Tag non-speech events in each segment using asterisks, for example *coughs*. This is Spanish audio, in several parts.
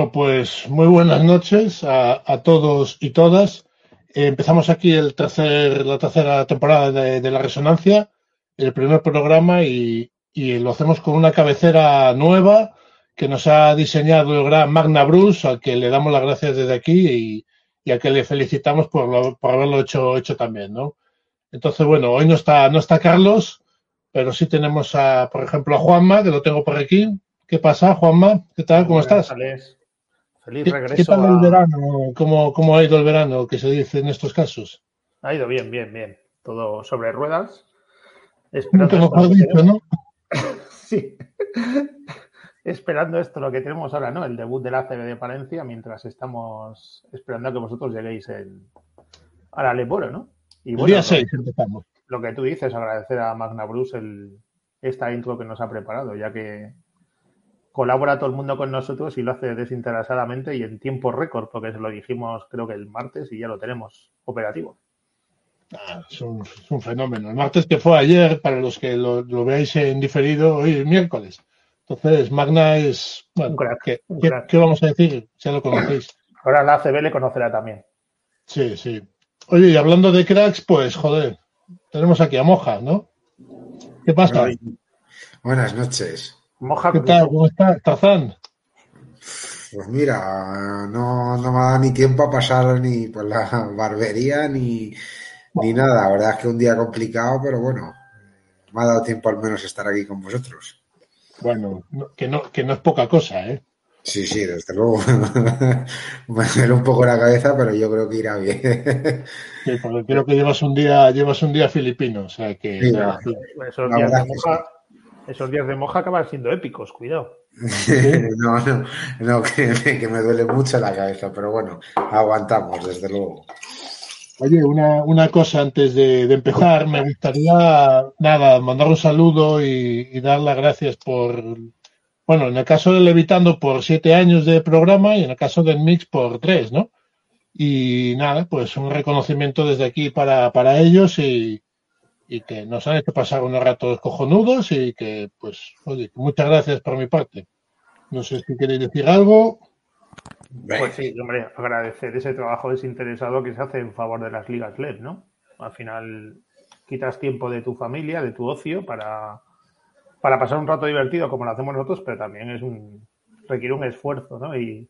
Bueno, pues muy buenas noches a, todos y todas. Eh, empezamos aquí el tercer, la tercera temporada de, La Resonancia, el primer programa, y, lo hacemos con una cabecera nueva que nos ha diseñado el gran Magna Bruce, al que le damos las gracias desde aquí y, a que le felicitamos por, por haberlo hecho, hecho también, ¿no? Entonces, bueno, hoy no está, no está Carlos, pero sí tenemos a, por ejemplo, a Juanma, que lo tengo por aquí. ¿Qué pasa, Juanma? ¿Qué tal? ¿Cómo estás? Feliz regreso. ¿Qué tal el verano? ¿Cómo, ¿Cómo, ha ido el verano, que se dice en estos casos? Ha ido bien, bien, bien. Todo sobre ruedas. Esperando Nunca dicho, ¿no? *laughs* sí. Esperando esto, lo que tenemos ahora, ¿no? El debut de la CB de Palencia, mientras estamos esperando a que vosotros lleguéis el, a la ¿no? Y bueno, día 6 empezamos. Lo que tú dices, agradecer a Magna Bruce el, esta intro que nos ha preparado, ya que colabora todo el mundo con nosotros y lo hace desinteresadamente y en tiempo récord, porque se lo dijimos creo que el martes y ya lo tenemos operativo. Ah, es, un, fenómeno. El martes que fue ayer, para los que lo, veáis en diferido, hoy es miércoles. Entonces, Magna es. Bueno, ¿qué, vamos a decir? Ya lo conocéis. Ahora la ACB le conocerá también. Sí, sí. Oye, y hablando de cracks, pues joder, tenemos aquí a Moja, ¿no? ¿Qué pasa? Buenas noches. Moja, ¿Qué tal? ¿Cómo estás, Tazán? Pues mira, no, no me ha dado ni tiempo a pasar ni por la *laughs* barbería ni, ni nada. La verdad es que un día complicado, pero bueno, me ha dado tiempo al menos estar aquí con vosotros. Bueno, que no, que no es poca cosa, ¿eh? Sí, sí, desde luego. *laughs* me duele un poco la cabeza, pero yo creo que irá bien. *laughs* sí, porque creo que llevas un día, llevas un día filipino, o sea que. esos, días de moja, esos, días de moja, acaban siendo épicos, cuidado. *laughs* no, no, no que, me duele mucho la cabeza, pero bueno, aguantamos, desde luego. Oye, una, una cosa antes de, empezar, me gustaría, nada, mandar un saludo y, y dar las gracias por bueno, en el caso del Levitando por siete años de programa y en el caso del Mix por tres, ¿no? Y nada, pues un reconocimiento desde aquí para, para ellos y, que nos han hecho pasar unos ratos cojonudos y que, pues, oye, muchas gracias por mi parte. No sé si queréis decir algo. Pues sí, hombre, agradecer ese trabajo desinteresado que se hace en favor de las ligas LED, ¿no? Al final quitas tiempo de tu familia, de tu ocio para para pasar un rato divertido como lo hacemos nosotros, pero también es un requiere un esfuerzo, ¿no? Y,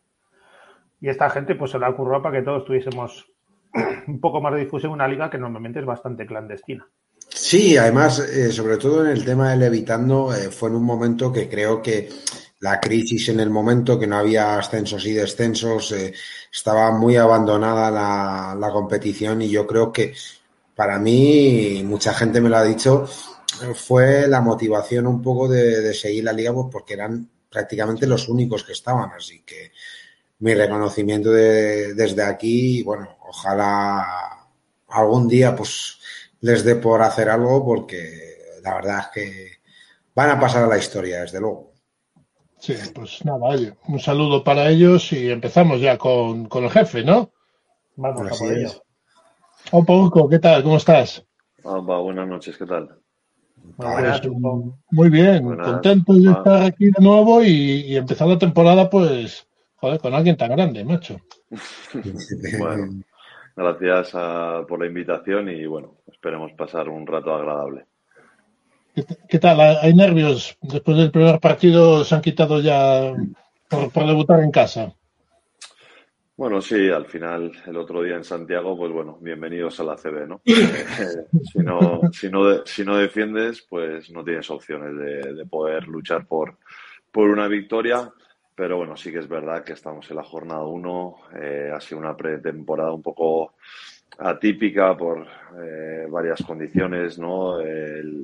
esta gente pues se la ocurrió para que todos tuviésemos *clears throat* un poco más de difusión en una liga que normalmente es bastante clandestina. Sí, además, eh, sobre todo en el tema del evitando, eh, fue en un momento que creo que la crisis en el momento, que no había ascensos y descensos, eh, estaba muy abandonada la, competición y yo creo que para mí, mucha gente me lo ha dicho, fue la motivación un poco de, seguir la liga, pues porque eran prácticamente los únicos que estaban. Así que mi reconocimiento desde aquí, bueno, ojalá algún día pues les dé por hacer algo porque la verdad es que van a pasar a la historia, desde luego. Sí, pues nada, un saludo para ellos y empezamos ya con, el jefe, ¿no? Vamos a por ello. Un poco, ¿qué tal? ¿Cómo estás? buenas noches, ¿qué tal? muy bien, contento de estar aquí de nuevo y, empezar la temporada, pues, joder, con alguien tan grande, macho. *laughs* bueno, gracias por la invitación y bueno, esperemos pasar un rato agradable. ¿Qué, tal? ¿Hay nervios? Después del primer partido se han quitado ya por debutar en casa. Bueno, sí, al final, el otro día en Santiago, pues bueno, bienvenidos a la CB, ¿no? *laughs* Eh, si, no si, no si no defiendes, pues no tienes opciones de, poder luchar por, por una victoria. Pero bueno, sí que es verdad que estamos en la jornada 1. Eh, ha sido una pretemporada un poco atípica por eh, varias condiciones, ¿no? el,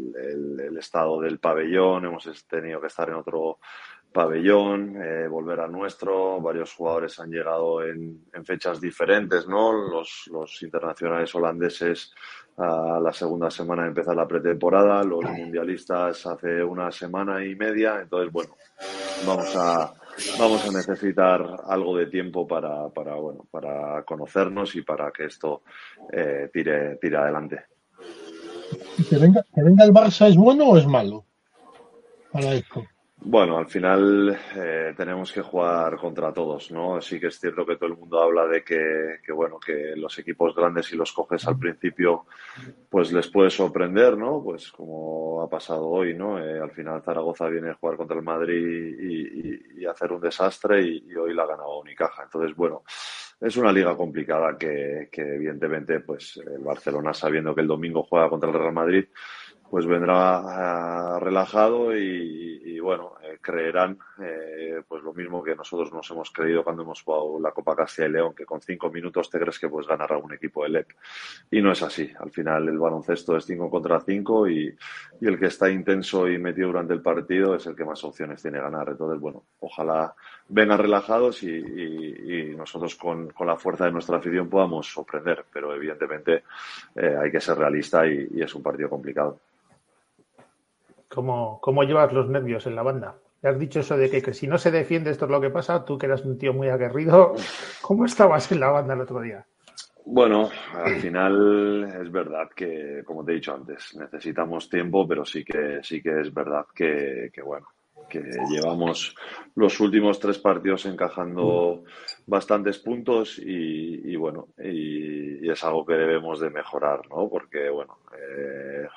estado del pabellón, hemos tenido que estar en otro pabellón, eh, volver al nuestro. Varios jugadores han llegado en, fechas diferentes, ¿no? Los, los, internacionales holandeses a la segunda semana de empezar la pretemporada, los mundialistas hace una semana y media. Entonces, bueno, vamos a, vamos a necesitar algo de tiempo para, para, bueno, para conocernos y para que esto eh, tire, tire adelante. ¿Que venga, ¿Que venga el Barça es bueno o es malo para esto? Bueno, al final eh, tenemos que jugar contra todos, ¿no? Sí que es cierto que todo el mundo habla de que, bueno, que los equipos grandes si los coges al principio, pues les puede sorprender, ¿no? Pues como ha pasado hoy, ¿no? Eh, al final Zaragoza viene a jugar contra el Madrid y, hacer un desastre y, hoy la ha ganado Unicaja. Entonces, bueno, es una liga complicada que, que evidentemente, pues el Barcelona sabiendo que el domingo juega contra el Real Madrid, pues vendrá ah, relajado y, bueno, eh, creerán eh, pues lo mismo que nosotros nos hemos creído cuando hemos jugado la Copa Castilla y León, que con cinco minutos te crees que puedes ganar a un equipo de LEP. Y no es así. Al final el baloncesto es cinco contra cinco y, el que está intenso y metido durante el partido es el que más opciones tiene de ganar. Entonces, bueno, ojalá vengan relajados y, nosotros con, la fuerza de nuestra afición podamos sorprender, pero evidentemente eh, hay que ser realista y es un partido complicado. ¿Cómo, ¿Cómo llevas los nervios en la banda? Ya has dicho eso de que, si no se defiende esto es lo que pasa, tú que eras un tío muy aguerrido, ¿cómo estabas en la banda el otro día? Bueno, al final es verdad que, como te he dicho antes, necesitamos tiempo, pero sí que sí que es verdad que, bueno, que llevamos los últimos tres partidos encajando bastantes puntos y, bueno, y, es algo que debemos de mejorar, ¿no? Porque, bueno, eh,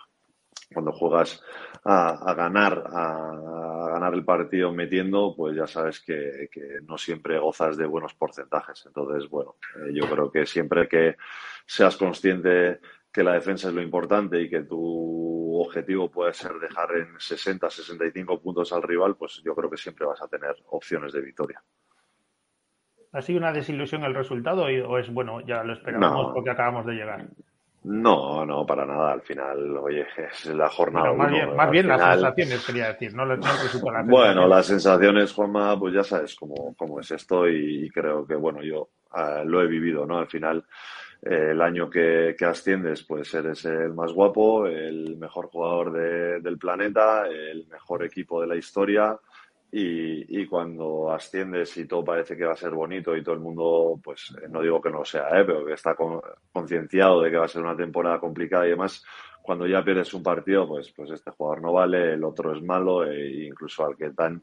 cuando juegas a, ganar, a, ganar el partido metiendo, pues ya sabes que, no siempre gozas de buenos porcentajes. Entonces, bueno, eh, yo creo que siempre que seas consciente que la defensa es lo importante y que tu objetivo puede ser dejar en 60, 65 puntos al rival, pues yo creo que siempre vas a tener opciones de victoria. ¿Ha sido una desilusión el resultado o es bueno, ya lo esperábamos porque acabamos de llegar? No, no, para nada. Al final, oye, es la jornada. más bien, más bien las sensaciones, quería decir, no, *laughs* Bueno, las sensaciones, Juanma, pues ya sabes cómo, cómo es esto y, creo que, bueno, yo eh, lo he vivido, ¿no? Al final, eh, el año que, que, asciendes, pues eres el más guapo, el mejor jugador del planeta, el mejor equipo de la historia y, cuando asciendes y todo parece que va a ser bonito y todo el mundo, pues eh, no digo que no sea, ¿eh? pero que está concienciado de que va a ser una temporada complicada y demás, cuando ya pierdes un partido, pues, pues este jugador no vale, el otro es malo, e incluso al que tan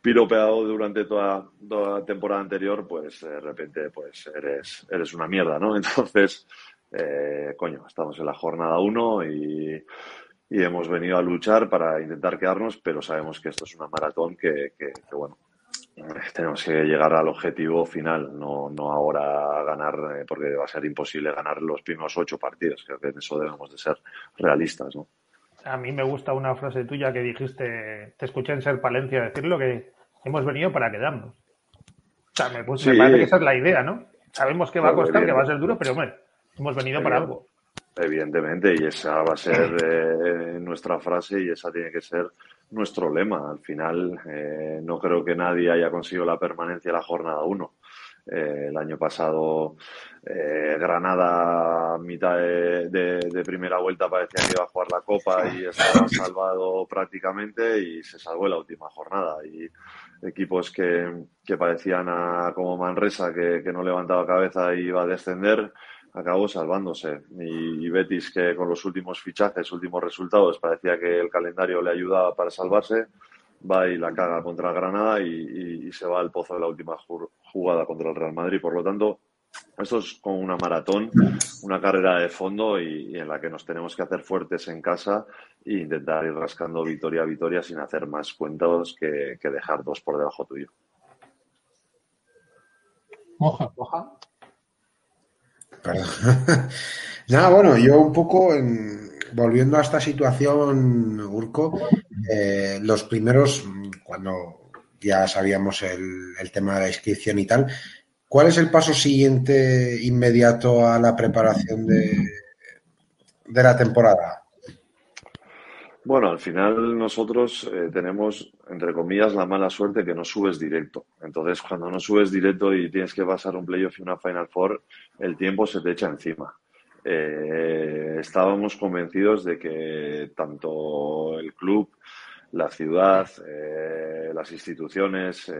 piropeado durante toda, toda la temporada anterior, pues de repente pues eres, eres una mierda, ¿no? *laughs* Entonces, eh, coño, estamos en la jornada uno y y hemos venido a luchar para intentar quedarnos, pero sabemos que esto es una maratón que, bueno, tenemos que llegar al objetivo final, no, no ahora ganar, eh, porque va a ser imposible ganar los primeros ocho partidos. Creo que en eso debemos de ser realistas, ¿no? A mí me gusta una frase tuya que dijiste, te escuché en Ser Palencia decirlo, que hemos venido para quedarnos. O sea, me, parece que esa es la idea, ¿no? Sabemos que va a costar, que va a ser duro, pero hombre, hemos venido para algo. Evidentemente, y esa va a ser *laughs* eh, nuestra frase y esa tiene que ser nuestro lema. Al final, eh, no creo que nadie haya conseguido la permanencia en la jornada 1. Eh, el año pasado, Granada, mitad de, primera vuelta, parecía que iba a jugar la Copa y *laughs* estaba salvado prácticamente y se salvó en la última jornada. Y equipos que, parecían a, como Manresa, que, que no levantaba cabeza y iba a descender, acabó salvándose. Y, Betis, que con los últimos fichajes, últimos resultados, parecía que el calendario le ayudaba para salvarse, va y la caga contra Granada y, se va al pozo de la última jugada contra el Real Madrid. Por lo tanto, esto es como una maratón, una carrera de fondo y, en la que nos tenemos que hacer fuertes en casa e intentar ir rascando victoria a victoria sin hacer más cuentos que, que dejar dos por debajo tuyo. Moja, moja. *laughs* Nada, bueno, yo un poco volviendo a esta situación, Urco, eh, los primeros, cuando ya sabíamos el, tema de la inscripción y tal, ¿cuál es el paso siguiente inmediato a la preparación de, de la temporada? Bueno, al final nosotros eh, tenemos, entre comillas, la mala suerte que no subes directo. Entonces, cuando no subes directo y tienes que pasar un playoff y una Final Four, el tiempo se te echa encima. Eh, estábamos convencidos de que tanto el club, la ciudad, eh, las instituciones,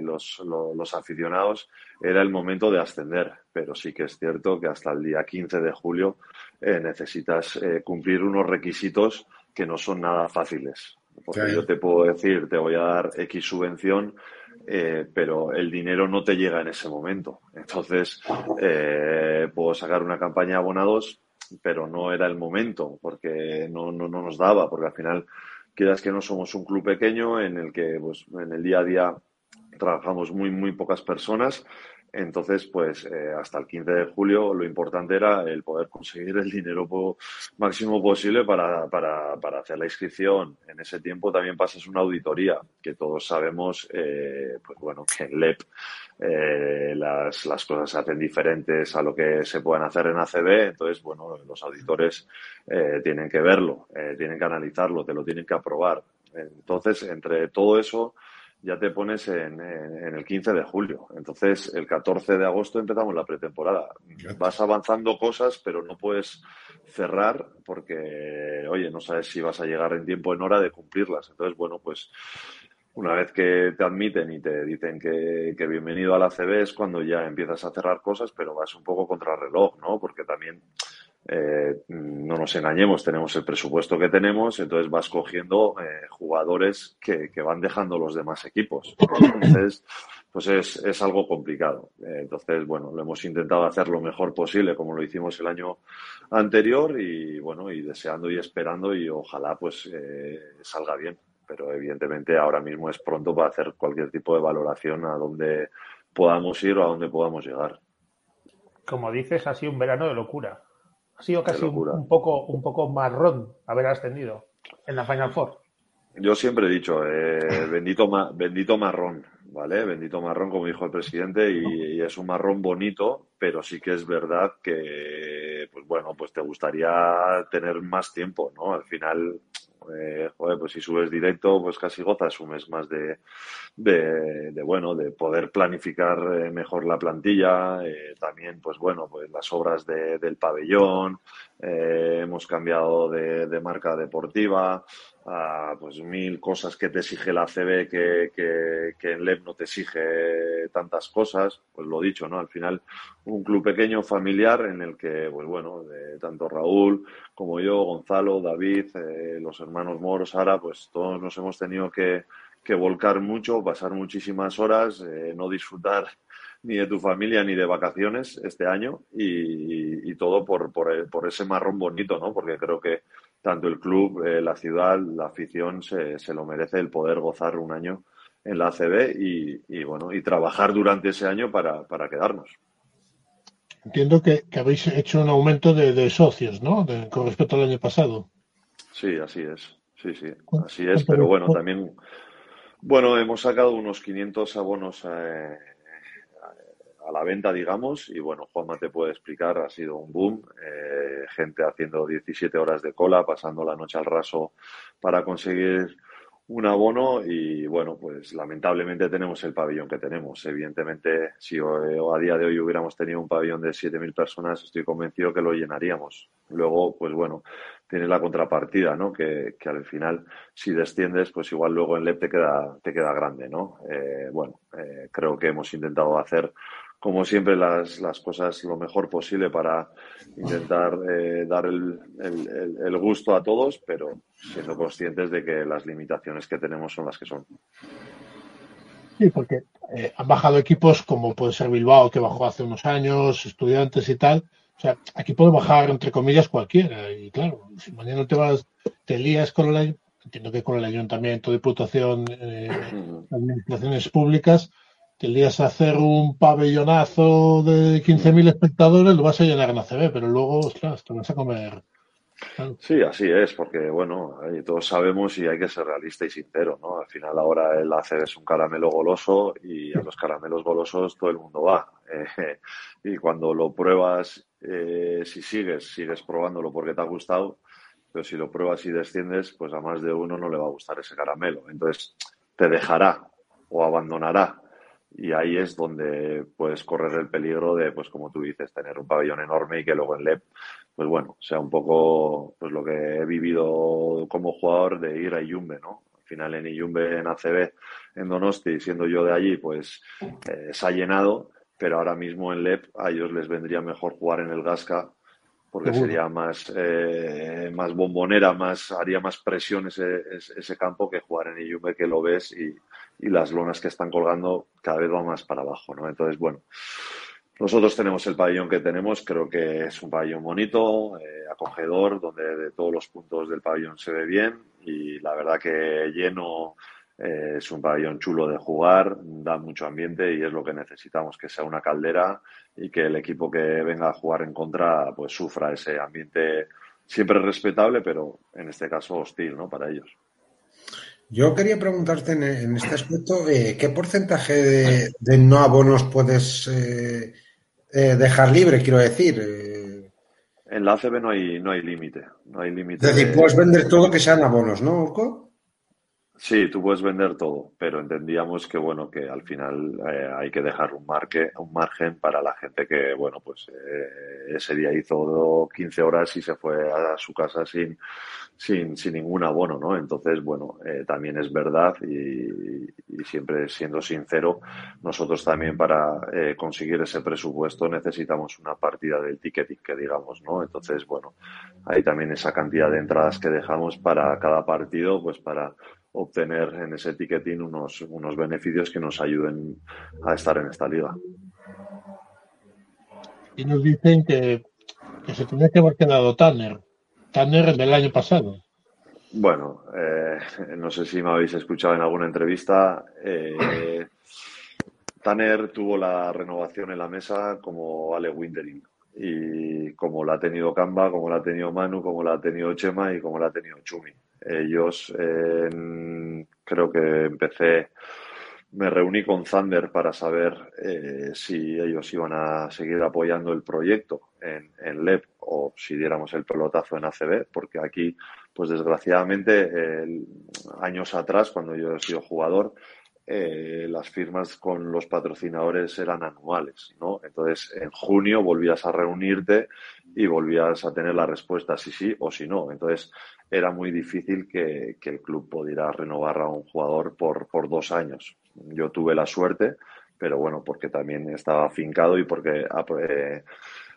los, los, aficionados, era el momento de ascender. Pero sí que es cierto que hasta el día 15 de julio necesitas cumplir unos requisitos que no son nada fáciles. Porque yo te puedo decir, te voy a dar X subvención, eh, pero el dinero no te llega en ese momento. Entonces, eh, puedo sacar una campaña de abonados, pero no era el momento, porque no, no, no nos daba, porque al final, quieras que no somos un club pequeño en el que pues, en el día a día trabajamos muy, muy pocas personas entonces, pues eh, hasta el 15 de julio lo importante era el poder conseguir el dinero máximo posible para, para, para, hacer la inscripción. En ese tiempo también pasas una auditoría, que todos sabemos, eh, pues bueno, que en LEP eh, las, las, cosas se hacen diferentes a lo que se pueden hacer en ACB. Entonces, bueno, los auditores tienen que verlo, tienen que analizarlo, te lo tienen que aprobar. Entonces, entre todo eso ya te pones en, el 15 de julio. Entonces, el 14 de agosto empezamos la pretemporada. Vas avanzando cosas, pero no puedes cerrar porque, oye, no sabes si vas a llegar en tiempo, en hora de cumplirlas. Entonces, bueno, pues una vez que te admiten y te dicen que, que bienvenido a la CB es cuando ya empiezas a cerrar cosas, pero vas un poco contra reloj, ¿no? Porque también eh, no nos engañemos, tenemos el presupuesto que tenemos, entonces vas cogiendo eh, jugadores que, van dejando los demás equipos. Entonces, pues es, es algo complicado. Eh, entonces, bueno, lo hemos intentado hacer lo mejor posible, como lo hicimos el año anterior, y bueno, y deseando y esperando, y ojalá pues salga bien. Pero evidentemente ahora mismo es pronto para hacer cualquier tipo de valoración a dónde podamos ir o a dónde podamos llegar. Como dices, ha sido un verano de locura. Ha sido casi un, poco, un poco marrón haber ascendido en la Final Four. Yo siempre he dicho, eh, bendito, bendito marrón, ¿vale? Bendito marrón, como dijo el presidente, y, es un marrón bonito, pero sí que es verdad que, pues bueno, pues te gustaría tener más tiempo, ¿no? Al final, eh, joder, pues si subes directo, pues casi gozas un mes más de, de, bueno, de poder planificar eh, mejor la plantilla, eh, también, pues bueno, pues las obras del pabellón, eh, hemos cambiado de, marca deportiva, pues mil cosas que te exige la CB que, que, en LEP no te exige tantas cosas, pues lo dicho, ¿no? Al final, un club pequeño, familiar, en el que, pues bueno, de tanto Raúl como yo, Gonzalo, David, los hermanos Moros, Sara, pues todos nos hemos tenido que que volcar mucho, pasar muchísimas horas, eh, no disfrutar ni de tu familia ni de vacaciones este año y, todo por, por, ese marrón bonito, ¿no? Porque creo que tanto el club, eh, la ciudad, la afición se, se, lo merece el poder gozar un año en la ACB y, bueno, y trabajar durante ese año para, para quedarnos. Entiendo que, habéis hecho un aumento de, socios, ¿no? con respecto al año pasado. Sí, así es. Sí, sí, así es. Pero bueno, también bueno, hemos sacado unos 500 abonos eh, a la venta, digamos, y bueno, Juanma te puede explicar, ha sido un boom, eh, gente haciendo 17 horas de cola, pasando la noche al raso para conseguir un abono y bueno, pues lamentablemente tenemos el pabellón que tenemos. Evidentemente, si a día de hoy hubiéramos tenido un pabellón de 7.000 personas, estoy convencido que lo llenaríamos. Luego, pues bueno, tienes la contrapartida, ¿no? Que, que, al final, si desciendes, pues igual luego en LEP te queda, te queda grande, ¿no? Eh, bueno, eh, creo que hemos intentado hacer, como siempre, las, las cosas lo mejor posible para intentar eh, dar el, el, el, gusto a todos, pero siendo conscientes de que las limitaciones que tenemos son las que son. Sí, porque han bajado equipos como puede ser Bilbao, que bajó hace unos años, estudiantes y tal, o sea, aquí puede bajar, entre comillas, cualquiera. Y claro, si mañana te vas, te lías con el entiendo que con el ayuntamiento, diputación, eh, administraciones públicas, a hacer un pabellonazo de 15.000 espectadores, lo vas a llenar en ACB, pero luego, ostras, te vas a comer. Sí, así es, porque bueno, todos sabemos y hay que ser realista y sincero, ¿no? Al final ahora el ACB es un caramelo goloso y a los caramelos golosos todo el mundo va. Eh, *laughs* y cuando lo pruebas, eh, si sigues, sigues probándolo porque te ha gustado, pero si lo pruebas y desciendes, pues a más de uno no le va a gustar ese caramelo. Entonces, te dejará o abandonará. Y ahí es donde puedes correr el peligro de, pues como tú dices, tener un pabellón enorme y que luego en LEP, pues bueno, sea un poco pues lo que he vivido como jugador de ir a Iyumbe, ¿no? Al final en Iyumbe, en ACB, en Donosti, siendo yo de allí, pues eh, se ha llenado, pero ahora mismo en LEP a ellos les vendría mejor jugar en el Gasca porque sería más, eh, más bombonera, más, haría más presión ese, ese campo que jugar en Iyumbe, que lo ves y, y, las lonas que están colgando cada vez van más para abajo, ¿no? Entonces, bueno, nosotros tenemos el pabellón que tenemos, creo que es un pabellón bonito, eh, acogedor, donde de todos los puntos del pabellón se ve bien y la verdad que lleno eh, es un pabellón chulo de jugar, da mucho ambiente y es lo que necesitamos, que sea una caldera y que el equipo que venga a jugar en contra pues sufra ese ambiente siempre respetable, pero en este caso hostil, ¿no? Para ellos. Yo quería preguntarte en, este aspecto, eh, ¿qué porcentaje de, no abonos puedes eh, dejar libre, quiero decir? En la ACB no hay, no hay límite. No hay límite. Es decir, puedes vender todo que sean abonos, ¿no, Urco? Sí, tú puedes vender todo, pero entendíamos que bueno que al final eh, hay que dejar un marque, un margen para la gente que bueno pues eh, ese día hizo 15 horas y se fue a su casa sin sin, sin ningún abono, ¿no? Entonces bueno eh, también es verdad y, y, siempre siendo sincero nosotros también para conseguir ese presupuesto necesitamos una partida del ticketing que digamos, ¿no? Entonces bueno hay también esa cantidad de entradas que dejamos para cada partido pues para obtener en ese ticketing unos, unos beneficios que nos ayuden a estar en esta liga. Y nos dicen que, se tenía que haber quedado Tanner. Tanner del año pasado. Bueno, eh, no sé si me habéis escuchado en alguna entrevista. Eh, Tanner tuvo la renovación en la mesa como Ale Windering. Y como la ha tenido Kamba, como la ha tenido Manu, como la ha tenido Chema y como la ha tenido Chumi. Ellos, creo que empecé, me reuní con Thunder para saber eh, si ellos iban a seguir apoyando el proyecto en, en, LEP o si diéramos el pelotazo en ACB, porque aquí, pues desgraciadamente, años atrás, cuando yo he sido jugador, eh, las firmas con los patrocinadores eran anuales, ¿no? Entonces, en junio volvías a reunirte y volvías a tener la respuesta si sí o si no. Entonces, era muy difícil que, el club pudiera renovar a un jugador por, por, dos años. Yo tuve la suerte, pero bueno, porque también estaba afincado y porque eh,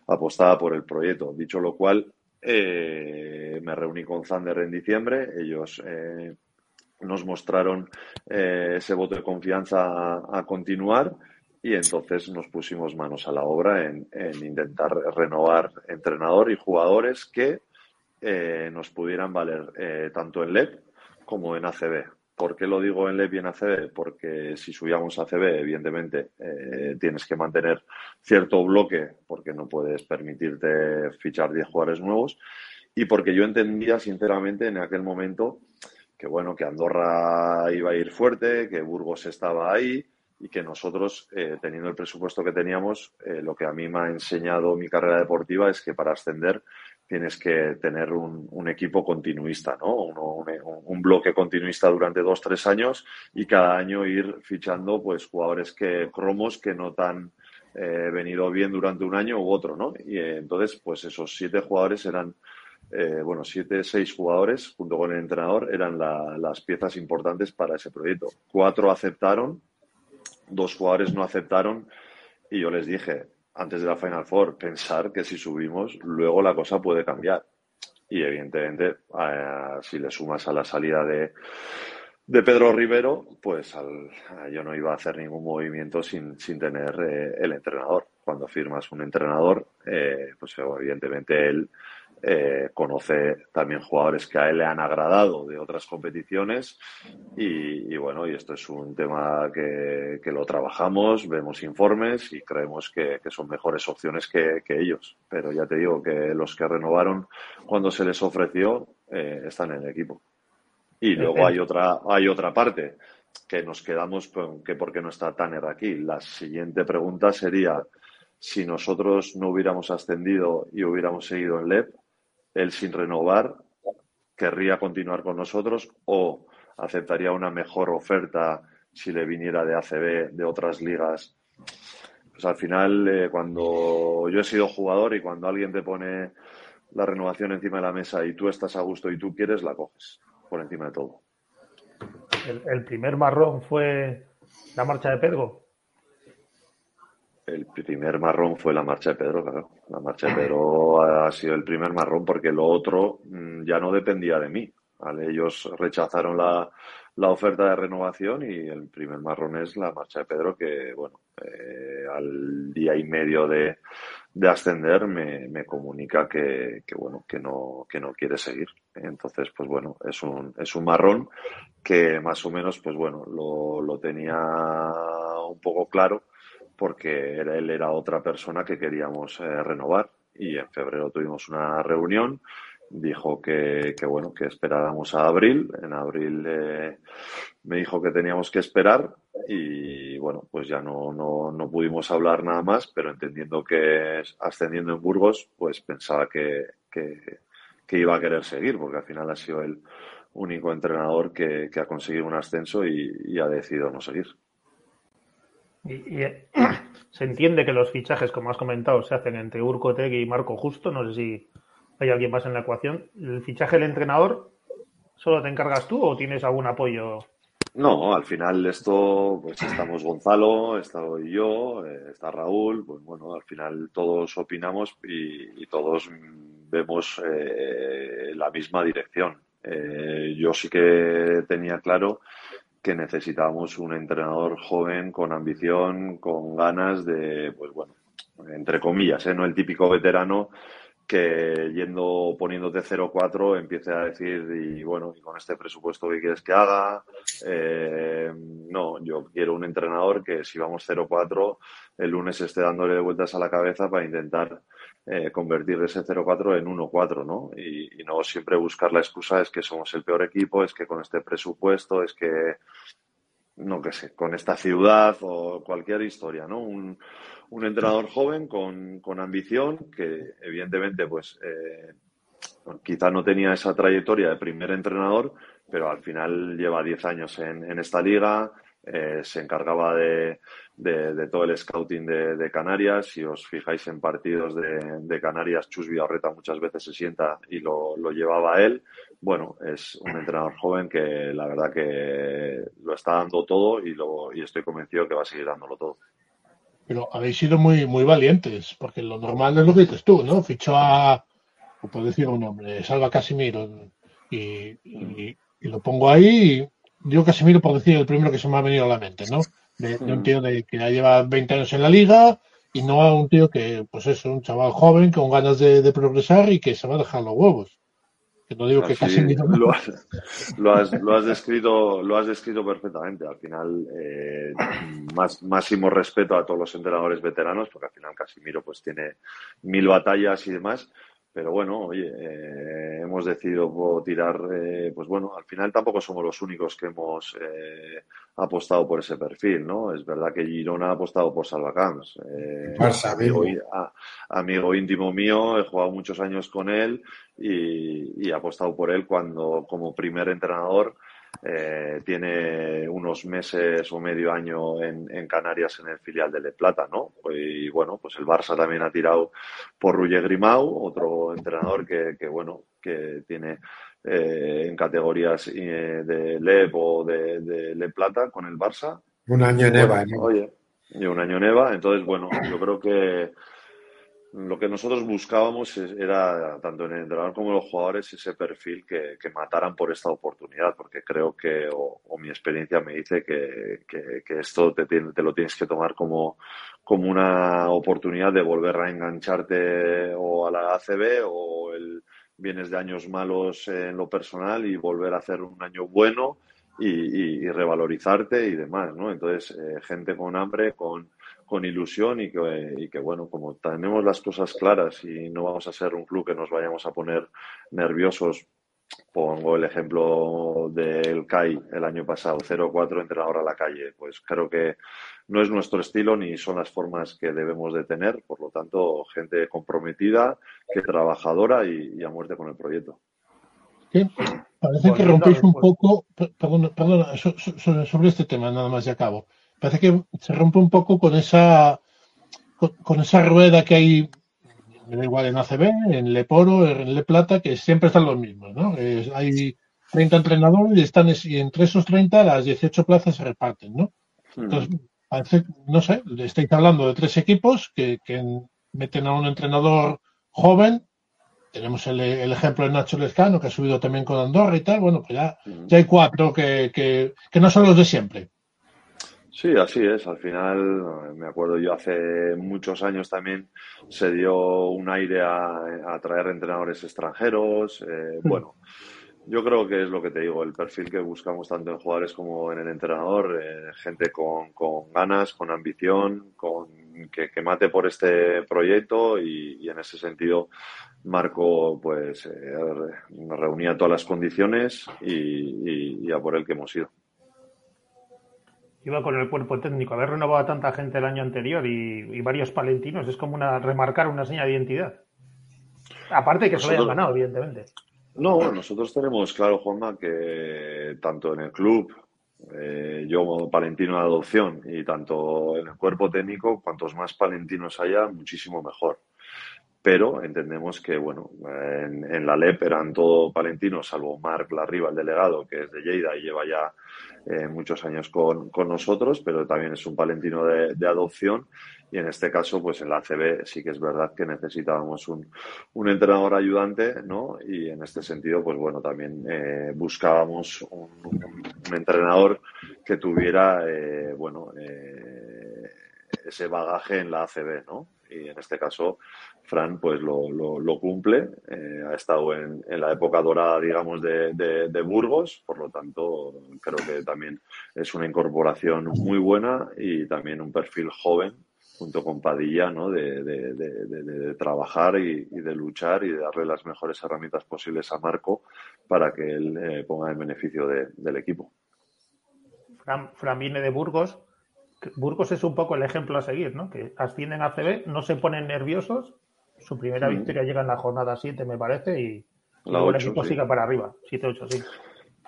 apostaba por el proyecto. Dicho lo cual, eh, me reuní con Thunder en diciembre. Ellos nos mostraron eh, ese voto de confianza a, continuar y entonces nos pusimos manos a la obra en, intentar renovar entrenador y jugadores que eh, nos pudieran valer eh, tanto en LEP como en ACB. ¿Por qué lo digo en LEP y en ACB? Porque si subíamos a ACB, evidentemente, tienes que mantener cierto bloque porque no puedes permitirte fichar 10 jugadores nuevos y porque yo entendía, sinceramente, en aquel momento que bueno, que Andorra iba a ir fuerte, que Burgos estaba ahí y que nosotros, eh, teniendo el presupuesto que teníamos, eh, lo que a mí me ha enseñado mi carrera deportiva es que para ascender tienes que tener un, equipo continuista, ¿no? un, bloque continuista durante dos, tres años y cada año ir fichando pues jugadores que cromos que no tan eh, venido bien durante un año u otro, ¿no? Y entonces, pues esos siete jugadores eran eh, bueno, siete, seis jugadores junto con el entrenador eran las piezas importantes para ese proyecto. Cuatro aceptaron, dos jugadores no aceptaron y yo les dije antes de la Final Four, pensar que si subimos luego la cosa puede cambiar. Y evidentemente, eh, si le sumas a la salida de, de Pedro Rivero, pues yo no iba a hacer ningún movimiento sin, sin tener eh, el entrenador. Cuando firmas un entrenador, pues evidentemente él eh, conoce también jugadores que a él le han agradado de otras competiciones y, bueno, y esto es un tema que, lo trabajamos, vemos informes y creemos que, son mejores opciones que, ellos. Pero ya te digo que los que renovaron cuando se les ofreció eh, están en el equipo. Y luego hay otra, hay otra parte que nos quedamos con que por qué no está Tanner aquí. La siguiente pregunta sería si nosotros no hubiéramos ascendido y hubiéramos seguido en LEP, él sin renovar querría continuar con nosotros o aceptaría una mejor oferta si le viniera de ACB, de otras ligas. Pues al final, eh, cuando yo he sido jugador y cuando alguien te pone la renovación encima de la mesa y tú estás a gusto y tú quieres, la coges por encima de todo. El, primer marrón fue la marcha de Pedro. El primer marrón fue la marcha de Pedro, claro. La marcha de Pedro ha sido el primer marrón porque lo otro mm, ya no dependía de mí. Ellos rechazaron la, oferta de renovación y el primer marrón es la marcha de Pedro que, bueno, eh, al día y medio de, ascender me, comunica que, bueno, que no, que no quiere seguir. Entonces, pues bueno, es un, es un marrón que más o menos, pues bueno, lo, lo tenía un poco claro porque él era otra persona que queríamos eh, renovar. Y en febrero tuvimos una reunión. Dijo que, bueno que esperáramos a abril. En abril eh, me dijo que teníamos que esperar. Y bueno pues ya no, no, no, pudimos hablar nada más pero entendiendo que ascendiendo en Burgos pues pensaba que, que, iba a querer seguir porque al final ha sido el único entrenador que, ha conseguido un ascenso y, y ha decidido no seguir y, eh, *clears throat* se entiende que los fichajes, como has comentado, se hacen entre Urco Tegui y Marco Justo. No sé si hay alguien más en la ecuación. ¿El fichaje del entrenador solo te encargas tú o tienes algún apoyo? No, al final esto, pues estamos Gonzalo, estoy yo, eh, está Raúl, pues bueno, al final todos opinamos y, todos vemos eh, la misma dirección. yo sí que tenía claro que necesitábamos un entrenador joven con ambición, con ganas de, pues bueno, entre comillas, ¿eh? no el típico veterano que yendo poniéndote 0-4 empiece a decir y bueno, y con este presupuesto que quieres que haga, eh, no, yo quiero un entrenador que si vamos 0-4 el lunes esté dándole vueltas a la cabeza para intentar eh, convertir ese 0-4 en 1-4, ¿no? Y, no siempre buscar la excusa es que somos el peor equipo, es que con este presupuesto, es que, no que sé, con esta ciudad o cualquier historia, ¿no? Un, entrenador joven con, con, ambición que evidentemente pues eh, quizá no tenía esa trayectoria de primer entrenador, pero al final lleva 10 años en, en esta liga, eh, se encargaba de, todo el scouting de, Canarias. Si os fijáis en partidos de, Canarias, Chus Villarreta muchas veces se sienta y lo, llevaba él. Bueno, es un entrenador joven que la verdad que lo está dando todo y, lo, y estoy convencido que va a seguir dándolo todo. Pero habéis sido muy, muy valientes, porque lo normal es lo que dices tú, ¿no? Fichó a, puedo decir un nombre, Salva Casimiro, y, y, lo pongo ahí. Digo Casimiro por decir el primero que se me ha venido a la mente, ¿no? de, un tío de, que ya lleva 20 años en la liga y no a un tío que, pues es un chaval joven con ganas de, progresar y que se va a dejar los huevos. Que no digo que casi lo, has, lo, has, lo, has, descrito, lo has descrito perfectamente. Al final, eh, más, máximo respeto a todos los entrenadores veteranos, porque al final Casimiro pues tiene mil batallas y demás pero bueno, oye, eh, hemos decidido tirar, eh, pues bueno, al final tampoco somos los únicos que hemos eh, apostado por ese perfil, ¿no? Es verdad que Girona ha apostado por Salvacams. Amigo, amigo, íntimo mío, he jugado muchos años con él y, y he apostado por él cuando, como primer entrenador, eh, tiene unos meses o medio año en, Canarias en el filial de Le Plata, ¿no? Y bueno, pues el Barça también ha tirado por Ruye Grimau, otro entrenador que, bueno, que tiene eh, en categorías eh, de LEP o de, Le Plata con el Barça. Un año en EVA, Oye, y un año en EVA. Entonces, bueno, yo creo que lo que nosotros buscábamos era, tanto en el entrenador como en los jugadores, ese perfil que, mataran por esta oportunidad, porque creo que, o, mi experiencia me dice que, esto te, te, lo tienes que tomar como, como una oportunidad de volver a engancharte o a la ACB o el, vienes de años malos en lo personal y volver a hacer un año bueno y, revalorizarte y demás, ¿no? Entonces, eh, gente con hambre, con con ilusión y que, y que, bueno, como tenemos las cosas claras y no vamos a ser un club que nos vayamos a poner nerviosos, pongo el ejemplo del CAI el año pasado, 0-4 entrenador a la calle, pues creo que no es nuestro estilo ni son las formas que debemos de tener, por lo tanto, gente comprometida, que trabajadora y, a muerte con el proyecto. parece que rompéis un poco, perdón, sobre este tema, nada más de acabo. Parece que se rompe un poco con esa con, esa rueda que hay, me da igual en ACB, en Leporo, en Le Plata, que siempre están los mismos, ¿no? hay 30 entrenadores y están y entre esos 30 las 18 plazas se reparten, ¿no? Hmm. Entonces, parece, no sé, estáis hablando de tres equipos que, meten a un entrenador joven. Tenemos el, ejemplo de Nacho Lescano, que ha subido también con Andorra y tal. Bueno, pues ya, hmm. ya hay cuatro que, que, que no son los de siempre. Sí, así es. Al final, me acuerdo yo hace muchos años también se dio un aire a, traer entrenadores extranjeros. Eh, hmm. Bueno, yo creo que es lo que te digo, el perfil que buscamos tanto en jugadores como en el entrenador, eh, gente con, ganas, con ambición, con que, mate por este proyecto y, en ese sentido Marco pues eh, reunía todas las condiciones y, y a por el que hemos ido iba con el cuerpo técnico. Haber renovado a tanta gente el año anterior y, varios palentinos es como una remarcar una seña de identidad. Aparte de que se lo hayan ganado, evidentemente. No, nosotros tenemos claro, Juanma, que tanto en el club, eh, yo como palentino de adopción, y tanto en el cuerpo técnico, cuantos más palentinos haya, muchísimo mejor. Pero entendemos que, bueno, en, la LEP eran todo palentinos, salvo Marc Larriba, el delegado, que es de Lleida y lleva ya eh, muchos años con, nosotros, pero también es un palentino de, adopción. Y en este caso, pues en la ACB sí que es verdad que necesitábamos un, entrenador ayudante, ¿no? Y en este sentido, pues bueno, también eh, buscábamos un, entrenador que tuviera, eh, bueno, ese bagaje en la ACB, ¿no? Y en este caso, Fran pues lo, lo, cumple, eh, ha estado en, en, la época dorada, digamos, de, de, Burgos, por lo tanto creo que también es una incorporación muy buena y también un perfil joven junto con Padilla, ¿no? de, de trabajar y, de luchar y de darle las mejores herramientas posibles a Marco para que él eh, ponga en beneficio del equipo. Fran, Fran viene de Burgos, Burgos es un poco el ejemplo a seguir, ¿no? Que ascienden a CB, no se ponen nerviosos su primera victoria llega en la jornada 7, me parece, y la el equipo sigue para arriba. 7-8, sí.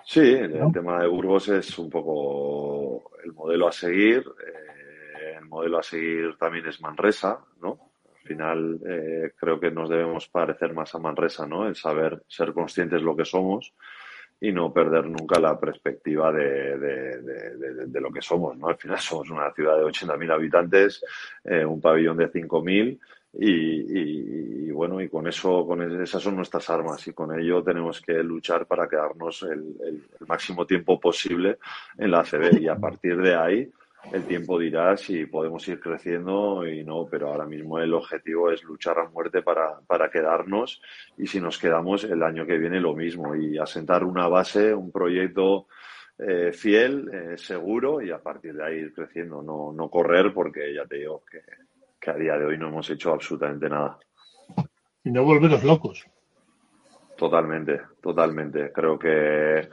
Sí, el tema de Burgos es un poco el modelo a seguir. Eh, el modelo a seguir también es Manresa, ¿no? Al final eh, creo que nos debemos parecer más a Manresa, ¿no? El saber ser conscientes de lo que somos y no perder nunca la perspectiva de, de, lo que somos, ¿no? Al final somos una ciudad de 80.000 habitantes, eh, un pabellón de 5.000 y, bueno, y con eso, con esas son nuestras armas y con ello tenemos que luchar para quedarnos el, máximo tiempo posible en la ACB y a partir de ahí el tiempo dirá si podemos ir creciendo y no, pero ahora mismo el objetivo es luchar a muerte para, para quedarnos y si nos quedamos el año que viene lo mismo y asentar una base, un proyecto eh, fiel, eh, seguro y a partir de ahí ir creciendo, no, no correr porque ya te digo que que a día de hoy no hemos hecho absolutamente nada. Y no volveros locos. Totalmente, totalmente. Creo que,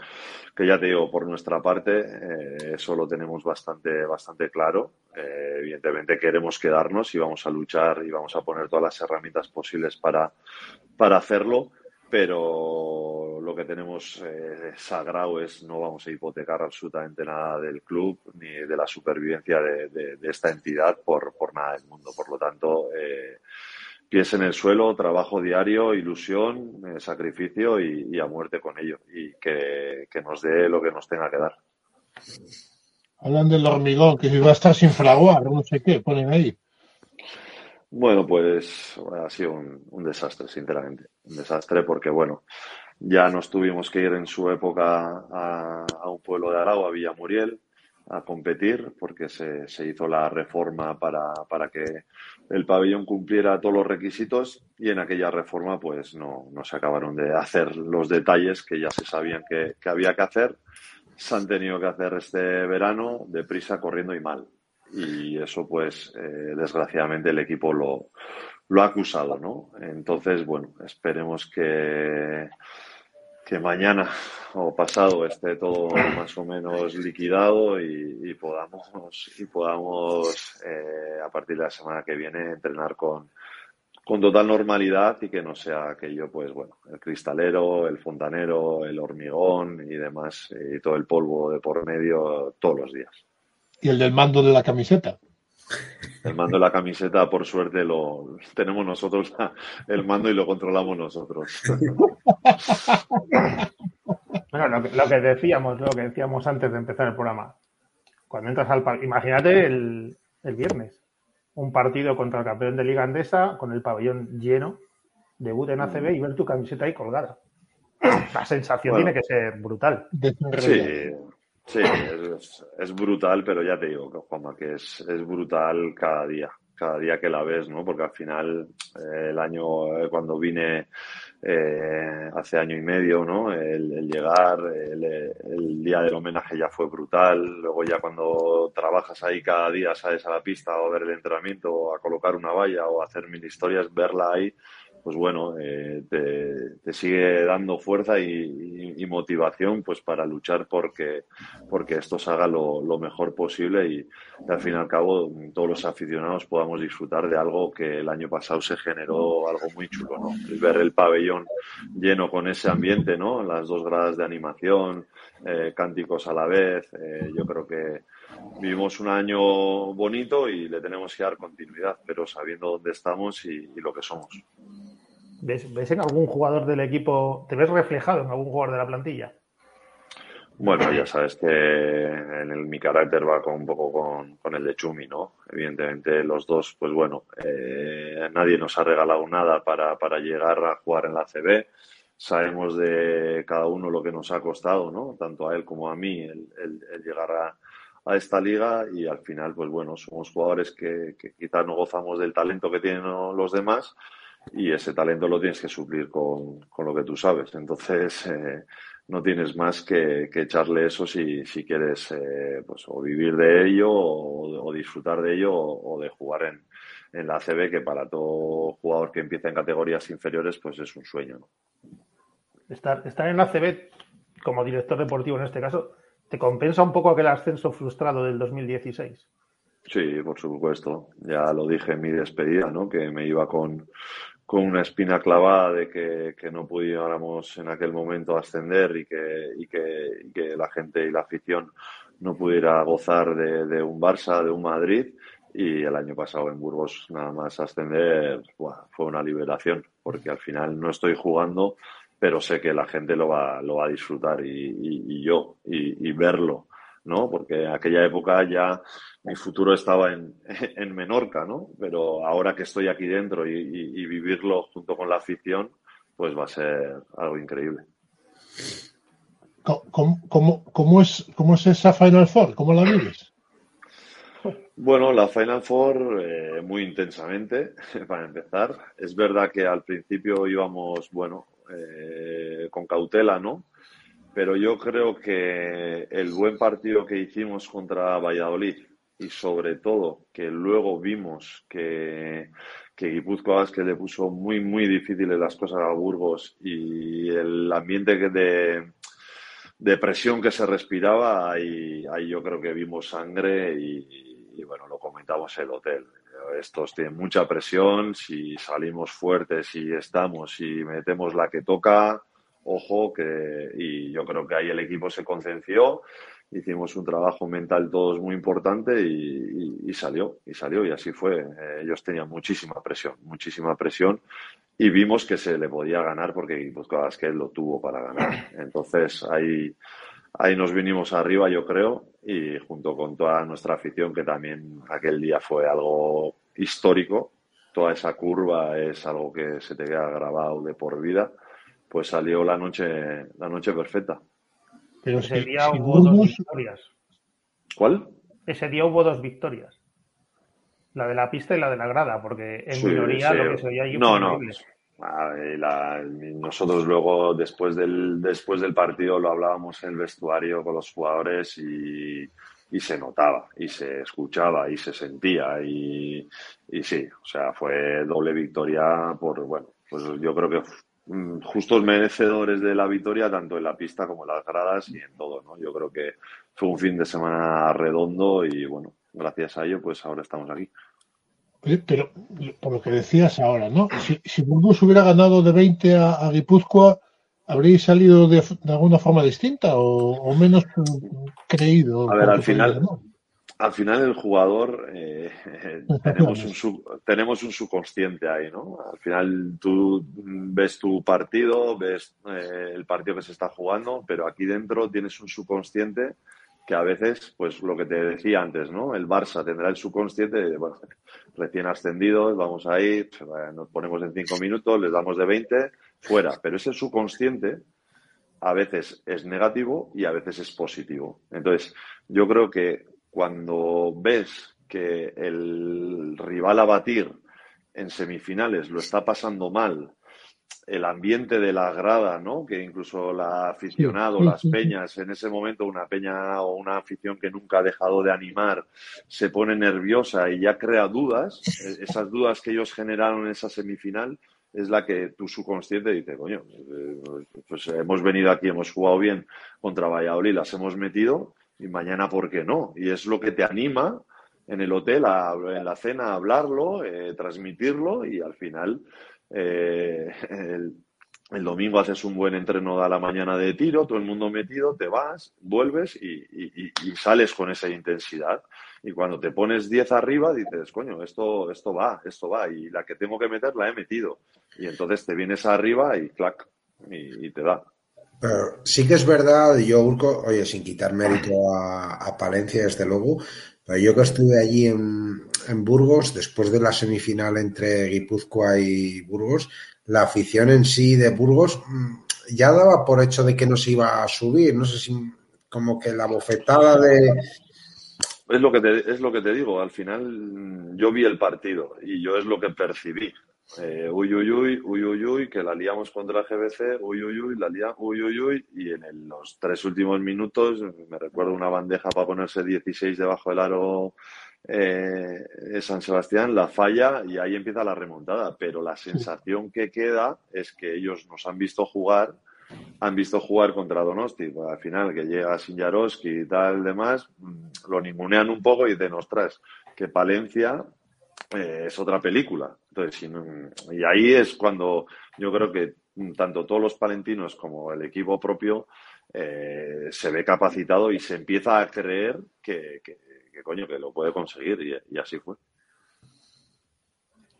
que ya te digo, por nuestra parte, eh, eso lo tenemos bastante, bastante claro. Eh, evidentemente queremos quedarnos y vamos a luchar y vamos a poner todas las herramientas posibles para, para hacerlo, pero lo que tenemos eh, sagrado es no vamos a hipotecar absolutamente nada del club ni de la supervivencia de, esta entidad por, por, nada del mundo. Por lo tanto, pies en el suelo, trabajo diario, ilusión, eh, sacrificio y, a muerte con ello y que, nos dé lo que nos tenga que dar. Hablan del hormigón, que va a estar sin fraguar, no sé qué, ponen ahí. Bueno, pues ha sido un, desastre, sinceramente. Un desastre porque, bueno, ya nos tuvimos que ir en su época a, un pueblo de Aragua, Villa Muriel, a competir porque se, se hizo la reforma para, para, que el pabellón cumpliera todos los requisitos y en aquella reforma pues no, no se acabaron de hacer los detalles que ya se sabían que, había que hacer. Se han tenido que hacer este verano deprisa, corriendo y mal y eso pues eh, desgraciadamente el equipo lo, lo ha acusado, ¿no? Entonces, bueno, esperemos que, que mañana o pasado esté todo más o menos liquidado y, podamos, y podamos eh, a partir de la semana que viene entrenar con, con total normalidad y que no sea aquello, pues bueno, el cristalero, el fontanero, el hormigón y demás, y todo el polvo de por medio todos los días. ¿Y el del mando de la camiseta? El mando de la camiseta, por suerte, lo tenemos nosotros *laughs* el mando y lo controlamos nosotros. *laughs* Bueno, lo que, decíamos, lo que decíamos antes de empezar el programa. Cuando entras al imagínate el, el viernes, un partido contra el campeón de Liga Andesa con el pabellón lleno, debut en ACB y ver tu camiseta ahí colgada. *clears throat* La sensación tiene que ser brutal. Sí, sí es, brutal, pero ya te digo, Juanma, que es, es brutal cada día cada día que la ves, ¿no? Porque al final, eh, el año, eh, cuando vine eh, hace año y medio, ¿no? El, llegar, el, día del homenaje ya fue brutal. Luego ya cuando trabajas ahí cada día, sales a la pista o a ver el entrenamiento o a colocar una valla o a hacer mil historias, verla ahí, pues bueno, eh, te, sigue dando fuerza y, motivación pues para luchar porque, porque esto se haga lo, mejor posible y, al fin y al cabo todos los aficionados podamos disfrutar de algo que el año pasado se generó algo muy chulo, ¿no? ver el pabellón lleno con ese ambiente, ¿no? Las dos gradas de animación, eh, cánticos a la vez, eh, yo creo que vivimos un año bonito y le tenemos que dar continuidad, pero sabiendo dónde estamos y lo que somos. ¿Ves, en algún jugador del equipo, te ves reflejado en algún jugador de la plantilla? Bueno, ya sabes que en mi carácter va con, un poco con, el de Chumi, ¿no? Evidentemente los dos, pues bueno, eh, nadie nos ha regalado nada para, llegar a jugar en la CB. Sabemos de cada uno lo que nos ha costado, ¿no? Tanto a él como a mí el, llegar a, esta liga y al final, pues bueno, somos jugadores que quizás no gozamos del talento que tienen los demás, y ese talento lo tienes que suplir con, lo que tú sabes. Entonces, eh, no tienes más que, echarle eso si, si quieres eh, pues, o vivir de ello o, disfrutar de ello o, de jugar en, en, la ACB, que para todo jugador que empieza en categorías inferiores, pues es un sueño. ¿no? Estar, estar en la ACB como director deportivo en este caso, ¿te compensa un poco aquel ascenso frustrado del 2016? Sí, por supuesto. Ya lo dije en mi despedida, ¿no? Que me iba con, con una espina clavada de que, no pudiéramos en aquel momento ascender y que, y que, la gente y la afición no pudiera gozar de, un Barça, de un Madrid. Y el año pasado en Burgos nada más ascender fue una liberación, porque al final no estoy jugando, pero sé que la gente lo va, lo va a disfrutar y, y yo, y, verlo ¿no? Porque aquella época ya mi futuro estaba en, *laughs* en Menorca, ¿no? Pero ahora que estoy aquí dentro y, vivirlo junto con la afición, pues va a ser algo increíble. ¿Cómo, cómo, es, cómo es esa Final Four? ¿Cómo la vives? Bueno, la Final Four eh, muy intensamente, *laughs* para empezar. Es verdad que al principio íbamos, bueno, eh, con cautela, ¿no? Pero yo creo que el buen partido que hicimos contra Valladolid y sobre todo que luego vimos que, que Guipúzcoa que le puso muy, muy difíciles las cosas a Burgos y el ambiente de, de presión que se respiraba, ahí, ahí yo creo que vimos sangre y, bueno, lo comentamos en el hotel. Estos tienen mucha presión, si salimos fuertes y estamos y metemos la que toca, ojo, que, y yo creo que ahí el equipo se concenció, hicimos un trabajo mental todos muy importante y, salió, y salió, y así fue. Eh, ellos tenían muchísima presión, muchísima presión, y vimos que se le podía ganar porque que él lo tuvo para ganar. Entonces ahí, ahí nos vinimos arriba, yo creo, y junto con toda nuestra afición, que también aquel día fue algo histórico, toda esa curva es algo que se te queda grabado de por vida pues salió la noche, la noche perfecta. Pero ese día hubo dos victorias. ¿Cuál? Ese día hubo dos victorias. La de la pista y la de la grada, porque en minoría lo que se veía allí no, no. nosotros luego, después del, después del partido, lo hablábamos en el vestuario con los jugadores y, se notaba, y se escuchaba, y se sentía. Y, y sí, o sea, fue doble victoria por, bueno, pues yo creo que justos merecedores de la victoria, tanto en la pista como en las gradas y en todo, ¿no? Yo creo que fue un fin de semana redondo y bueno, gracias a ello, pues ahora estamos aquí. pero por lo que decías ahora, ¿no? Si, si Burgos hubiera ganado de 20 a, a Guipúzcoa, ¿habríais salido de, alguna forma distinta o, menos creído? A ver, al final, al final el jugador eh, tenemos, un tenemos un subconsciente ahí, ¿no? Al final tú ves tu partido, ves eh, el partido que se está jugando, pero aquí dentro tienes un subconsciente que a veces, pues lo que te decía antes, ¿no? El Barça tendrá el subconsciente de, bueno, *laughs* recién ascendidos, vamos ahí, nos ponemos en cinco minutos, les damos de 20, fuera. Pero ese subconsciente a veces es negativo y a veces es positivo. Entonces, yo creo que cuando ves que el rival a batir en semifinales lo está pasando mal, el ambiente de la grada, ¿no? Que incluso la aficionado, las peñas, en ese momento una peña o una afición que nunca ha dejado de animar, se pone nerviosa y ya crea dudas, e-, esas dudas que ellos generaron en esa semifinal es la que tu subconsciente dice, coño, eh, pues hemos venido aquí, hemos jugado bien contra Valladolid, las hemos metido y mañana, ¿por qué no? Y es lo que te anima en el hotel, en la cena, a hablarlo, eh, transmitirlo y al final eh, el, domingo haces un buen entreno a la mañana de tiro, todo el mundo metido, te vas, vuelves y, sales con esa intensidad. Y cuando te pones 10 arriba, dices, coño, esto, esto va, esto va. Y la que tengo que meter la he metido. Y entonces te vienes arriba y clac, y, te da. Pero sí que es verdad, yo, Urco, oye, sin quitar mérito a, a Palencia, desde luego, pero yo que estuve allí en, en, Burgos, después de la semifinal entre Guipúzcoa y Burgos, la afición en sí de Burgos mm, ya daba por hecho de que no se iba a subir. No sé si como que la bofetada de, es lo que te, es lo que te digo, al final mm, yo vi el partido y yo es lo que percibí. Eh, uy, uy, uy, uy, uy, uy, que la liamos contra GBC, uy, uy, uy, la liamos, uy, uy, uy, y en los tres últimos minutos me recuerdo una bandeja para ponerse 16 debajo del aro eh, San Sebastián, la falla y ahí empieza la remontada, pero la sensación que queda es que ellos nos han visto jugar, han visto jugar contra Donosti, pues, al final que llega Sinjarovski y tal demás, mm, lo ningunean un poco y dicen, ostras, que Palencia eh, es otra película. Entonces, y ahí es cuando yo creo que tanto todos los palentinos como el equipo propio eh, se ve capacitado y se empieza a creer que, coño, que lo puede conseguir y, así fue.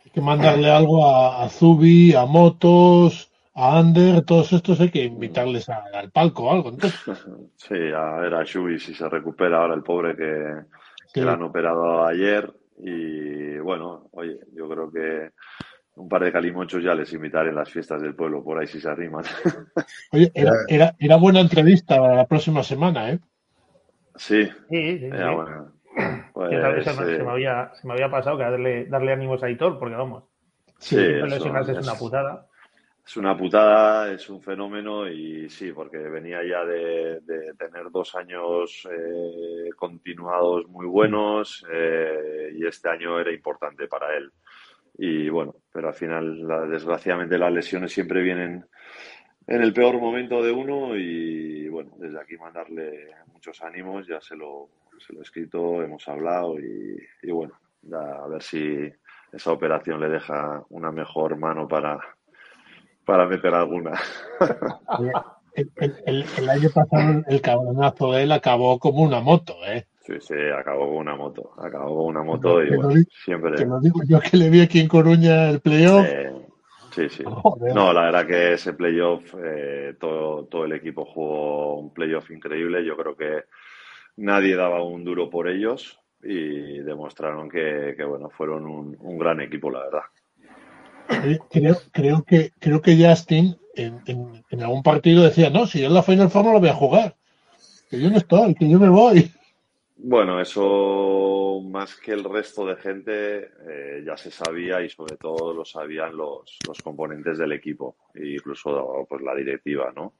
Hay que mandarle algo a, Zubi, a Motos, a Ander, todos estos hay que invitarles al palco o algo. *laughs* sí, a ver a Shubi si se recupera ahora el pobre que, que le han operado ayer y bueno, oye, yo creo que un par de calimochos ya les invitaré en las fiestas del pueblo, por ahí si se arriman. *laughs* Oye, era, era, buena entrevista la próxima semana, ¿eh? Sí. Sí, sí. Pues, se, me había, se, me había, pasado que darle, darle ánimos a Hitor, porque vamos. Sí, es una putada. Es una putada, es un fenómeno y sí, porque venía ya de, tener dos años eh, continuados muy buenos eh, y este año era importante para él. Y bueno, pero al final, desgraciadamente, las lesiones siempre vienen en el peor momento de uno y bueno, desde aquí mandarle muchos ánimos, ya se lo, se lo he escrito, hemos hablado y bueno, a ver si esa operación le deja una mejor mano para, para meter alguna. *laughs* El, año pasado el cabronazo de él acabó como una moto, ¿eh? Sí, sí, acabó como una moto. Acabó como una moto y bueno, siempre. Que lo digo yo que le vi aquí en Coruña el playoff. sí, sí. No, la verdad que ese playoff, eh, todo, todo el equipo jugó un playoff increíble. Yo creo que nadie daba un duro por ellos y demostraron que, bueno, fueron un, un gran equipo, la verdad. Creo, creo, que, creo que Justin en, algún partido decía, no, si yo en la Final Four no lo voy a jugar, que yo no estoy, que yo me voy. Bueno, eso más que el resto de gente eh, ya se sabía y sobre todo lo sabían los, los componentes del equipo, e incluso pues la directiva, ¿no?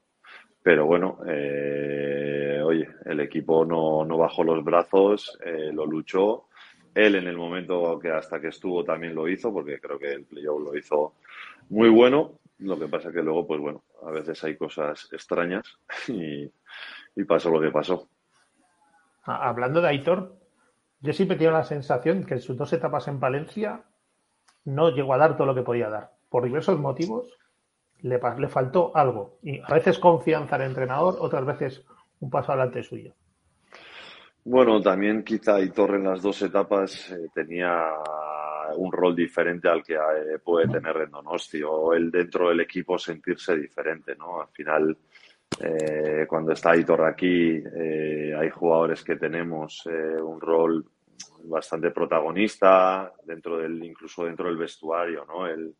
Pero bueno, eh, oye, el equipo no, no bajó los brazos, eh, lo luchó él en el momento que hasta que estuvo también lo hizo, porque creo que el playoff lo hizo muy bueno. Lo que pasa que luego, pues bueno, a veces hay cosas extrañas *laughs* y, pasó lo que pasó. Hablando de Aitor, yo siempre tengo la sensación que en sus dos etapas en Valencia no llegó a dar todo lo que podía dar. Por diversos motivos le, le faltó algo. Y a veces confianza al entrenador, otras veces un paso adelante suyo. Bueno, también quizá Torre en las dos etapas eh, tenía un rol diferente al que eh, puede tener en Donosti o él dentro del equipo sentirse diferente, ¿no? Al final, eh, cuando está Aitor aquí, hay jugadores que tenemos un rol bastante protagonista dentro del, incluso dentro del vestuario, ¿no? Él,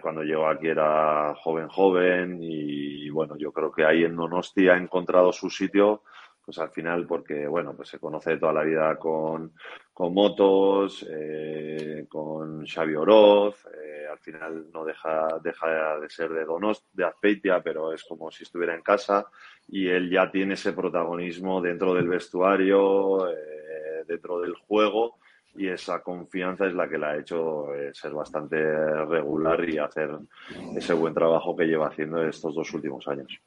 cuando llegó aquí era joven, joven y, bueno, yo creo que ahí en Donosti ha encontrado su sitio pues al final porque, bueno, pues se conoce toda la vida con, con Motos, eh, con Xavi Oroz, eh, al final no deja, deja de ser de Donost, de Azpeitia, pero es como si estuviera en casa y él ya tiene ese protagonismo dentro del vestuario, eh, dentro del juego y esa confianza es la que le ha hecho ser bastante regular y hacer ese buen trabajo que lleva haciendo estos dos últimos años.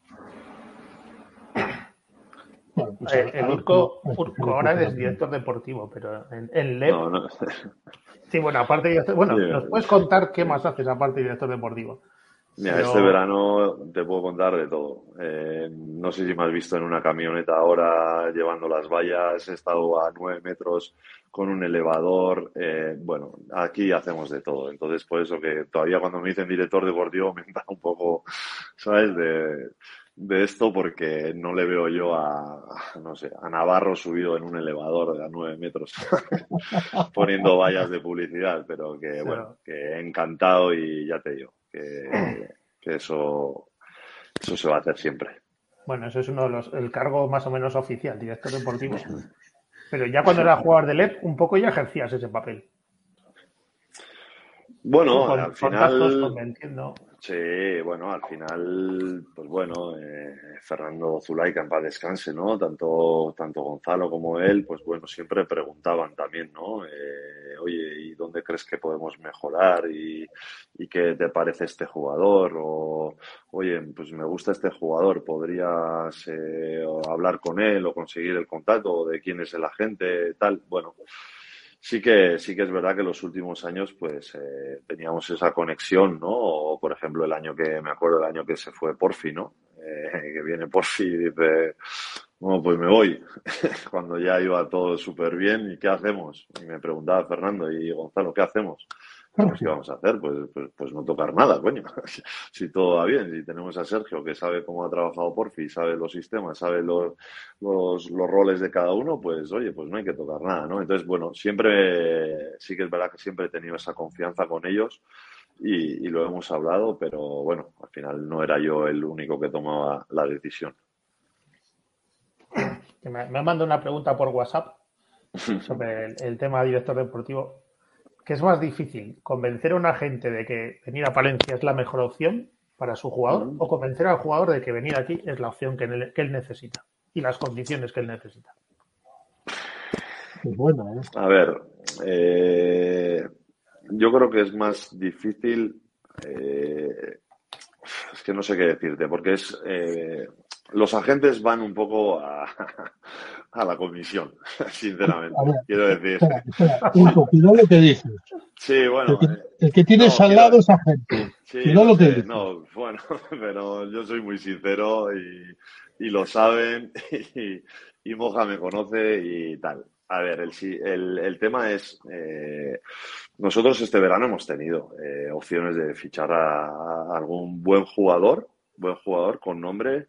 Pues eh, el Urco, ahora es director deportivo, pero en, en LEP. Sí, bueno, aparte de Bueno, ¿nos puedes contar qué más haces aparte de director deportivo? Mira, este verano te puedo contar de todo. Eh, no sé si me has visto en una camioneta ahora llevando las vallas, he estado a nueve metros con un elevador. Eh, bueno, aquí hacemos de todo. Entonces, por eso que todavía cuando me dicen director deportivo *laughs* me da un poco, ¿sabes? De, de esto porque no le veo yo a, no sé, a Navarro subido en un elevador de a nueve metros *laughs* poniendo vallas de publicidad, pero que bueno, que encantado y ya te digo, *clears throat* que, eso, eso se va a hacer siempre. Bueno, eso es uno de los, el cargo más o menos oficial, director deportivo. *laughs* Pero ya cuando era jugador de LEP, un poco ya ejercías ese papel. Bueno, al final. Sí, bueno, al final, pues bueno, eh, Fernando Zulaika en paz descanse, ¿no? Tanto, tanto Gonzalo como él, pues bueno, siempre preguntaban también, ¿no? Eh, oye, ¿y dónde crees que podemos mejorar? ¿Y, ¿Y qué te parece este jugador? O, oye, pues me gusta este jugador, ¿podrías eh, hablar con él o conseguir el contacto de quién es el agente, tal? Bueno sí que, sí que es verdad que los últimos años pues eh, teníamos esa conexión, ¿no? O, por ejemplo, el año que, me acuerdo el año que se fue Porfi, ¿no? Eh, que viene Porfi y dice, bueno, pues me voy, *laughs* cuando ya iba todo súper bien, ¿y qué hacemos? Y me preguntaba Fernando y Gonzalo, ¿qué hacemos? ¿Qué vamos a hacer? Pues, pues, pues, no tocar nada, coño. *laughs* si todo va bien, si tenemos a Sergio que sabe cómo ha trabajado Porfi, sabe los sistemas, sabe los, los, los, roles de cada uno, pues oye, pues no hay que tocar nada, ¿no? Entonces, bueno, siempre, sí que es verdad que siempre he tenido esa confianza con ellos y, y lo hemos hablado, pero bueno, al final no era yo el único que tomaba la decisión. Me, me mandado una pregunta por WhatsApp *laughs* sobre el, el tema de director deportivo ¿Qué es más difícil? ¿Convencer a un agente de que venir a Palencia es la mejor opción para su jugador o convencer al jugador de que venir aquí es la opción que él, necesita y las condiciones que él necesita? bueno, ¿eh? A ver, eh, yo creo que es más difícil. Eh, es que no sé qué decirte, porque es los agentes van un poco a, *laughs* a la comisión, *laughs* sinceramente. quiero decir. cuidado lo que dices. Sí, bueno. El que, tienes al lado es agente. Sí, cuidado lo que dices. No, *laughs* bueno, pero yo soy muy sincero y, y lo saben y, y, Moja me conoce y tal. A ver, el, el, el tema es, eh, nosotros este verano hemos tenido eh, opciones de fichar a, a algún buen jugador, buen jugador con nombre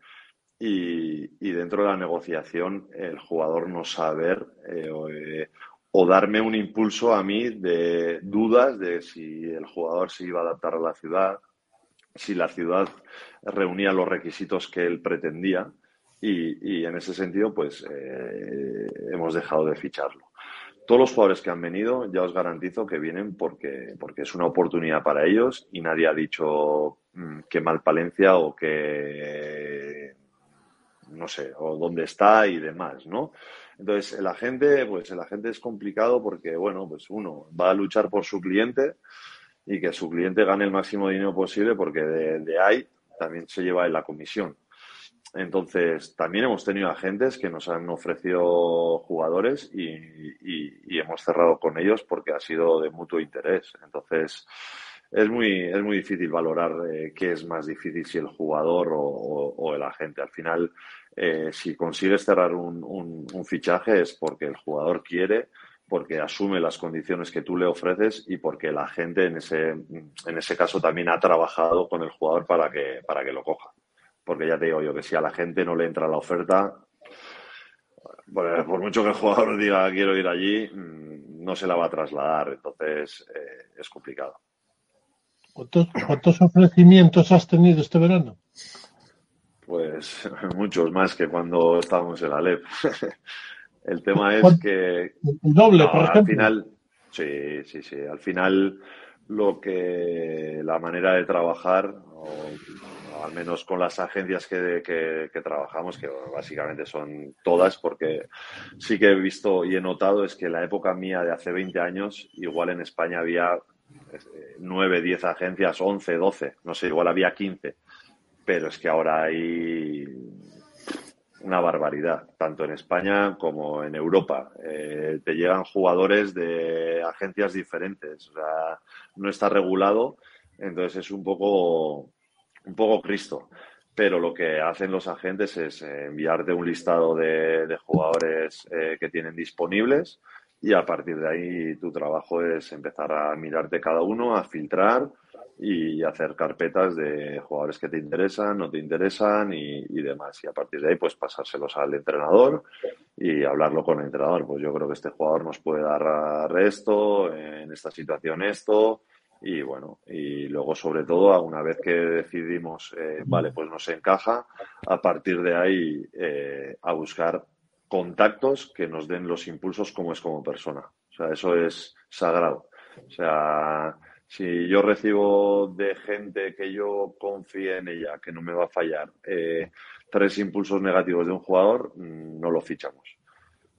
y, dentro de la negociación el jugador no saber eh, eh, o, darme un impulso a mí de dudas de si el jugador se iba a adaptar a la ciudad, si la ciudad reunía los requisitos que él pretendía y, en ese sentido pues eh, hemos dejado de ficharlo. Todos los jugadores que han venido ya os garantizo que vienen porque, porque es una oportunidad para ellos y nadie ha dicho mm, que mal Palencia o que no sé, o dónde está y demás, ¿no? Entonces, el agente, pues el agente es complicado porque, bueno, pues uno va a luchar por su cliente y que su cliente gane el máximo dinero posible porque de, ahí también se lleva en la comisión. entonces, también hemos tenido agentes que nos han ofrecido jugadores y, hemos cerrado con ellos porque ha sido de mutuo interés. Entonces, es muy, es muy difícil valorar eh, qué es más difícil, si el jugador o, el agente. Al final, eh, si consigues cerrar un, un, fichaje es porque el jugador quiere, porque asume las condiciones que tú le ofreces y porque la gente en ese, en ese caso también ha trabajado con el jugador para que, para que lo coja. Porque ya te digo yo que si a la gente no le entra la oferta, por mucho que el jugador diga quiero ir allí, mm, no se la va a trasladar. Entonces eh, es complicado. ¿Cuántos, ofrecimientos has tenido este verano? Pues *laughs* muchos más que cuando estábamos en la LEP. *laughs* El tema es que. El doble, por ejemplo. Al final, sí, sí, sí. Al final, lo que. La manera de trabajar, o, al menos con las agencias que, que, trabajamos, que básicamente son todas, porque sí que he visto y he notado es que en la época mía de hace 20 años, igual en España había 9, 10 agencias, 11, 12, no sé, igual había 15. Pero es que ahora hay una barbaridad, tanto en España como en Europa. Eh, te llegan jugadores de agencias diferentes, o sea, no está regulado, entonces es un poco, un poco Cristo. Pero lo que hacen los agentes es enviarte un listado de, jugadores eh, que tienen disponibles y a partir de ahí tu trabajo es empezar a mirarte cada uno, a filtrar y hacer carpetas de jugadores que te interesan, no te interesan y, demás. Y a partir de ahí, pues pasárselos al entrenador y hablarlo con el entrenador. Pues yo creo que este jugador nos puede dar esto, en esta situación esto. Y bueno, y luego sobre todo, una vez que decidimos, eh, vale, pues nos encaja, a partir de ahí eh, a buscar contactos que nos den los impulsos como es como persona. O sea, eso es sagrado. O sea, si yo recibo de gente que yo confíe en ella, que no me va a fallar, eh, tres impulsos negativos de un jugador, mm, no lo fichamos.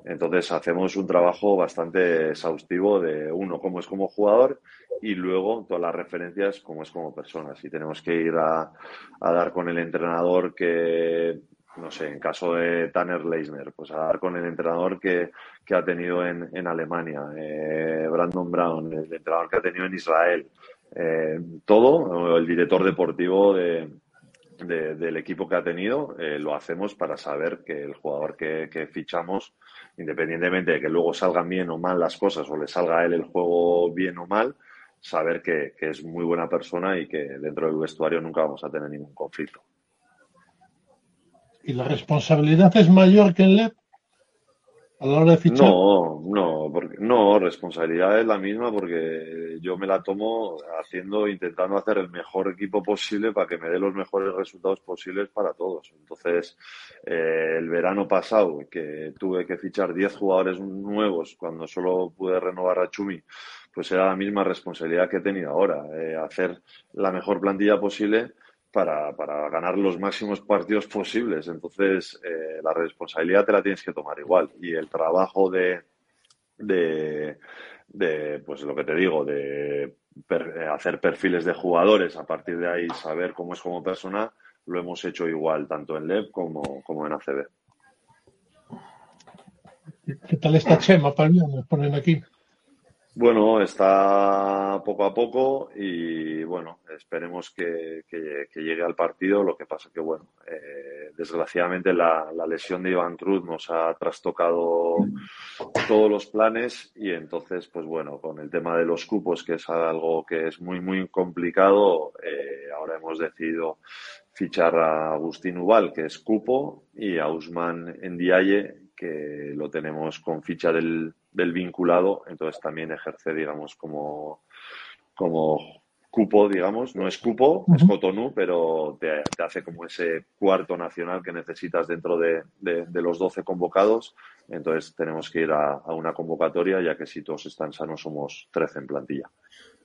Entonces hacemos un trabajo bastante exhaustivo de uno, cómo es como jugador y luego todas las referencias, cómo es como persona. Si tenemos que ir a, a dar con el entrenador que no sé, en caso de Tanner Leisner, pues a dar con el entrenador que, ha tenido en, Alemania, eh, Brandon Brown, el entrenador que ha tenido en Israel, eh, todo, el director deportivo de, del equipo que ha tenido, eh, lo hacemos para saber que el jugador que, fichamos, independientemente de que luego salgan bien o mal las cosas o le salga a él el juego bien o mal, saber que es muy buena persona y que dentro del vestuario nunca vamos a tener ningún conflicto. ¿Y la responsabilidad es mayor que en LED? A la hora de fichar. No, no, porque, no, responsabilidad es la misma porque yo me la tomo haciendo, intentando hacer el mejor equipo posible para que me dé los mejores resultados posibles para todos. Entonces, eh, el verano pasado, que tuve que fichar 10 jugadores nuevos cuando solo pude renovar a Chumi, pues era la misma responsabilidad que he tenido ahora, eh, hacer la mejor plantilla posible para, para ganar los máximos partidos posibles. Entonces, eh, la responsabilidad te la tienes que tomar igual. Y el trabajo de, de, pues lo que te digo, de eh, hacer perfiles de jugadores, a partir de ahí saber cómo es como persona, lo hemos hecho igual, tanto en LEP como, como en ACB. ¿Qué tal está Chema, Pablo? Me ponen aquí. Bueno, está poco a poco y bueno, esperemos que, llegue al partido. Lo que pasa que, bueno, eh, desgraciadamente la, lesión de Iván Cruz nos ha trastocado todos los planes y entonces, pues bueno, con el tema de los cupos, que es algo que es muy, muy complicado, eh, ahora hemos decidido fichar a Agustín Ubal, que es cupo, y a Usman Ndiaye, que lo tenemos con ficha del, del vinculado, entonces también ejerce, digamos, como, como cupo, digamos, no es cupo, es Cotonou, pero te, hace como ese cuarto nacional que necesitas dentro de, los 12 convocados. Entonces tenemos que ir a, una convocatoria, ya que si todos están sanos somos 13 en plantilla.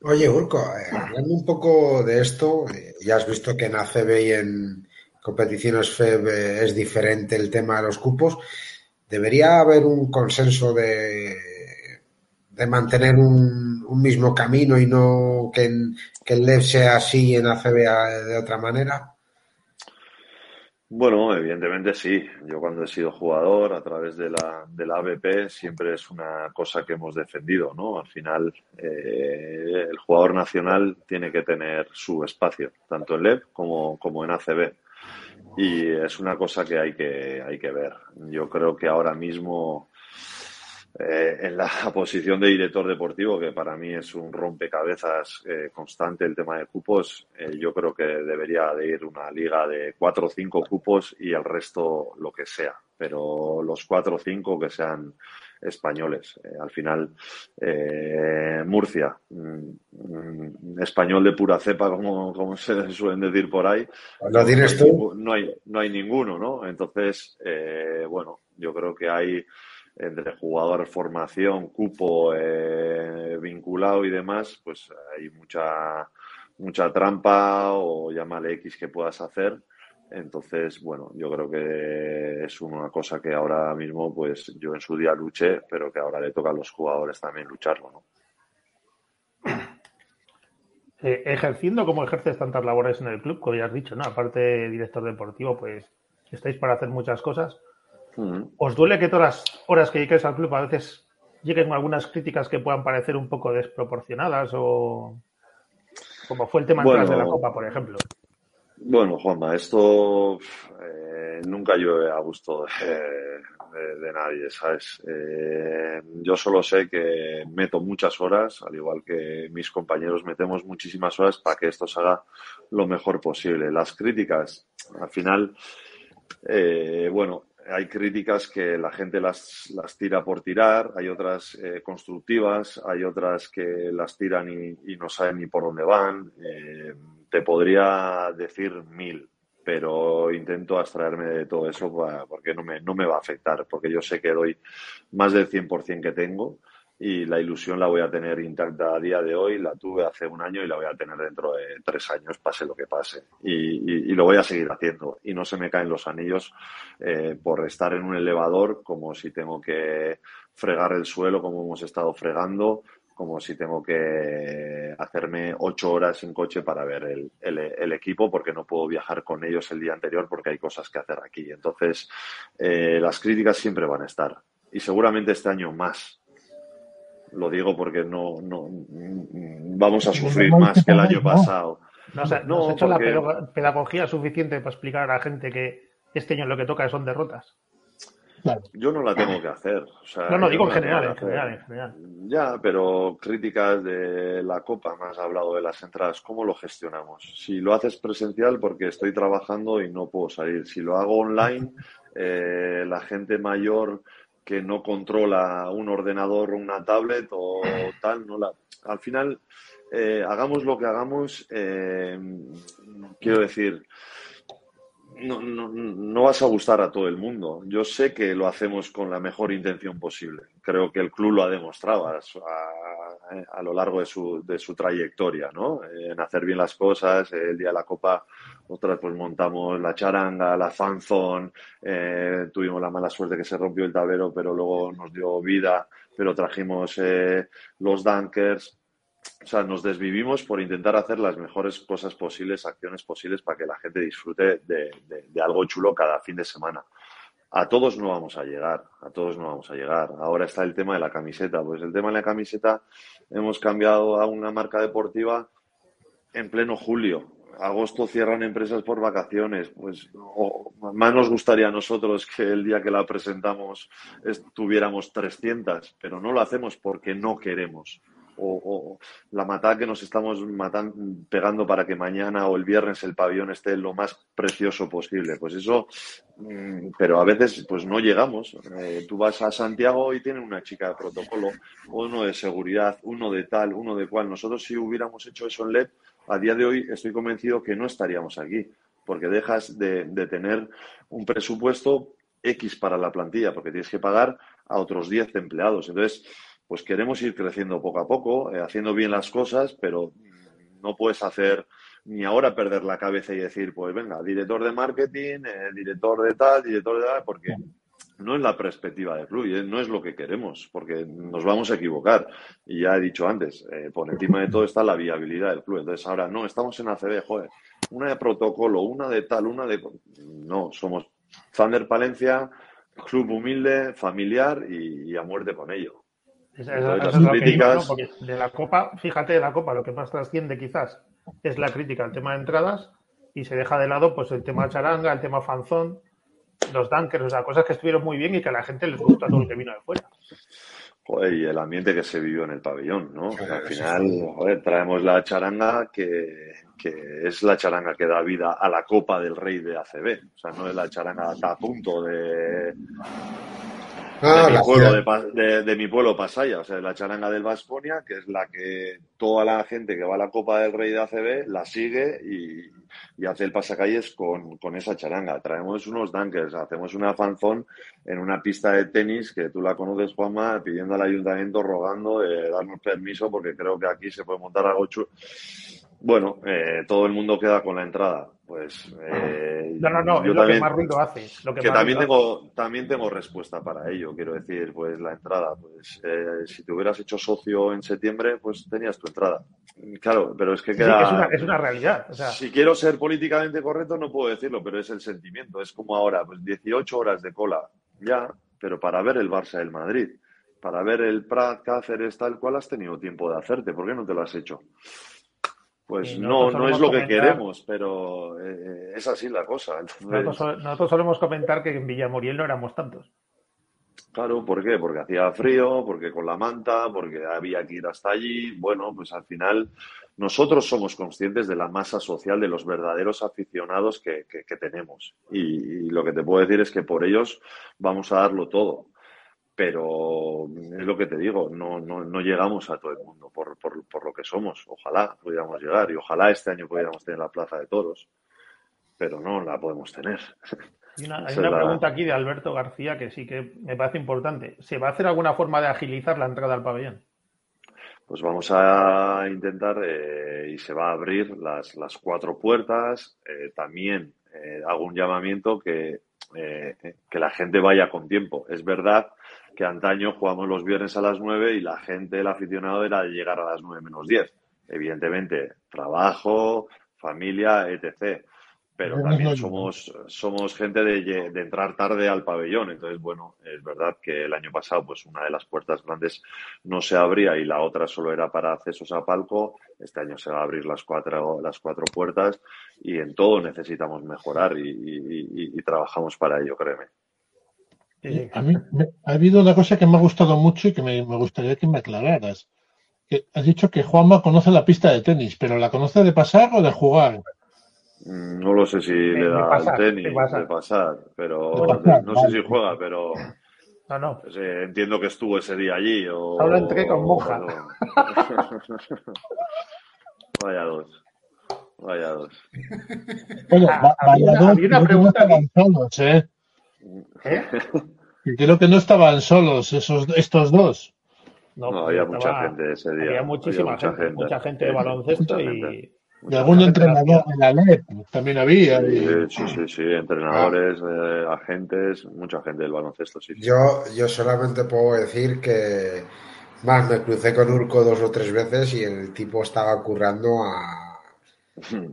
Oye, Urco, eh, hablando un poco de esto, eh, ya has visto que en ACB y en competiciones FEB eh, es diferente el tema de los cupos debería haber un consenso de, de mantener un, un, mismo camino y no que, que el LEV sea así y en ACB de otra manera? Bueno, evidentemente sí. Yo cuando he sido jugador a través de la, de la ABP siempre es una cosa que hemos defendido, ¿no? Al final eh, el jugador nacional tiene que tener su espacio, tanto en LEP como, como en ACB. Y es una cosa que hay que, hay que ver. Yo creo que ahora mismo eh, en la *laughs* posición de director deportivo, que para mí es un rompecabezas eh, constante el tema de cupos, eh, yo creo que debería de ir una liga de cuatro o cinco cupos y el resto lo que sea, pero los cuatro o cinco que sean españoles. al final, Murcia, mm, mm, español de pura cepa, como, como se *laughs* suelen decir por ahí. ¿Lo tienes tú? No hay, no hay ninguno, ¿no? Entonces, bueno, yo creo que hay entre jugador, formación, cupo eh, vinculado y demás, pues hay mucha, mucha trampa o llámale X que puedas hacer. Entonces, bueno, yo creo que es una cosa que ahora mismo, pues yo en su día luché, pero que ahora le toca a los jugadores también lucharlo, ¿no? Eh, ejerciendo como ejerces tantas labores en el club, como ya has dicho, ¿no? Aparte de director deportivo, pues estáis para hacer muchas cosas. ¿Os duele que todas las horas que llegues al club a veces lleguen algunas críticas que puedan parecer un poco desproporcionadas o como fue el tema de la Copa, por ejemplo? Bueno, Juanma, esto eh, nunca yo a gusto de, nadie, ¿sabes? Eh, yo solo sé que meto muchas horas, al igual que mis compañeros metemos muchísimas horas para que esto se haga lo mejor posible. Las críticas, al final, eh, bueno, hay críticas que la gente las, las tira por tirar, hay otras eh, constructivas, hay otras que las tiran y, no saben ni por dónde van. Eh, te podría decir mil, pero intento abstraerme de todo eso porque no me, no me va a afectar, porque yo sé que doy más del 100% que tengo y la ilusión la voy a tener intacta a día de hoy, la tuve hace un año y la voy a tener dentro de tres años, pase lo que pase. Y, lo voy a seguir haciendo. Y no se me caen los anillos eh, por estar en un elevador como si tengo que fregar el suelo como hemos estado fregando, como si tengo que hacerme ocho horas en coche para ver el, el, equipo porque no puedo viajar con ellos el día anterior porque hay cosas que hacer aquí. Entonces, eh, las críticas siempre van a estar. Y seguramente este año más, lo digo porque no, no vamos a sufrir más que el año pasado. No, o no, has hecho la pedagogía suficiente para explicar a la gente que este año lo que toca son derrotas. Yo no la tengo que hacer. no, no, digo en general, en general, en general. Ya, pero críticas de la Copa, más hablado de las entradas, ¿cómo lo gestionamos? Si lo haces presencial, porque estoy trabajando y no puedo salir. Si lo hago online, eh, la gente mayor que no controla un ordenador o una tablet o tal, no la, al final, eh, hagamos lo que hagamos, eh, quiero decir, no, no, no, vas a gustar a todo el mundo. Yo sé que lo hacemos con la mejor intención posible. Creo que el club lo ha demostrado a, lo largo de su, de su trayectoria, ¿no? En hacer bien las cosas. El día de la Copa, otras pues montamos la charanga, la fanzone, eh, tuvimos la mala suerte que se rompió el tablero, pero luego nos dio vida, pero trajimos eh, los dunkers o sea, nos desvivimos por intentar hacer las mejores cosas posibles, acciones posibles para que la gente disfrute de, algo chulo cada fin de semana. A todos no vamos a llegar, a todos no vamos a llegar. Ahora está el tema de la camiseta. Pues el tema de la camiseta hemos cambiado a una marca deportiva en pleno julio. Agosto cierran empresas por vacaciones. Pues más nos gustaría a nosotros que el día que la presentamos tuviéramos 300, pero no lo hacemos porque no queremos o, la matada que nos estamos matando, pegando para que mañana o el viernes el pabellón esté lo más precioso posible. Pues eso, mm, pero a veces pues no llegamos. Eh, tú vas a Santiago y tienen una chica de protocolo, uno de seguridad, uno de tal, uno de cual. Nosotros si hubiéramos hecho eso en LED, a día de hoy estoy convencido que no estaríamos aquí, porque dejas de, de tener un presupuesto X para la plantilla, porque tienes que pagar a otros 10 empleados. Entonces, pues queremos ir creciendo poco a poco, eh, haciendo bien las cosas, pero no puedes hacer ni ahora perder la cabeza y decir, pues venga, director de marketing, eh, director de tal, director de tal, porque no es la perspectiva del club no es lo que queremos, porque nos vamos a equivocar. Y ya he dicho antes, eh, por encima de todo está la viabilidad del club. Entonces ahora, no, estamos en ACB, joder, una de protocolo, una de tal, una de... No, somos Thunder Palencia, club humilde, familiar y, a muerte con ello. De la Copa, fíjate, de la Copa lo que más trasciende quizás es la crítica al tema de entradas y se deja de lado pues el tema charanga, el tema fanzón, los dunkers, o sea, cosas que estuvieron muy bien y que a la gente les gusta todo lo que vino de fuera. Joder, y el ambiente que se vivió en el pabellón, ¿no? al final, joder, traemos la charanga que, es la charanga que da vida a la Copa del Rey de ACB. O sea, no es la charanga a punto de, de, mi pueblo, de, mi pueblo Pasaya, o sea, la charanga del Vasconia, que es la que toda la gente que va a la Copa del Rey de ACB la sigue y, hace el pasacalles con, con, esa charanga. Traemos unos dunkers, hacemos una fanzón en una pista de tenis que tú la conoces, Juanma, pidiendo al ayuntamiento, rogando de darnos permiso porque creo que aquí se puede montar algo chulo. Bueno, eh, todo el mundo queda con la entrada. Pues eh, no, no, no, yo lo también, que más ruido hace. que, también tengo, también tengo respuesta para ello. Quiero decir, pues la entrada, pues eh, si te hubieras hecho socio en septiembre, pues tenías tu entrada. Claro, pero es que queda. es, una, realidad. Si quiero ser políticamente correcto, no puedo decirlo, pero es el sentimiento. Es como ahora, pues 18 horas de cola, ya, pero para ver el Barça del Madrid, para ver el Prat, Cáceres, tal cual, has tenido tiempo de hacerte. ¿Por qué no te lo has hecho? Pues no, no es lo que queremos, pero eh, es así la cosa. Nosotros, solemos comentar que en Villamoriel no éramos tantos. Claro, ¿por qué? Porque hacía frío, porque con la manta, porque había que ir hasta allí. Bueno, pues al final nosotros somos conscientes de la masa social de los verdaderos aficionados que, tenemos. y, lo que te puedo decir es que por ellos vamos a darlo todo pero es lo que te digo, no, no, no llegamos a todo el mundo por, por, por, lo que somos. Ojalá pudiéramos llegar y ojalá este año pudiéramos tener la plaza de toros, pero no la podemos tener. hay una pregunta aquí de Alberto García que sí que me parece importante. ¿Se va a hacer alguna forma de agilizar la entrada al pabellón? Pues vamos a intentar eh, y se va a abrir las, las cuatro puertas. Eh, también eh, hago un llamamiento que, que la gente vaya con tiempo. Es verdad que antaño jugamos los viernes a las 9 y la gente, el aficionado, era de llegar a las 9 menos 10. Evidentemente, trabajo, familia, etc. Pero también somos, somos gente de, entrar tarde al pabellón. Entonces, bueno, es verdad que el año pasado, pues una de las puertas grandes no se abría y la otra solo era para accesos a palco. Este año se va a abrir las cuatro, las cuatro puertas y en todo necesitamos mejorar y trabajamos para ello, créeme. A mí ha habido una cosa que me ha gustado mucho y que me, gustaría que me aclararas. Que has dicho que Juanma conoce la pista de tenis, pero ¿la conoce de pasar o de jugar? Mm, no lo sé si le da al tenis de pasar, pero no sé si juega, pero no, no. Pues, eh, entiendo que estuvo ese día allí. O, Ahora entré con Moja. *laughs* Vaya dos. Vaya dos. Bueno, ah, vaya dos. Había una pregunta. ¿eh? ¿Eh? Creo que no estaban solos esos, estos dos. No, había mucha gente ese día. Había muchísima gente, mucha gente de baloncesto y. algún entrenador de la LEP también había. Sí, sí, sí, entrenadores, eh, agentes, mucha gente del baloncesto, sí. Yo, yo solamente puedo decir que más me crucé con Urco dos o tres veces y el tipo estaba currando a,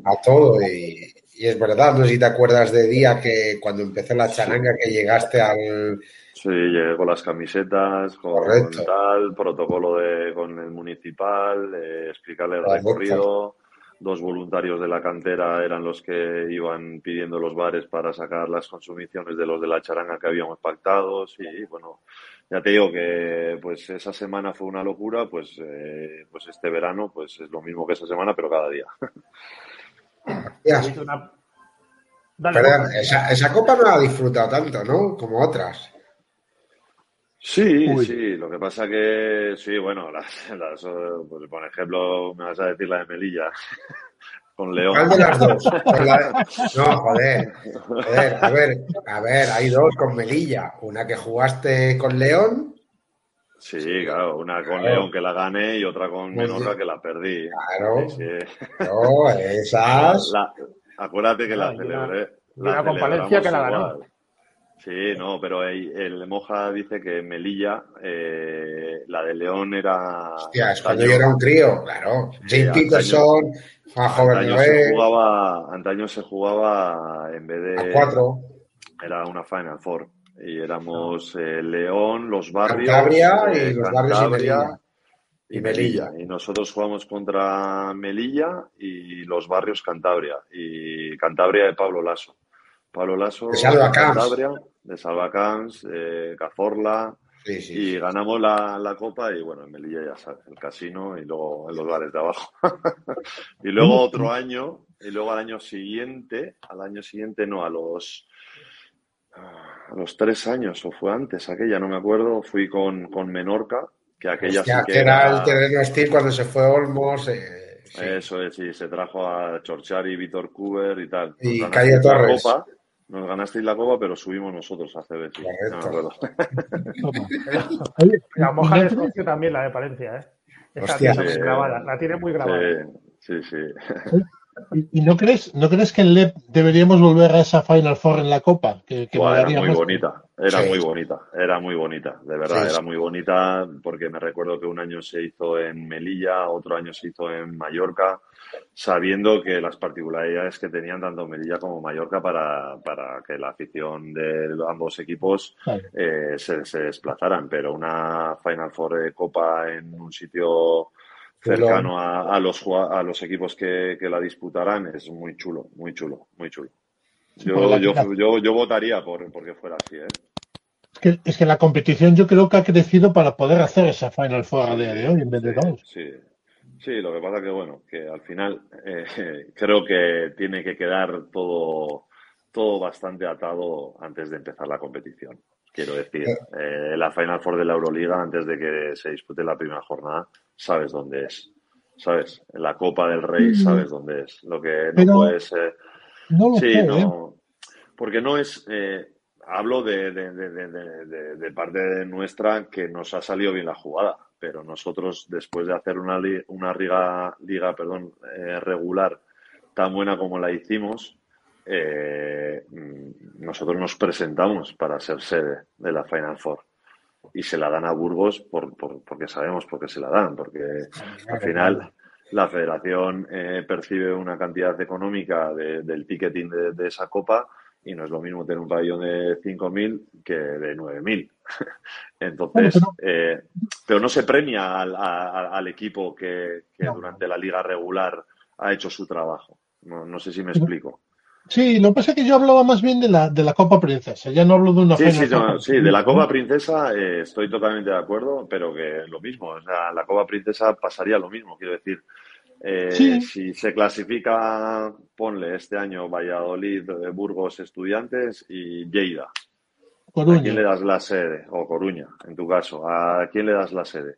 a todo y, y es verdad, no sé si te acuerdas de día que cuando empezó la charanga que llegaste al... Sí, llegué con las camisetas, con tal, protocolo de, con el municipal, eh, explicarle el recorrido. Dos voluntarios de la cantera eran los que iban pidiendo los bares para sacar las consumiciones de los de la charanga que habíamos pactado. Y bueno, ya te digo que pues esa semana fue una locura, pues, eh, pues este verano pues es lo mismo que esa semana, pero cada día. *laughs* esa, copa no la ha disfrutado tanto, ¿no? Como otras. Sí, sí, lo que pasa que, sí, bueno, *laughs* las, las, pues, por ejemplo, me vas a decir la de Melilla, *laughs* con León. ¿Cuál de las dos? *laughs* No, joder, joder, a ver, a ver, hay dos con Melilla, una que jugaste con León Sí, claro, una con León que la gané y otra con Menorca que la perdí. Claro. No, esas. acuérdate que la celebré. La, con Palencia que la ganó. Sí, no, pero el, Moja dice que Melilla, eh, la de León era. Hostia, es cuando yo era un crío, claro. Jane Peterson, Juan antaño se jugaba, antaño se jugaba en vez de. A cuatro. Era una Final Four. Y éramos eh, León, los barrios. Cantabria y eh, los barrios y Melilla. Y Melilla. Y nosotros jugamos contra Melilla y los barrios Cantabria. Y Cantabria de Pablo Lasso. Pablo Lasso de Cantabria de Salvacans, de Cazorla, y ganamos la, copa y bueno, en Melilla ya sabes, el casino y luego en los bares de abajo. *laughs* y luego otro año, y luego al año siguiente, al año siguiente no, a los a los tres años o fue antes, aquella no me acuerdo, fui con, con Menorca, que aquella que, era, el terreno Steel cuando se fue Olmos. Eh, Eso es, sí, se trajo a Chorchari, Víctor Cuber y tal. Y Calle Torres. Nos ganasteis la copa, pero subimos nosotros a CB. la moja de Escocia también, la de Palencia, ¿eh? Esa tiene muy grabada, la tiene muy grabada. Sí, sí. ¿Y, no crees, no crees que en LEP deberíamos volver a esa Final Four en la Copa? Que, era muy bonita, era muy bonita, era muy bonita, de verdad, era muy bonita porque me recuerdo que un año se hizo en Melilla, otro año se hizo en Mallorca, sabiendo que las particularidades que tenían tanto Melilla como Mallorca para, para que la afición de ambos equipos eh, se, se desplazaran, pero una Final Four de Copa en un sitio cercano a, los, a los equipos que, la disputarán es muy chulo, muy chulo, muy chulo. Yo, yo, yo, votaría por porque fuera así. ¿eh? Es, que, es que la competición yo creo que ha crecido para poder hacer esa Final Four a día de hoy en vez de dos. Sí, sí, lo que pasa que bueno, que al final eh, *laughs* creo que tiene que quedar todo, todo bastante atado antes de empezar la competición. Quiero decir, eh, la Final Four de la Euroliga, antes de que se dispute la primera jornada, sabes dónde es. ¿Sabes? En la Copa del Rey sabes dónde es. Lo que no puede ser. No sí, no. Porque no es. Eh, hablo de, de, de, parte nuestra que nos ha salido bien la jugada, pero nosotros, después de hacer una, una liga, liga perdón, eh, regular tan buena como la hicimos, eh, mm, nosotros nos presentamos para ser sede de la Final Four y se la dan a Burgos por, porque sabemos por qué se la dan, porque al final la federación eh, percibe una cantidad económica del ticketing de, esa copa y no es lo mismo tener un pabellón de 5.000 que de 9.000. *laughs* Entonces, eh, pero no se premia al, equipo que, durante la liga regular ha hecho su trabajo. no sé si me explico. Sí, lo que pasa es que yo hablaba más bien de la, de la Copa Princesa, ya no hablo de una Sí, sí, sí, de la Copa Princesa eh, estoy totalmente de acuerdo, pero que lo mismo, o sea, la Copa Princesa pasaría lo mismo, quiero decir. Eh, si se clasifica, ponle este año Valladolid, eh, Burgos, Estudiantes y Lleida. ¿A quién le das la sede? O Coruña, en tu caso. ¿A quién le das la sede?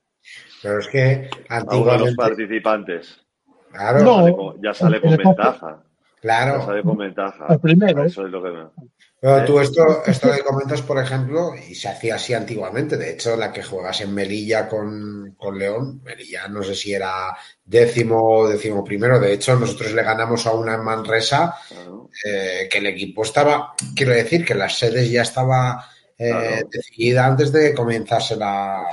Pero es que A uno de los participantes. Claro. Ya sale con ventaja. Claro. Eso con ventaja. El primero. Eso es lo que Pero tú esto, esto que comentas, por ejemplo, y se hacía así antiguamente. De hecho, la que juegas en Melilla con, León, Melilla no sé si era décimo o décimo primero. De hecho, nosotros le ganamos a una en Manresa, eh, que el equipo estaba, quiero decir, que las sedes ya estaba eh, decidida antes de comenzarse la,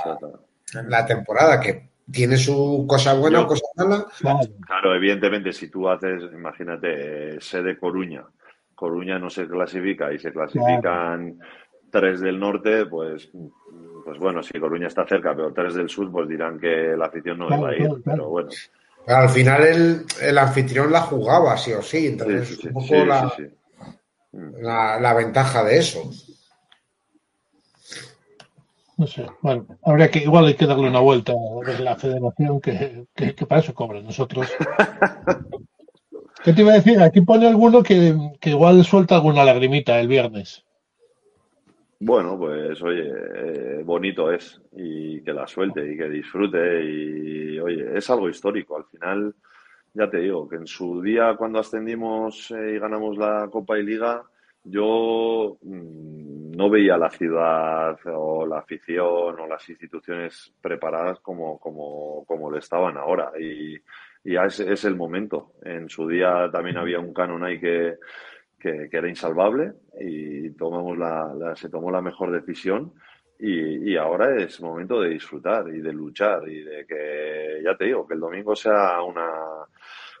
la temporada, que tiene su cosa buena o cosa mala. Claro, evidentemente, si tú haces, imagínate, sede Coruña, Coruña no se clasifica y se clasifican tres del norte, pues, pues bueno, si Coruña está cerca, pero tres del sur, pues dirán que la afición no va a ir. Pero bueno. al final el, el, anfitrión la jugaba, sí o sí. Entonces, un poco la, la ventaja de eso. No sé, bueno, habría que, igual hay que darle una vuelta a la federación que, que, para eso cobra nosotros. ¿Qué te iba a decir? Aquí pone alguno que, igual suelta alguna lagrimita el viernes. Bueno, pues oye, eh, bonito es y que la suelte y que disfrute y oye, es algo histórico. Al final, ya te digo, que en su día cuando ascendimos eh, y ganamos la Copa y Liga, yo mm, no veía la ciudad o la afición o las instituciones preparadas como, como, como lo estaban ahora. Y, y es, es, el momento. En su día también había un canon ahí que, que, era insalvable y tomamos la, se tomó la mejor decisión y, ahora es momento de disfrutar y de luchar y de que, ya te digo, que el domingo sea una,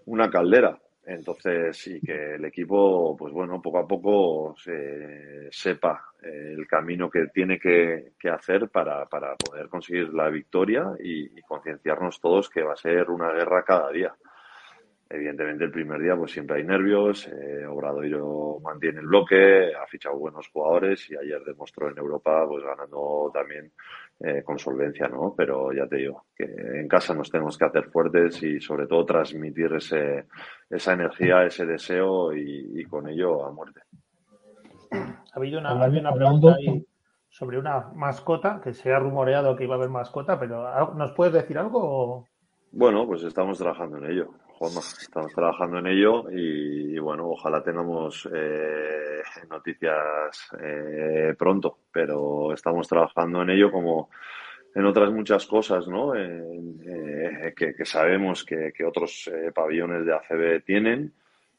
una caldera. Entonces, y que el equipo, pues bueno, poco a poco se, sepa eh, el camino que tiene que, hacer para, para, poder conseguir la victoria y, y concienciarnos todos que va a ser una guerra cada día. Evidentemente el primer día pues siempre hay nervios, eh, Obradoiro mantiene el bloque, ha fichado buenos jugadores y ayer demostró en Europa pues ganando también eh, con solvencia, ¿no? Pero ya te digo, que en casa nos tenemos que hacer fuertes y sobre todo transmitir ese, esa energía, ese deseo y, con ello a muerte. Ha habido una, una pregunta ahí sobre una mascota, que se ha rumoreado que iba a haber mascota, pero ¿nos puedes decir algo? Bueno, pues estamos trabajando en ello. Estamos trabajando en ello y, bueno, ojalá tengamos eh, noticias eh, pronto, pero estamos trabajando en ello como en otras muchas cosas, ¿no? Eh, que, sabemos que, otros pabellones de ACB tienen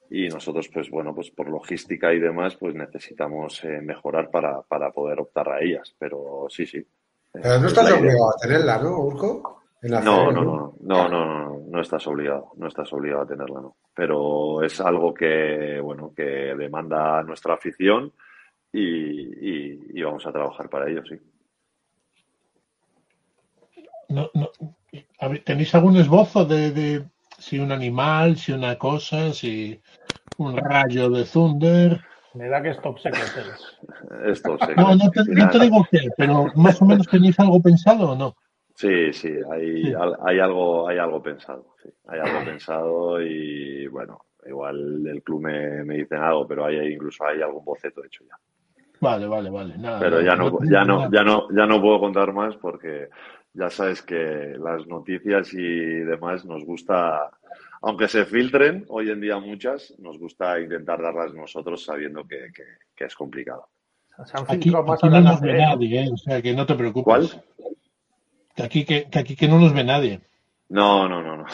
y nosotros, pues bueno, pues por logística y demás, pues necesitamos mejorar para, para poder optar a ellas, pero sí, sí. Pero no estás obligado a tenerla, ¿no, Urco? No, no, no, no, no, no, no estás obligado, no estás obligado a tenerla, no. Pero es algo que, bueno, que demanda nuestra afición y, vamos a trabajar para ello, sí. ¿Tenéis algún esbozo de, si un animal, si una cosa, si un rayo de Thunder? Me da que es top secret. *laughs* es top secret. No, no te, no te digo qué, pero más o menos tenéis algo pensado o no. Sí, sí, hay, hay algo, hay algo pensado, sí, hay algo pensado y bueno, igual el club me, me dice algo, pero hay incluso hay algún boceto hecho ya. Vale, vale, vale. pero ya no, ya no, ya no, ya no puedo contar más porque ya sabes que las noticias y demás nos gusta, aunque se filtren hoy en día muchas, nos gusta intentar darlas nosotros sabiendo que, que, es complicado. aquí, no nos ve nadie, ¿eh? o sea que no te preocupes. ¿Cuál? Que aquí que, aquí que no nos ve nadie. No, no, no, no.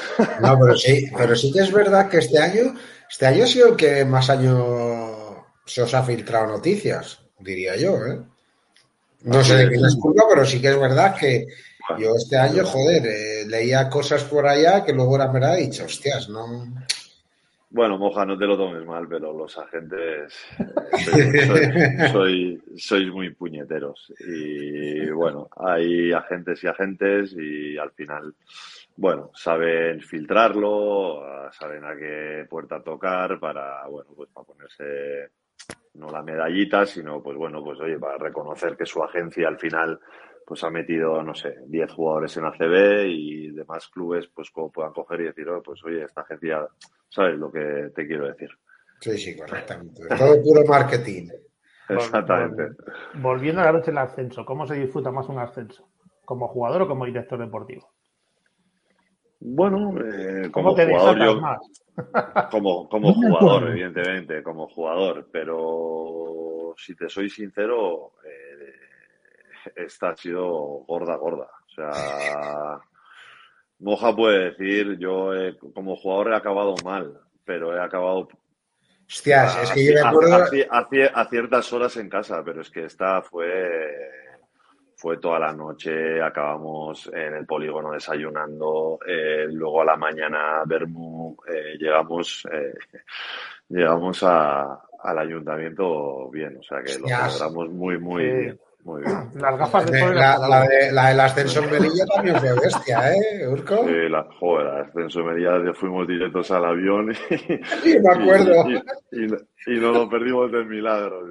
No, pero sí, pero sí que es verdad que este año, este año ha sido el que más año se os ha filtrado noticias, diría yo, ¿eh? No sé de quién es culpa, pero sí que es verdad que yo este año, joder, eh, leía cosas por allá que luego era verdad y dicho, hostias, no. Bueno, Moja, no te lo tomes mal, pero los agentes eh, soy, sois muy puñeteros. Y bueno, hay agentes y agentes y al final, bueno, saben filtrarlo, saben a qué puerta tocar para, bueno, pues para ponerse no la medallita, sino pues bueno, pues oye, para reconocer que su agencia al final pues ha metido, no sé, 10 jugadores en ACB y demás clubes pues como puedan coger y decir, oh, pues oye, esta agencia, ¿sabes lo que te quiero decir? Sí, sí, correctamente. Todo puro marketing. *laughs* Exactamente. Volviendo a la vez el ascenso, ¿cómo se disfruta más un ascenso? ¿Como jugador o como director deportivo? Bueno, eh, como jugador más? *laughs* como, como jugador, evidentemente, como jugador, pero si te soy sincero, eh, esta ha sido gorda, gorda. O sea, Moja puede decir, yo como jugador he acabado mal, pero he acabado Hostias, es que yo me acuerdo. A, ciertas horas en casa, pero es que esta fue. Fue toda la noche, acabamos en el polígono desayunando, eh, luego a la mañana Bermu, eh, llegamos, eh, *laughs* llegamos a, al ayuntamiento bien, o sea que lo celebramos muy, muy bien. Muy *clears throat* bien. Las gafas de sol. La, la, de, la del ascenso en Melilla también fue bestia, ¿eh, Urco? Sí, la, joder, el ascenso en Melilla fuimos directos al avión y. *laughs* Sí, me acuerdo. Y, y, y, nos lo perdimos del milagro. *laughs*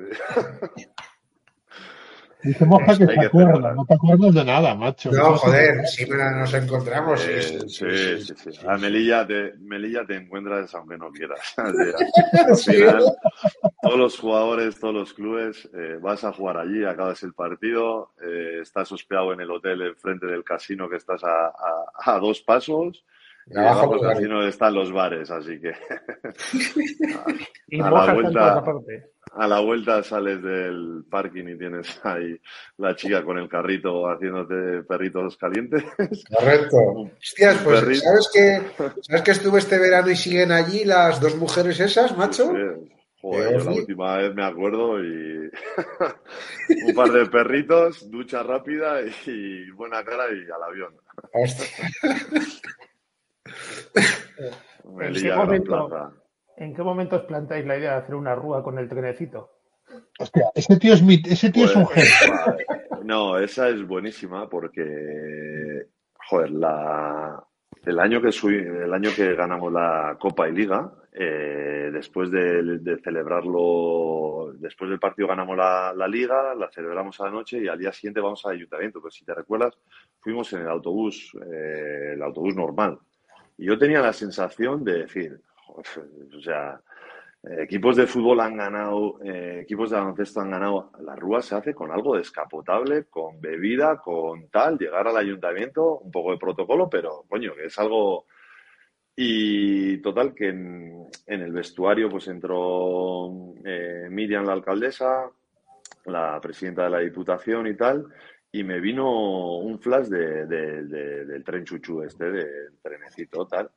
Dice Moja que te acuerdas, no te acuerdas de nada, macho. No, joder, siempre nos encontramos. sí, sí, sí, sí, A Melilla te, Melilla te encuentras aunque no quieras. *laughs* Al final, todos los jugadores, todos los clubes, eh, vas a jugar allí, acabas el partido, eh, estás hospedado en el hotel enfrente del casino que estás a, a, a dos pasos. Y abajo del casino están los bares, así que *laughs* y a, la vuelta, a la vuelta sales del parking y tienes ahí la chica con el carrito haciéndote perritos calientes. Correcto. *laughs* Hostias, pues ¿sabes que, ¿sabes que estuve este verano y siguen allí las dos mujeres esas, macho? Joder, la última vez me acuerdo y *laughs* un par de perritos, ducha rápida y buena cara y al avión. *laughs* ¿En, qué momento, ¿En qué momento os plantáis la idea de hacer una rúa con el trenecito? Hostia, ese tío es, ese tío es un pues, genio. No, esa es buenísima porque, joder, la, el año que el año que ganamos la Copa y Liga, eh, después de, celebrarlo, después del partido ganamos la, Liga, la celebramos a la noche y al día siguiente vamos al ayuntamiento. Pues si te recuerdas, fuimos en el autobús, eh, el autobús normal. Y yo tenía la sensación de decir, o sea, equipos de fútbol han ganado, eh, equipos de baloncesto han ganado. La Rúa se hace con algo descapotable, con bebida, con tal, llegar al ayuntamiento, un poco de protocolo, pero coño, que es algo. Y total, que en, el vestuario pues entró eh, Miriam, la alcaldesa, la presidenta de la Diputación y tal, y me vino un flash de, del tren chuchu este, del trenecito tal.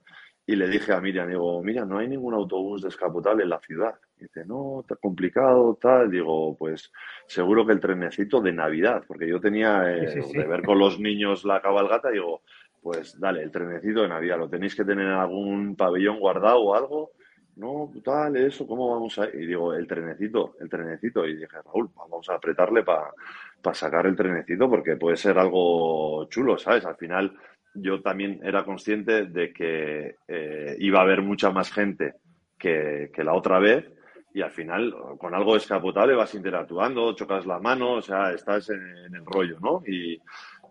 Y le dije a Miriam, digo, mira, no hay ningún autobús descapotable en la ciudad. dice, no, está complicado, tal. Digo, pues seguro que el trenecito de Navidad, porque yo tenía eh, de ver con los niños la cabalgata, digo, pues dale, el trenecito de Navidad, ¿lo tenéis que tener en algún pabellón guardado o algo? No, tal, eso, ¿cómo vamos a...? Y digo, el trenecito, el trenecito. Y dije, Raúl, vamos a apretarle para sacar el trenecito porque puede ser algo chulo, ¿sabes? Al final yo también era consciente de que eh, iba a haber mucha más gente que, la otra vez y al final con algo descapotable vas interactuando, chocas la mano, o sea, estás en, el rollo, ¿no? Y,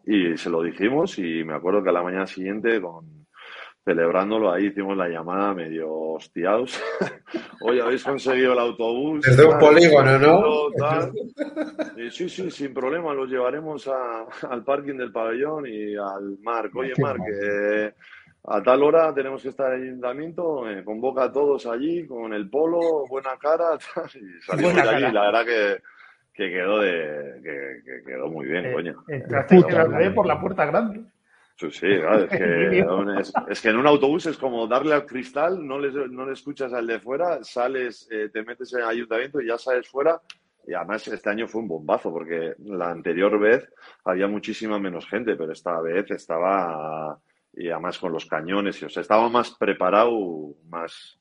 y, se lo dijimos y me acuerdo que a la mañana siguiente con, celebrándolo ahí hicimos la llamada medio hostiados. *laughs* Hoy habéis conseguido el autobús. Desde un polígono, ¿no? *laughs* *laughs* sí, sí, sin problema, los llevaremos al parking del pabellón y al Marc. Oye, Marc, a tal hora tenemos que estar en el ayuntamiento, eh, convoca a todos allí con el polo, buena cara, y salimos de allí. La verdad que, que quedó de que, quedó muy bien, eh, coño. Entraste por la puerta grande. Sí, *laughs* es, que, en un autobús es como darle al cristal, no le, no le escuchas al de fuera, sales, eh, te metes en el ayuntamiento y ya sales fuera. Y además este año fue un bombazo, porque la anterior vez había muchísima menos gente, pero esta vez estaba, y además con los cañones, y, o sea, estaba más preparado, más,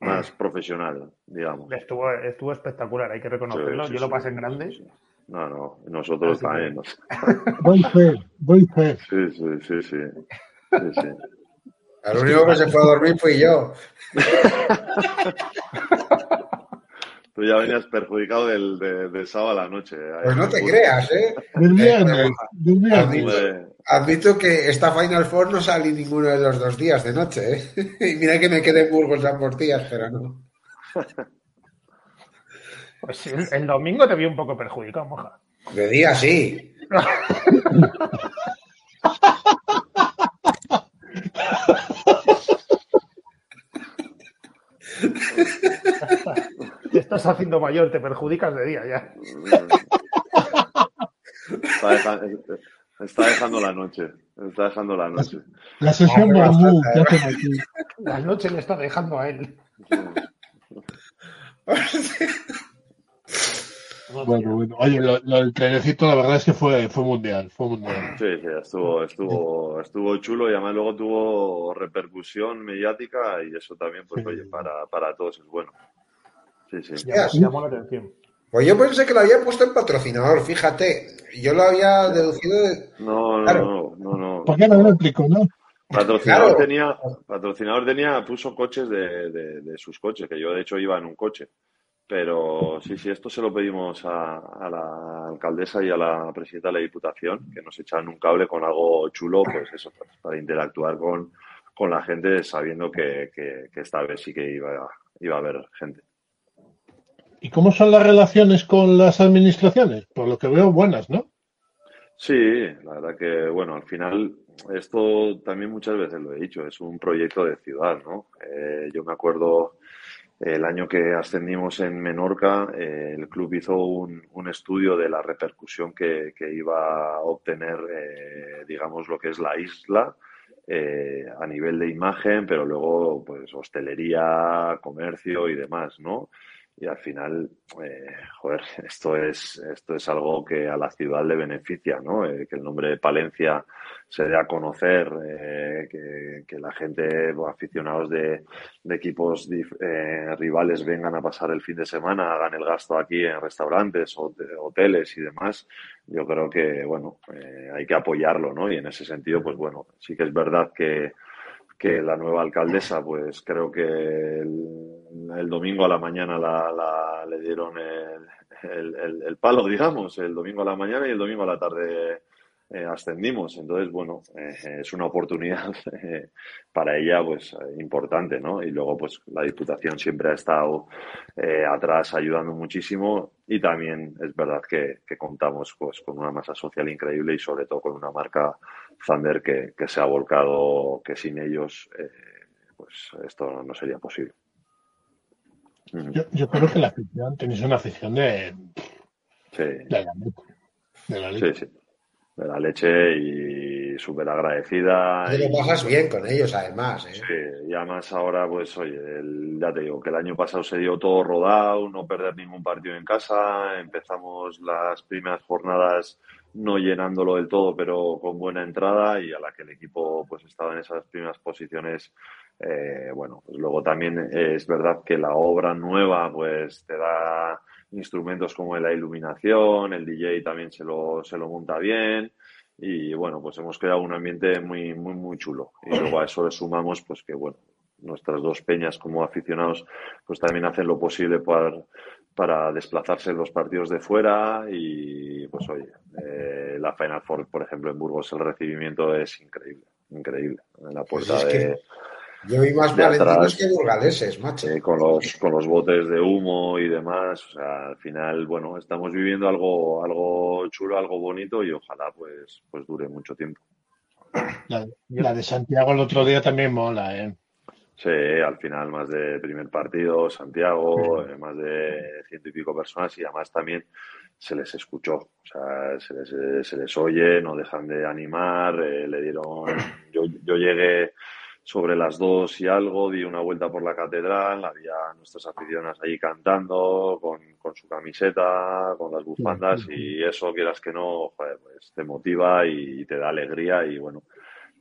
más profesional, digamos. Estuvo, estuvo espectacular, hay que reconocerlo. Yo lo pasé en grande. No, no, nosotros también. *laughs* Voy fe, voy fe. Sí, sí, sí, sí. sí, sí. El único que se fue a dormir fui yo. *laughs* Tú ya venías perjudicado del, de, sábado a la noche. Pues no te creas, ¿eh? Del viernes. Admito, que esta Final Four no salí ninguno de los dos días de noche, ¿eh? *laughs* Y mira que me quedé en Burgos a Portillas, pero no. Pues el, domingo te vi un poco perjudicado, moja. De día sí. te estás haciendo mayor, te perjudicas de día ya. Está dejando, la noche. Está dejando la noche. La sesión de Amu, La noche le está dejando a él. *laughs* Bueno, bueno. Oye, lo, el trenecito la verdad es que fue, fue mundial, fue mundial. Sí, sí, estuvo, estuvo, estuvo chulo y además luego tuvo repercusión mediática y eso también, pues oye, para, para todos es bueno. Sí, sí. Llamó la atención. Pues yo pensé que lo había puesto en patrocinador, fíjate. Yo lo había deducido de... No, no, no, no, no. ¿Por qué no lo explico, no? Patrocinador tenía, patrocinador tenía, puso coches de, de, de, sus coches, que yo de hecho iba en un coche. Pero sí, sí, esto se lo pedimos a, la alcaldesa y a la presidenta de la Diputación, que nos echan un cable con algo chulo, pues eso, pues, para interactuar con, la gente sabiendo que, esta vez sí que iba, iba a haber gente. ¿Y cómo son las relaciones con las administraciones? Por lo que veo, buenas, ¿no? Sí, la verdad que, bueno, al final esto también muchas veces lo he dicho, es un proyecto de ciudad, ¿no? Eh, yo me acuerdo el año que ascendimos en Menorca, eh, el club hizo un, estudio de la repercusión que, iba a obtener, eh, digamos, lo que es la isla eh, a nivel de imagen, pero luego, pues, hostelería, comercio y demás, ¿no? Y al final, eh, joder, *laughs* esto es, esto es algo que a la ciudad le beneficia, ¿no? Eh, que el nombre de Palencia se dé a conocer, eh, que, la gente, aficionados de, equipos rivales vengan a pasar el fin de semana, hagan el gasto aquí en restaurantes, o hoteles y demás. Yo creo que, bueno, hay que apoyarlo, ¿no? Y en ese sentido, pues bueno, sí que es verdad que que la nueva alcaldesa, pues creo que el, domingo a la mañana la, le dieron el, el, palo, digamos, el domingo a la mañana y el domingo a la tarde eh, ascendimos. Entonces, bueno, eh, es una oportunidad *laughs* eh, para ella, pues, importante, ¿no? Y luego, pues, la Diputación siempre ha estado atrás ayudando muchísimo y también es verdad que, que, contamos, pues, con una masa social increíble y sobre todo con una marca Thunder que, se ha volcado, que sin ellos eh, pues esto no sería posible. Yo, creo que la afición, tenéis una afición de, sí. de, la, leche. Sí, sí. De la leche y súper agradecida. Te lo pasas bien con ellos, además. ¿eh? Sí, y además ahora, pues, oye, ya te digo que el año pasado se dio todo rodado, no perder ningún partido en casa. Empezamos las primeras jornadas no llenándolo del todo, pero con buena entrada y a la que el equipo pues estaba en esas primeras posiciones. Eh, bueno, pues luego también es verdad que la obra nueva pues te da instrumentos como la iluminación, el DJ también se lo, se lo monta bien y bueno, pues hemos creado un ambiente muy, muy, muy chulo. Y luego a eso le sumamos pues que bueno, nuestras dos peñas como aficionados pues también hacen lo posible para, para desplazarse en los partidos de fuera y pues oye, eh, la Final Four, por ejemplo, en Burgos el recibimiento es increíble, increíble. En la puerta pues de... yo vi más valentinos que burgaleses, macho. Eh, con, los, con los botes de humo y demás, o sea, al final, bueno, estamos viviendo algo, algo chulo, algo bonito y ojalá pues, pues dure mucho tiempo. La, la de Santiago el otro día también mola, ¿eh? Sí, al final más de primer partido, Santiago, eh, más de ciento y pico personas y además también se les escuchó, o sea, se les, eh, se les oye, no dejan de animar, eh, le dieron, *coughs* yo, yo llegué sobre las dos y algo, di una vuelta por la catedral, había nuestras aficionadas ahí cantando, con, con su camiseta, con las bufandas y eso, quieras que no, joder, pues te motiva y te da alegría y bueno,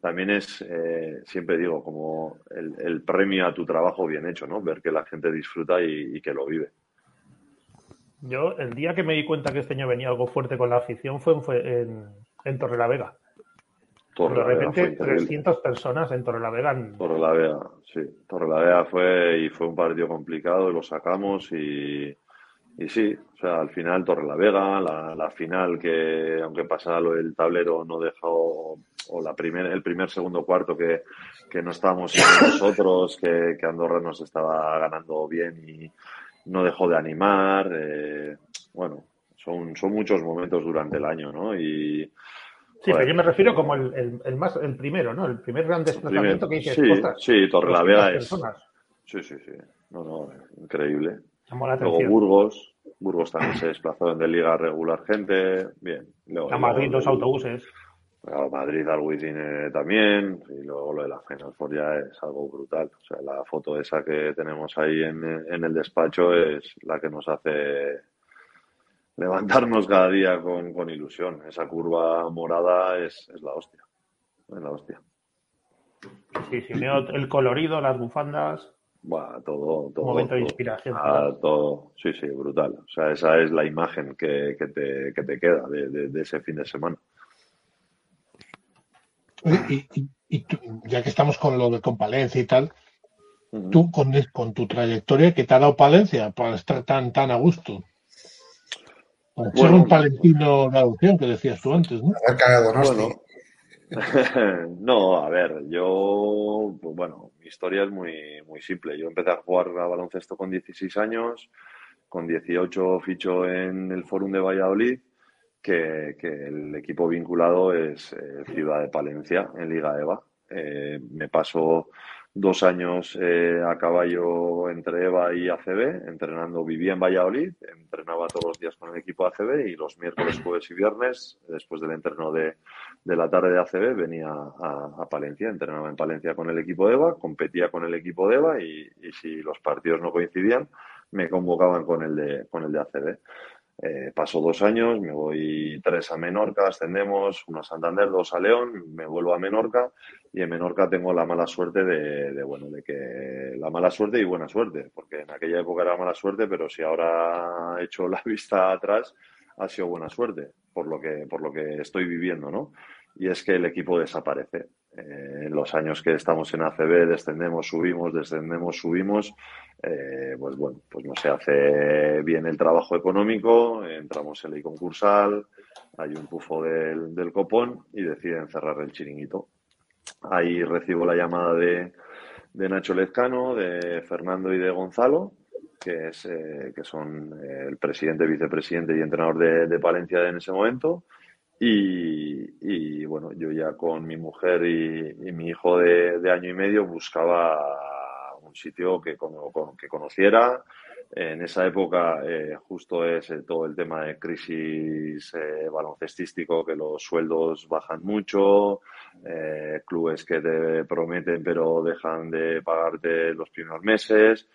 también es, eh, siempre digo, como el, premio a tu trabajo bien hecho, ¿no? Ver que la gente disfruta y, que lo vive. Yo, el día que me di cuenta que este año venía algo fuerte con la afición fue, fue en, en Torre la Vega. de repente, 300 personas en Torre la Vega. Torre la Vega, sí. Torre la Vega fue y fue un partido complicado y lo sacamos y, y sí, o sea, al final Torre la Vega, la, la final que aunque pasara lo del tablero no dejó o la primer, el primer, segundo, cuarto que, que no estábamos *coughs* nosotros, que, que, Andorra nos estaba ganando bien y no dejó de animar. Eh, bueno, son, son muchos momentos durante el año, ¿no? Y, Sí, pero yo me refiero como el, el, más, el primero, ¿no? El primer gran desplazamiento que hice. Sí, sí, Torrelavega es. Sí, sí, sí. No, no, increíble. Luego Burgos, Burgos también se desplazó en de liga regular gente. Bien. Luego, a Madrid, los autobuses. Madrid al también, y luego lo de la Final Four ya es algo brutal. O sea, la foto esa que tenemos ahí en, el despacho es la que nos hace levantarnos cada día con, ilusión. Esa curva morada es, la hostia. Es la hostia. Sí, sí, el colorido, las bufandas. Bueno, todo, todo. Momento de inspiración. Ah, todo, sí, sí, brutal. O sea, esa es la imagen que, te, que te, queda de ese fin de semana. Y, ya que estamos con lo de con Palencia y tal, tú con, con, tu trayectoria, ¿qué te ha dado Palencia para estar tan, tan a gusto? Para ser un palentino de adopción, que decías tú antes, ¿no? *laughs* no, a ver, yo, pues bueno, mi historia es muy, muy simple. Yo empecé a jugar a baloncesto con 16 años, con 18 ficho en el Fórum de Valladolid que, el equipo vinculado es eh, Ciudad de Palencia en Liga EVA. Eh, me paso dos años eh, a caballo entre EVA y ACB, entrenando, vivía en Valladolid, entrenaba todos los días con el equipo ACB y los miércoles, jueves y viernes, después del entreno de, la tarde de ACB, venía a, Palencia, entrenaba en Palencia con el equipo de EVA, competía con el equipo de EVA y, y si los partidos no coincidían, me convocaban con el de, con el de ACB. Eh, paso dos años, me voy tres a Menorca, ascendemos, uno a Santander, dos a León, me vuelvo a Menorca y en Menorca tengo la mala suerte de, bueno, de que la mala suerte y buena suerte, porque en aquella época era mala suerte, pero si ahora he hecho la vista atrás, ha sido buena suerte, por lo que, por lo que estoy viviendo, ¿no? Y es que el equipo desaparece. Eh, los años que estamos en ACB, descendemos, subimos, descendemos, subimos, eh, pues bueno, pues no se hace bien el trabajo económico, entramos en ley concursal, hay un pufo del, copón y deciden cerrar el chiringuito. Ahí recibo la llamada de, Nacho Lezcano, de Fernando y de Gonzalo, que, es, eh, que son el presidente, vicepresidente y entrenador de, Palencia en ese momento. Y, bueno, yo ya con mi mujer y, mi hijo de, de, año y medio buscaba un sitio que, que conociera. En esa época eh, justo es todo el tema de crisis eh, baloncestístico, que los sueldos bajan mucho, eh, clubes que te prometen pero dejan de pagarte los primeros meses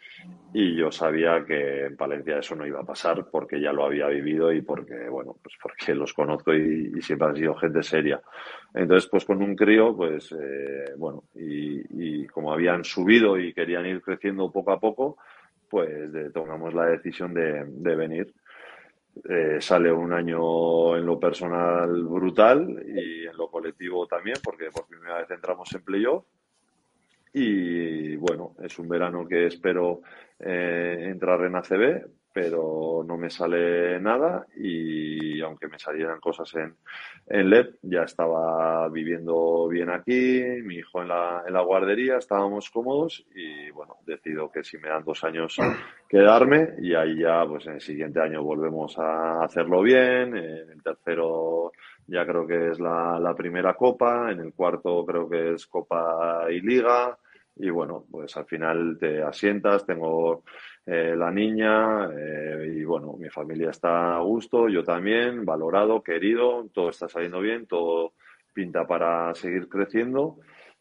y yo sabía que en Palencia eso no iba a pasar porque ya lo había vivido y porque, bueno, pues porque los conozco y, siempre han sido gente seria. Entonces, pues con un crío, pues, bueno, y, y como habían subido y querían ir creciendo poco a poco, pues tomamos la decisión de, venir. Eh, sale un año en lo personal brutal y en lo colectivo también, porque por primera vez entramos en playoff. Y bueno, es un verano que espero eh, entrar en ACB, pero no me sale nada y aunque me salieran cosas en, en ya estaba viviendo bien aquí, mi hijo en la, en la guardería, estábamos cómodos y bueno, decido que si me dan dos años quedarme y ahí ya pues en el siguiente año volvemos a hacerlo bien, en el tercero ya creo que es la, la primera copa, en el cuarto creo que es copa y liga y bueno, pues al final te asientas, tengo eh, la niña eh, y bueno, mi familia está a gusto, yo también, valorado, querido, todo está saliendo bien, todo pinta para seguir creciendo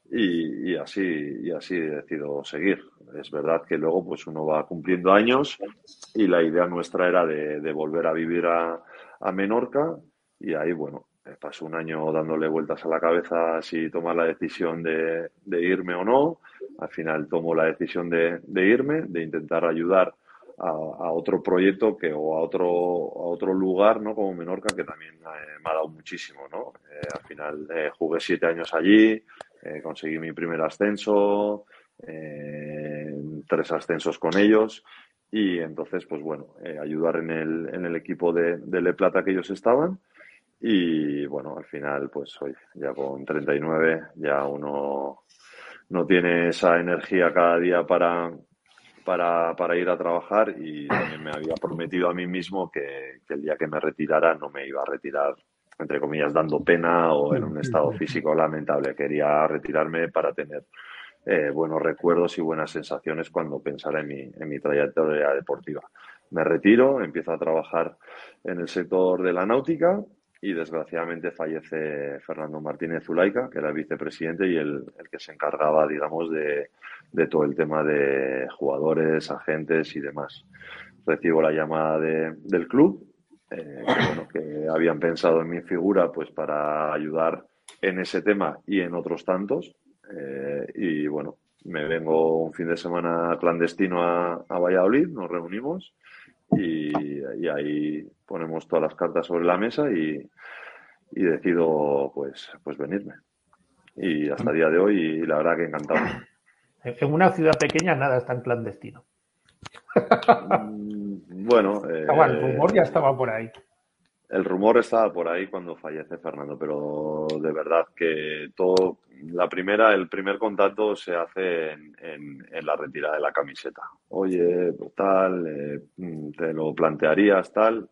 y, así y así decido seguir. Es verdad que luego pues uno va cumpliendo años y la idea nuestra era de, volver a vivir a, Menorca y ahí bueno, paso un año dándole vueltas a la cabeza si tomar la decisión de, irme o no. Al final tomo la decisión de, irme, de intentar ayudar a, otro proyecto que o a otro a otro lugar, ¿no? Como Menorca que también eh, me ha dado muchísimo, ¿no? Eh, al final eh, jugué siete años allí, conseguí mi primer ascenso, tres ascensos con ellos y entonces, pues bueno, ayudar en el, en el equipo de, de Le Plata que ellos estaban y bueno, al final, pues hoy, ya con 39, ya uno no tiene esa energía cada día para, para, para ir a trabajar y también me había prometido a mí mismo que, el día que me retirara no me iba a retirar, entre comillas, dando pena o en un estado físico lamentable. Quería retirarme para tener eh, buenos recuerdos y buenas sensaciones cuando pensara en mi, en mi trayectoria deportiva. Me retiro, empiezo a trabajar en el sector de la náutica y desgraciadamente fallece Fernando Martínez Zulaika, que era el vicepresidente y el, que se encargaba, digamos, de, todo el tema de jugadores, agentes y demás. Recibo la llamada del club, eh, que, bueno, que habían pensado en mi figura pues para ayudar en ese tema y en otros tantos. Eh, y bueno, me vengo un fin de semana clandestino a, a Valladolid, nos reunimos y, ahí ponemos todas las cartas sobre la mesa y, decido pues, pues venirme. Y hasta el día de hoy, la verdad que encantado. En una ciudad pequeña nada es tan clandestino. Mm, bueno, el rumor ya estaba por ahí. El rumor estaba por ahí cuando fallece Fernando, pero de verdad que todo, la primera, el primer contacto se hace en, la retirada de la camiseta. Oye, pues tal, eh, te lo plantearías tal.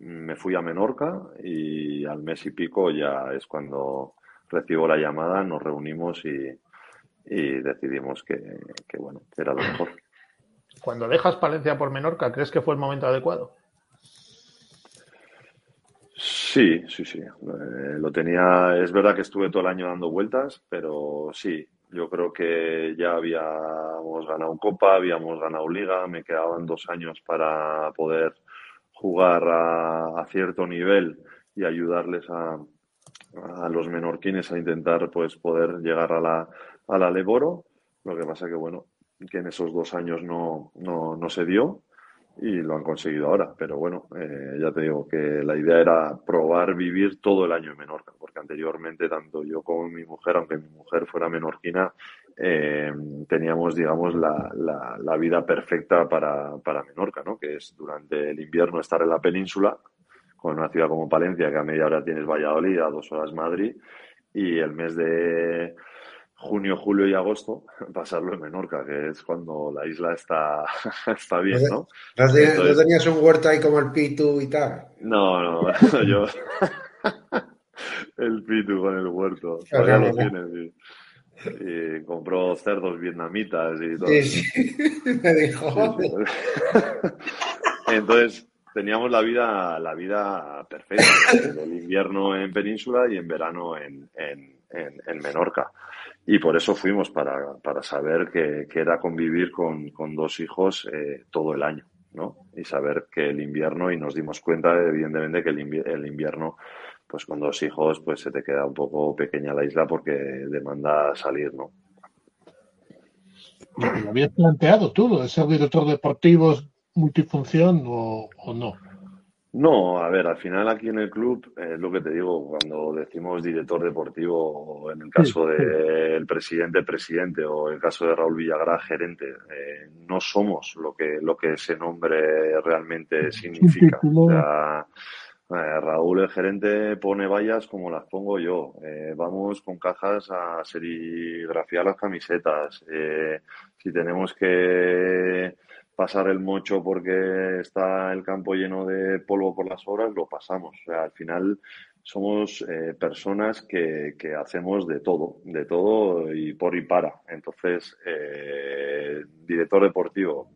Me fui a Menorca y al mes y pico ya es cuando recibo la llamada, nos reunimos y, decidimos que, bueno, era lo mejor. Cuando dejas Palencia por Menorca, ¿crees que fue el momento adecuado? Sí, sí, sí. Eh, lo tenía, es verdad que estuve todo el año dando vueltas, pero sí, Yo creo que ya habíamos ganado Copa, habíamos ganado Liga, me quedaban dos años para poder jugar a, cierto nivel y ayudarles a, a, los menorquines a intentar pues poder llegar a la, a la Leboro. Lo que pasa que bueno, que en esos dos años no, no, no se dio y lo han conseguido ahora. Pero bueno, eh, ya te digo que la idea era probar vivir todo el año en Menorca, porque anteriormente tanto yo como mi mujer, aunque mi mujer fuera menorquina, eh, teníamos, digamos, la, la, vida perfecta para, para Menorca, ¿no? Que es durante el invierno estar en la península, con una ciudad como Palencia, que a media hora tienes Valladolid, a dos horas Madrid, y el mes de junio, julio y agosto, *laughs* pasarlo en Menorca, que es cuando la isla está, *laughs* está bien, ¿no? ¿No, tenías un huerto ahí como el Pitu y tal? No, no, *laughs* yo... el Pitu con el huerto, todavía lo tiene, Y compró cerdos vietnamitas y todo. Sí, sí, me dijo. Entonces, teníamos la vida, la vida perfecta, el invierno en Península y en verano en, en, en Menorca. Y por eso fuimos, para, para saber que, era convivir con, con dos hijos eh, todo el año, ¿no? Y saber que el invierno, y nos dimos cuenta, evidentemente, que el invierno, pues con dos hijos, pues se te queda un poco pequeña la isla porque demanda salir, ¿no? ¿Lo habías planteado tú, de ser director deportivo multifunción o no? No, a ver, al final aquí en el club, es lo que te digo, cuando decimos director deportivo, o en el caso del presidente, presidente, o en el caso de Raúl Villagrá, gerente, eh, no somos lo que, lo que ese nombre realmente significa. O sea, eh, Raúl, el gerente, pone vallas como las pongo yo. Eh, vamos con cajas a serigrafiar las camisetas. si tenemos que pasar el mocho porque está el campo lleno de polvo por las obras, lo pasamos. O sea, al final somos eh, personas que, que, hacemos de todo, de todo y por y para. Entonces, eh, director deportivo,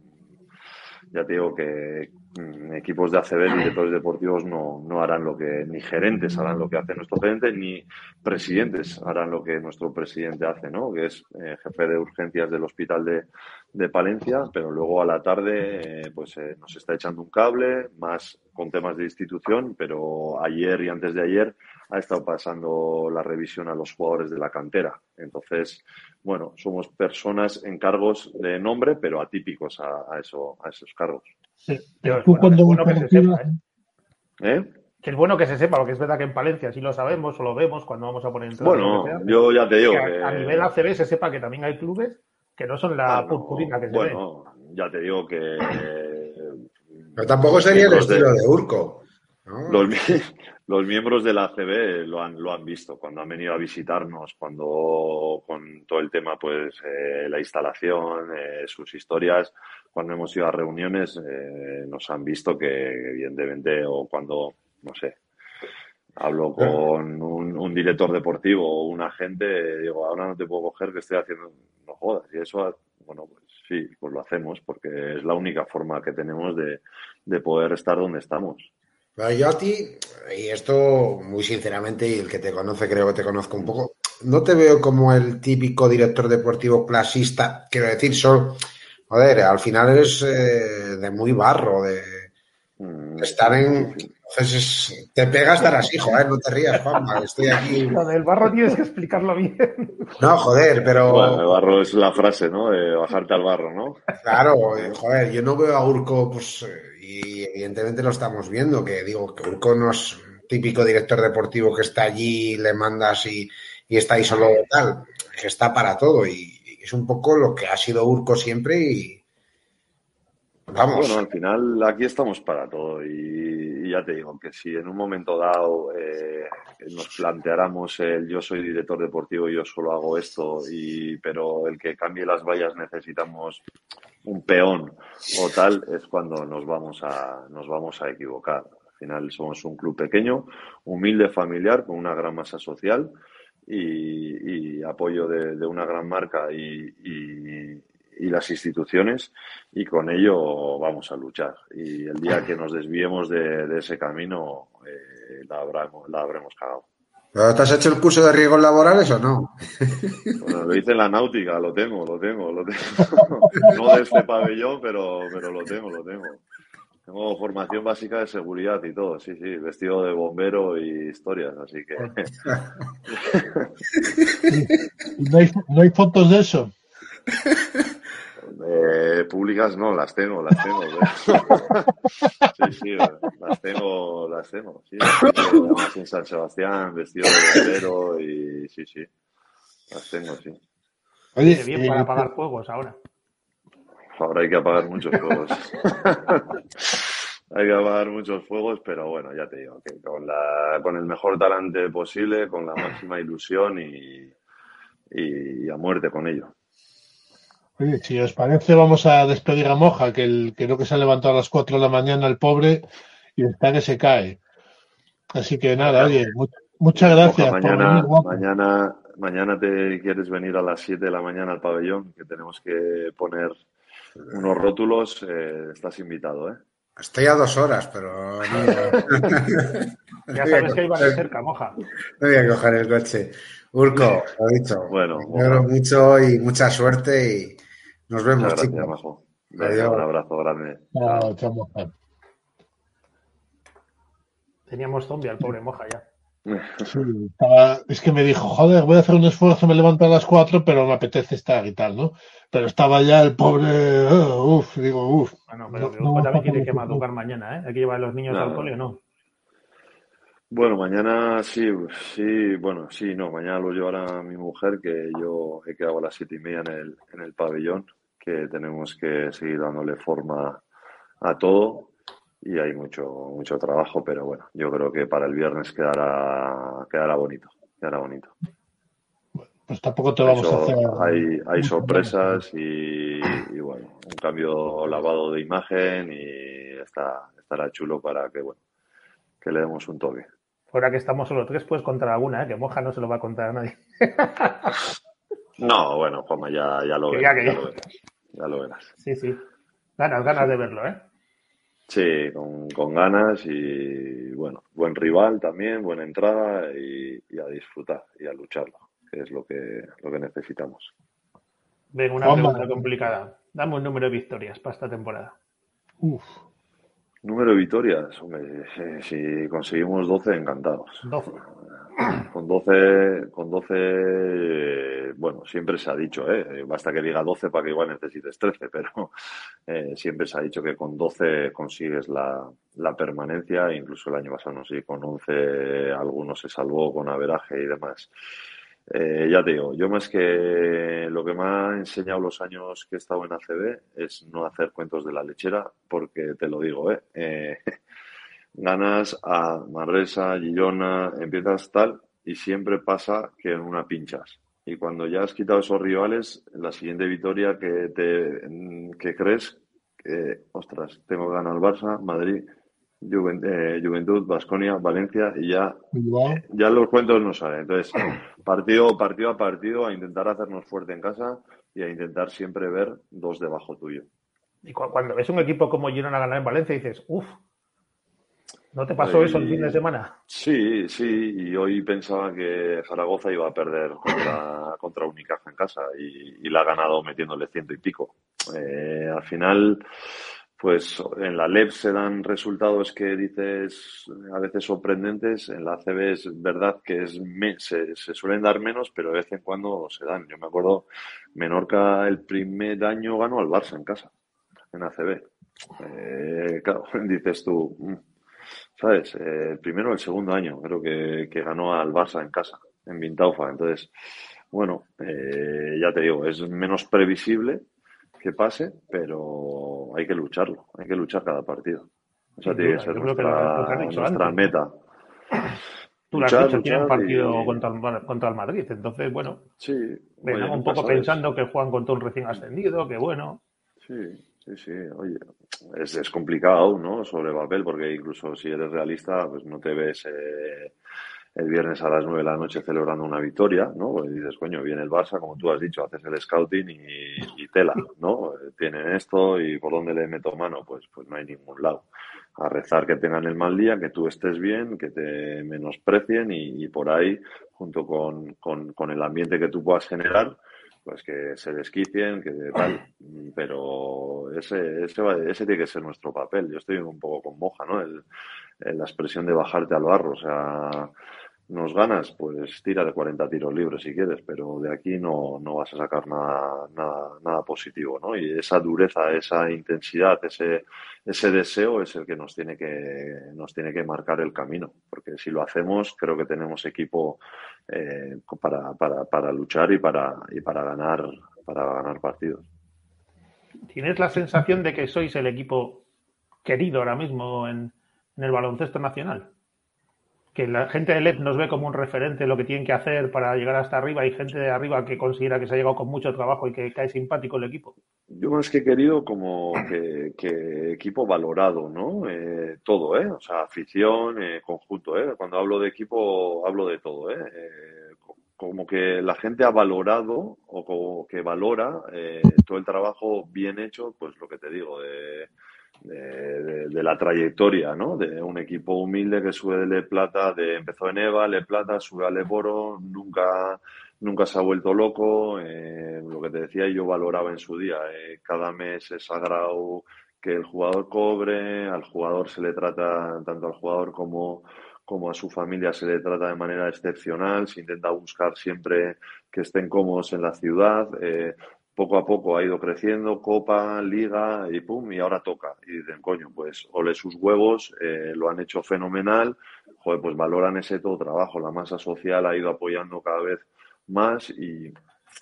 ya te digo que mm, equipos de ACB, directores deportivos no, no harán lo que, ni gerentes harán lo que hace nuestro gerente, ni presidentes harán lo que nuestro presidente hace, ¿no? Que es eh, jefe de urgencias del hospital de, de Palencia, pero luego a la tarde eh, pues eh, nos está echando un cable, más con temas de institución, pero ayer y antes de ayer ha estado pasando la revisión a los jugadores de la cantera. Entonces, bueno, somos personas en cargos de nombre, pero atípicos a, eso, a esos cargos. Sí, pero es bueno, que se sepa, ¿eh? ¿Eh? Que es bueno que se sepa, porque es verdad que en Palencia sí lo sabemos o lo vemos cuando vamos a poner en Bueno, yo ya te digo que, a nivel ACB se sepa que también hay clubes que no son la purpurina que se bueno, ya te digo que. Pero tampoco sería el estilo de, Urco. Los, miembros de la ACB lo han, lo han visto cuando han venido a visitarnos, cuando con todo el tema, pues eh, la instalación, eh, sus historias, cuando hemos ido a reuniones, eh, nos han visto que, evidentemente, o cuando, no sé, hablo con un, un, director deportivo o un agente, digo, ahora no te puedo coger que estoy haciendo, no jodas, y eso, bueno, pues sí, pues lo hacemos, porque es la única forma que tenemos de, de poder estar donde estamos. Yo a ti, y esto muy sinceramente, y el que te conoce creo que te conozco un poco, no te veo como el típico director deportivo clasista, quiero decir, solo, joder, al final eres eh, de muy barro, de, mm, estar en, entonces, te pega estar así, joder, no te rías, Juanma, estoy aquí. *laughs* Lo del barro tienes que explicarlo bien. No, joder, pero. Bueno, el barro es la frase, ¿no? De bajarte al barro, ¿no? Claro, eh, joder, yo no veo a Urco, pues, evidentemente lo estamos viendo, que digo que Urco no es típico director deportivo que está allí, le mandas y, y está ahí solo tal, que está para todo, y, es un poco lo que ha sido Urco siempre y. Vamos. Bueno, al final aquí estamos para todo y ya te digo que si en un momento dado eh, nos planteáramos el yo soy director deportivo yo solo hago esto, y, pero el que cambie las vallas necesitamos un peón o tal, es cuando nos vamos a, nos vamos a equivocar. Al final somos un club pequeño, humilde, familiar, con una gran masa social y, apoyo de, una gran marca y, y las instituciones y con ello vamos a luchar. Y el día que nos desviemos de, ese camino eh, la, habremos, la habremos cagado. ¿Pero te has hecho el curso de riesgos laborales o no? Bueno, lo hice en la náutica, lo tengo, lo tengo, lo tengo. *laughs* No de este pabellón, pero, pero lo tengo, lo tengo. Tengo formación básica de seguridad y todo, sí, sí, vestido de bombero y historias, así que. *laughs* ¿No hay, ¿No hay fotos de eso? *laughs* Eh, públicas no, las tengo, las tengo. sí, sí, las tengo, las tengo. Sí, además en San Sebastián, vestido de bombero y sí, sí, las tengo, sí. Oye, bien para apagar fuegos ahora. Ahora hay que apagar muchos fuegos. hay que apagar muchos fuegos, pero bueno, ya te digo, que con, la, con el mejor talante posible, con la máxima ilusión y, y a muerte con ello. Oye, si os parece, vamos a despedir a Moja, que el creo que se ha levantado a las 4 de la mañana el pobre y está que se cae. Así que nada, oye, muchas gracias. mañana, mañana, mañana te quieres venir a las 7 de la mañana al pabellón, que tenemos que poner unos rótulos. Eh, estás invitado, ¿eh? Estoy a dos horas, pero *laughs* ya sabes que iba de cerca, Moja. No voy a coger el coche. Urco, lo he dicho. Bueno, bueno. mucho y mucha suerte y nos vemos, gracias. Majo. un abrazo grande. Chao, chao, Moja. Teníamos zombie al pobre Moja ya. *laughs* Sí, es que me dijo, joder, voy a hacer un esfuerzo, me levanto a las 4, pero me apetece estar y tal, ¿no? Pero estaba ya el pobre, uh, uff, digo, uff. Bueno, pero no, no, también tiene que madrugar mañana, ¿eh? Hay que llevar a los niños al cole o no. Bueno, mañana sí, sí, bueno, sí, no, mañana lo llevará mi mujer, que yo he quedado a las siete y media en el, en el pabellón, que tenemos que seguir dándole forma a todo y hay mucho, mucho trabajo, pero bueno, yo creo que para el viernes quedará, quedará bonito, quedará bonito. Pues tampoco te vamos a hacer. Hay, hay sorpresas y, y, bueno, un cambio lavado de imagen y está, estará chulo para que, bueno, que le demos un toque. Ahora que estamos solo tres, puedes contar alguna, ¿eh? que Moja no se lo va a contar a nadie. *laughs* no, bueno, Juanma, ya, ya, lo, verás, ya, lo verás. Ya lo verás. Sí, sí. Ganas, ganas de verlo, ¿eh? Sí, con, con ganas y bueno, buen rival también, buena entrada y, y, a disfrutar y a lucharlo, que es lo que, lo que necesitamos. Venga, una pregunta complicada. Dame un número de victorias para esta temporada. Uf. Número de victorias, hombre, si conseguimos 12, encantados. 12. *clears throat* Con 12, con 12, bueno, siempre se ha dicho, ¿eh? basta que diga 12 para que igual necesites 13, *laughs* pero eh, siempre se ha dicho que con 12 consigues la, la permanencia, incluso el año pasado, no sé, con 11 algunos se salvó con averaje y demás. Eh, ya te digo, yo más que lo que me ha enseñado los años que he estado en ACB es no hacer cuentos de la lechera, porque te lo digo, ¿eh? eh *laughs* ganas a Manresa, Girona, empiezas tal, y siempre pasa que en una pinchas. Y cuando ya has quitado esos rivales, la siguiente victoria que te que crees que, ostras, tengo que ganar al Barça, Madrid, eh, Juventud, Vasconia, Valencia y ya, ya los cuentos no salen. Entonces, partido, partido a partido, a intentar hacernos fuerte en casa y a intentar siempre ver dos debajo tuyo. Y cuando ves un equipo como Girona ganar en Valencia, dices, uff, ¿no te pasó eso el fin de semana? Sí, sí, y hoy pensaba que Zaragoza iba a perder contra, *laughs* contra Unicaja en casa y, y la ha ganado metiéndole ciento y pico. Eh, al final pues en la LEP se dan resultados que dices a veces sorprendentes, en la ACB es verdad que es se, suelen dar menos, pero de vez en cuando se dan. Yo me acuerdo, Menorca el primer año ganó al Barça en casa, en ACB. Eh, claro, *laughs* dices tú, mm, ¿sabes? Eh, el primero o el segundo año creo que, que, ganó al Barça en casa, en Vintaufa. Entonces, bueno, eh, ya te digo, es menos previsible, que pase, pero hay que lucharlo, hay que luchar cada partido. O sea, tiene que ser nuestra, meta. Tú luchar, has dicho, un partido contra, el, contra el Madrid, entonces, bueno, sí, un poco pensando que juegan contra un recién ascendido, que bueno. Sí, sí, sí, oye, es, es complicado, ¿no? Sobre papel, porque incluso si eres realista, pues no te ves... Eh, el viernes a las 9 de la noche celebrando una victoria, ¿no? Pues dices, coño, viene el Barça, como tú has dicho, haces el scouting y, tela, ¿no? Tienen esto y por dónde le meto mano, pues, pues no hay ningún lado. a rezar que tengan el mal día, que tú estés bien, que te menosprecien y, por ahí, junto con, con, el ambiente que tú puedas generar, pues que se desquicien, que *clears throat* tal, pero ese, ese, ese tiene que ser nuestro papel. Yo estoy un poco con moja, ¿no? El, la expresión de bajarte al barro, o sea, nos ganas, pues tira de 40 tiros libres si quieres, pero de aquí no, no vas a sacar nada, nada, nada positivo, ¿no? Y esa dureza, esa intensidad, ese, ese deseo es el que nos tiene que, nos tiene que marcar el camino, porque si lo hacemos, creo que tenemos equipo eh, para, para, para luchar y para, y para ganar, para ganar partidos. ¿Tienes la sensación de que sois el equipo querido ahora mismo en, el baloncesto nacional? que la gente de LED nos ve como un referente lo que tienen que hacer para llegar hasta arriba y gente de arriba que considera que se ha llegado con mucho trabajo y que cae simpático el equipo. Yo más que querido como que, equipo valorado, ¿no? Eh, todo, ¿eh? O sea, afición, eh, conjunto, ¿eh? Cuando hablo de equipo hablo de todo, ¿eh? eh como que la gente ha valorado o como que valora todo el trabajo bien hecho, pues lo que te digo, de de, la trayectoria, ¿no? De un equipo humilde que sube de Le Plata, de, empezó en Eva, Le Plata, sube a Leboro, nunca, nunca se ha vuelto loco. Eh, lo que te decía, yo valoraba en su día. Eh, cada mes es sagrado que el jugador cobre, al jugador se le trata, tanto al jugador como, como a su familia se le trata de manera excepcional, se intenta buscar siempre que estén cómodos en la ciudad. Eh, poco a poco ha ido creciendo, Copa, Liga y pum, y ahora toca. Y dicen, coño, pues ole sus huevos, lo han hecho fenomenal, joder, pues valoran ese todo trabajo, la masa social ha ido apoyando cada vez más y,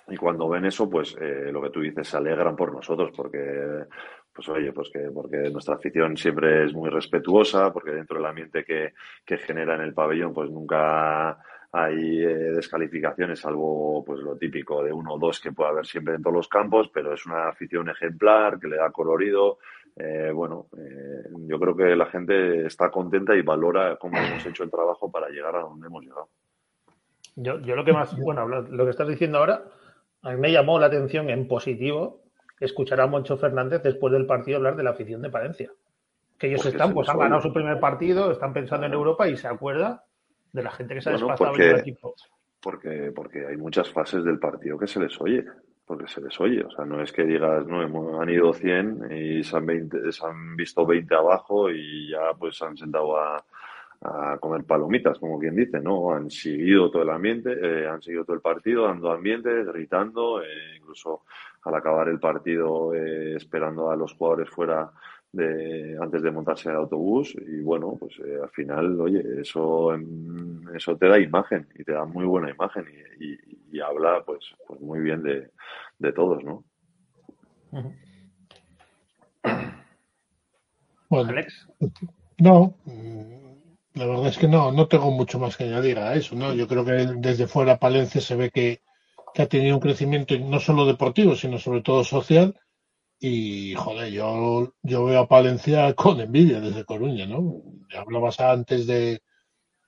y cuando ven eso, pues eh, lo que tú dices, se alegran por nosotros porque, pues oye, pues que porque nuestra afición siempre es muy respetuosa, porque dentro del ambiente que, que genera en el pabellón, pues nunca hay eh, descalificaciones, salvo pues lo típico de uno o dos que puede haber siempre en todos los campos, pero es una afición ejemplar que le da colorido. Eh, bueno, eh, yo creo que la gente está contenta y valora cómo hemos hecho el trabajo para llegar a donde hemos llegado. Yo, yo lo que más, bueno, lo que estás diciendo ahora, a mí me llamó la atención en positivo escuchar a Moncho Fernández después del partido hablar de la afición de Palencia. Que ellos están, pues han ganado su primer partido, están pensando en Europa y se acuerda de la gente que se ha desplazado porque, el equipo. Porque, porque hay muchas fases del partido que se les oye, porque se les oye. O sea, no es que digas, no, han ido 100 y se han, 20, se han visto 20 abajo y ya pues han sentado a, a comer palomitas, como quien dice, ¿no? Han seguido todo el ambiente, eh, han seguido todo el partido, dando ambiente, gritando, eh, incluso al acabar el partido eh, esperando a los jugadores fuera de, antes de montarse el autobús y bueno, pues eh, al final, oye, eso, eso te da imagen y te da muy buena imagen y, habla pues, pues muy bien de, de todos, ¿no? Bueno, Alex. No, la verdad es que no, no tengo mucho más que añadir a eso, ¿no? Yo creo que desde fuera Palencia se ve que, que ha tenido un crecimiento no solo deportivo, sino sobre todo social y, joder, yo, yo veo a Palencia con envidia desde Coruña, ¿no? Hablabas antes de,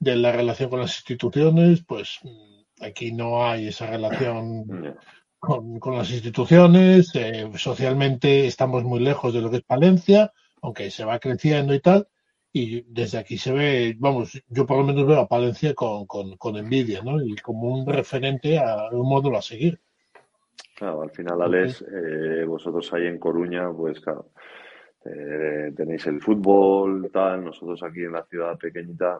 de la relación con las instituciones, pues mm, aquí no hay esa relación con, con las instituciones. Eh, socialmente estamos muy lejos de lo que es Palencia, aunque se va creciendo y tal. Y desde aquí se ve, vamos, yo por lo menos veo a Palencia con, con, con envidia, ¿no? Y como un referente a un módulo a seguir. Claro, al final, Alex, eh, vosotros ahí en Coruña, pues claro, eh, tenéis el fútbol, tal, nosotros aquí en la ciudad pequeñita,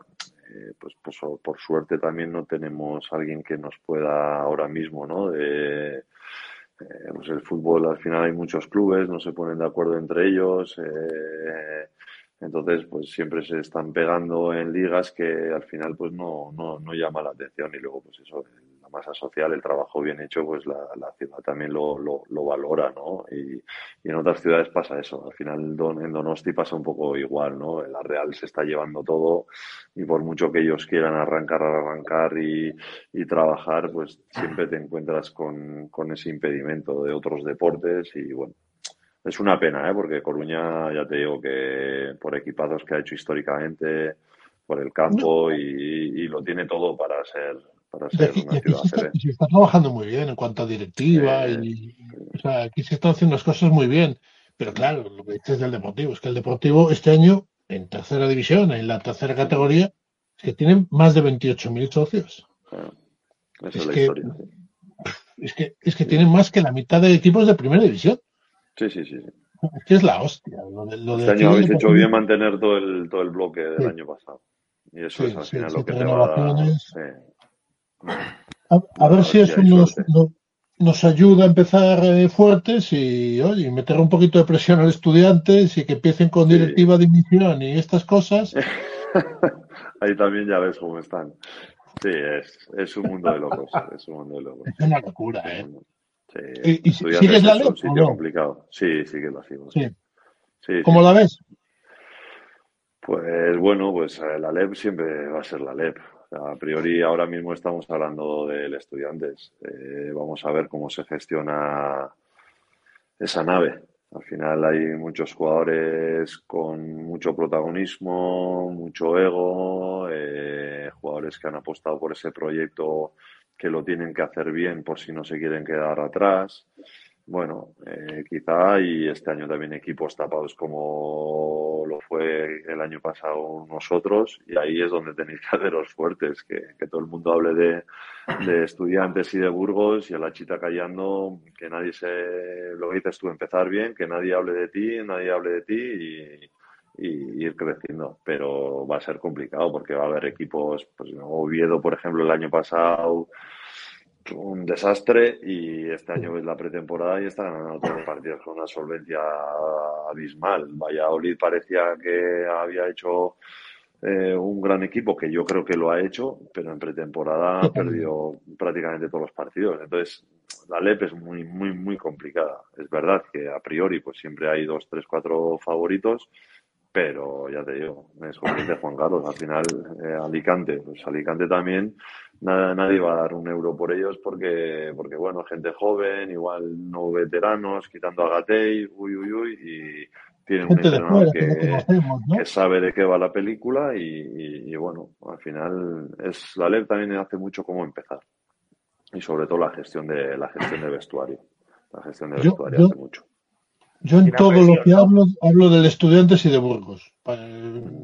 eh, pues, pues, por suerte también no tenemos alguien que nos pueda ahora mismo, ¿no? De, pues el fútbol al final hay muchos clubes, no se ponen de acuerdo entre ellos, entonces pues siempre se están pegando en ligas que al final pues no, no, no llama la atención y luego pues eso, masa social, el trabajo bien hecho, pues la, ciudad también lo, lo, valora, ¿no? Y, en otras ciudades pasa eso. Al final en Donosti pasa un poco igual, ¿no? La Real se está llevando todo y por mucho que ellos quieran arrancar, arrancar y, trabajar, pues siempre te encuentras con, con ese impedimento de otros deportes y bueno, es una pena, ¿eh? porque Coruña, ya te digo que por equipados que ha hecho históricamente, por el campo y, lo tiene todo para ser para ser una ciudad se, está, trabajando muy bien en cuanto a directiva y o sea, aquí se están haciendo las cosas muy bien pero claro lo que dices del deportivo es que el deportivo este año en tercera división, en la tercera categoría, es que tienen más de 28.000 socios. es, que, *laughs* Es que, es que tienen más que la mitad de equipos de primera división. Sí, sí, sí. Es que es la hostia. este año habéis hecho bien mantener todo el, todo el bloque del año pasado. Y eso es al final lo que te va a... A, ver si eso nos, nos, ayuda a empezar eh, fuertes y, oye, meter un poquito de presión a los estudiantes y que empiecen con directiva de admisión y estas cosas. *laughs* Ahí también ya ves cómo están. Sí, es, es un mundo de locos. Es un mundo de locos. Es una locura, ¿eh? Sí. ¿Y, sigues la LEP? Es complicado. Sí, sí que la sigo. Sí. ¿Cómo la ves? Pues bueno, pues eh, la LEP siempre va a ser la LEP. a priori ahora mismo estamos hablando del estudiantes. Eh, vamos a ver cómo se gestiona esa nave. Al final hay muchos jugadores con mucho protagonismo, mucho ego, eh, jugadores que han apostado por ese proyecto que lo tienen que hacer bien por si no se quieren quedar atrás. Bueno, eh, quizá y este año también equipos tapados como lo fue el año pasado nosotros y ahí es donde tenéis que haceros fuertes, que, que todo el mundo hable de, de, estudiantes y de Burgos y a la chita callando, que nadie se, lo que dices tú, empezar bien, que nadie hable de ti, nadie hable de ti y, y ir creciendo, pero va a ser complicado porque va a haber equipos, pues Oviedo, por ejemplo, el año pasado un desastre y este año es la pretemporada y está ganando todos los partidos con una solvencia abismal. Valladolid parecía que había hecho eh, un gran equipo, que yo creo que lo ha hecho, pero en pretemporada ha perdido prácticamente todos los partidos. Entonces, la LEP es muy, muy, muy complicada. Es verdad que a priori pues siempre hay dos, tres, cuatro favoritos, pero ya te digo, es como dice Juan Carlos, al final eh, Alicante, pues Alicante también nada, nadie va a dar un euro por ellos porque, porque bueno, gente joven, igual no veteranos, quitando a Gatei, uy, uy, uy, y tienen un entrenador que, sabe de qué va la película y, bueno, al final es la LEP también hace mucho cómo empezar y sobre todo la gestión de la gestión de vestuario. La gestión de vestuario hace mucho. Yo en todo lo que hablo, hablo del Estudiantes y de Burgos.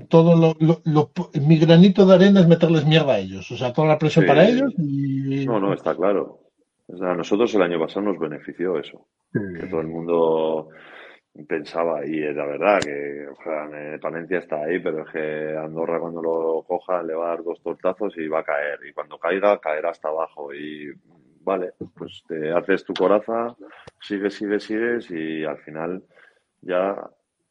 Todo lo, mi granito de arena es meterles mierda a ellos. O sea, toda la presión para ellos. Y... No, no, está claro. a nosotros el año pasado nos benefició eso. Que todo el mundo pensaba, y es la verdad que o sea, Palencia está ahí, pero es que Andorra cuando lo coja le va a dar dos tortazos y va a caer. Y cuando caiga, caerá hasta abajo. Y vale, pues te haces tu coraza, sigues, sigues, sigues y al final ya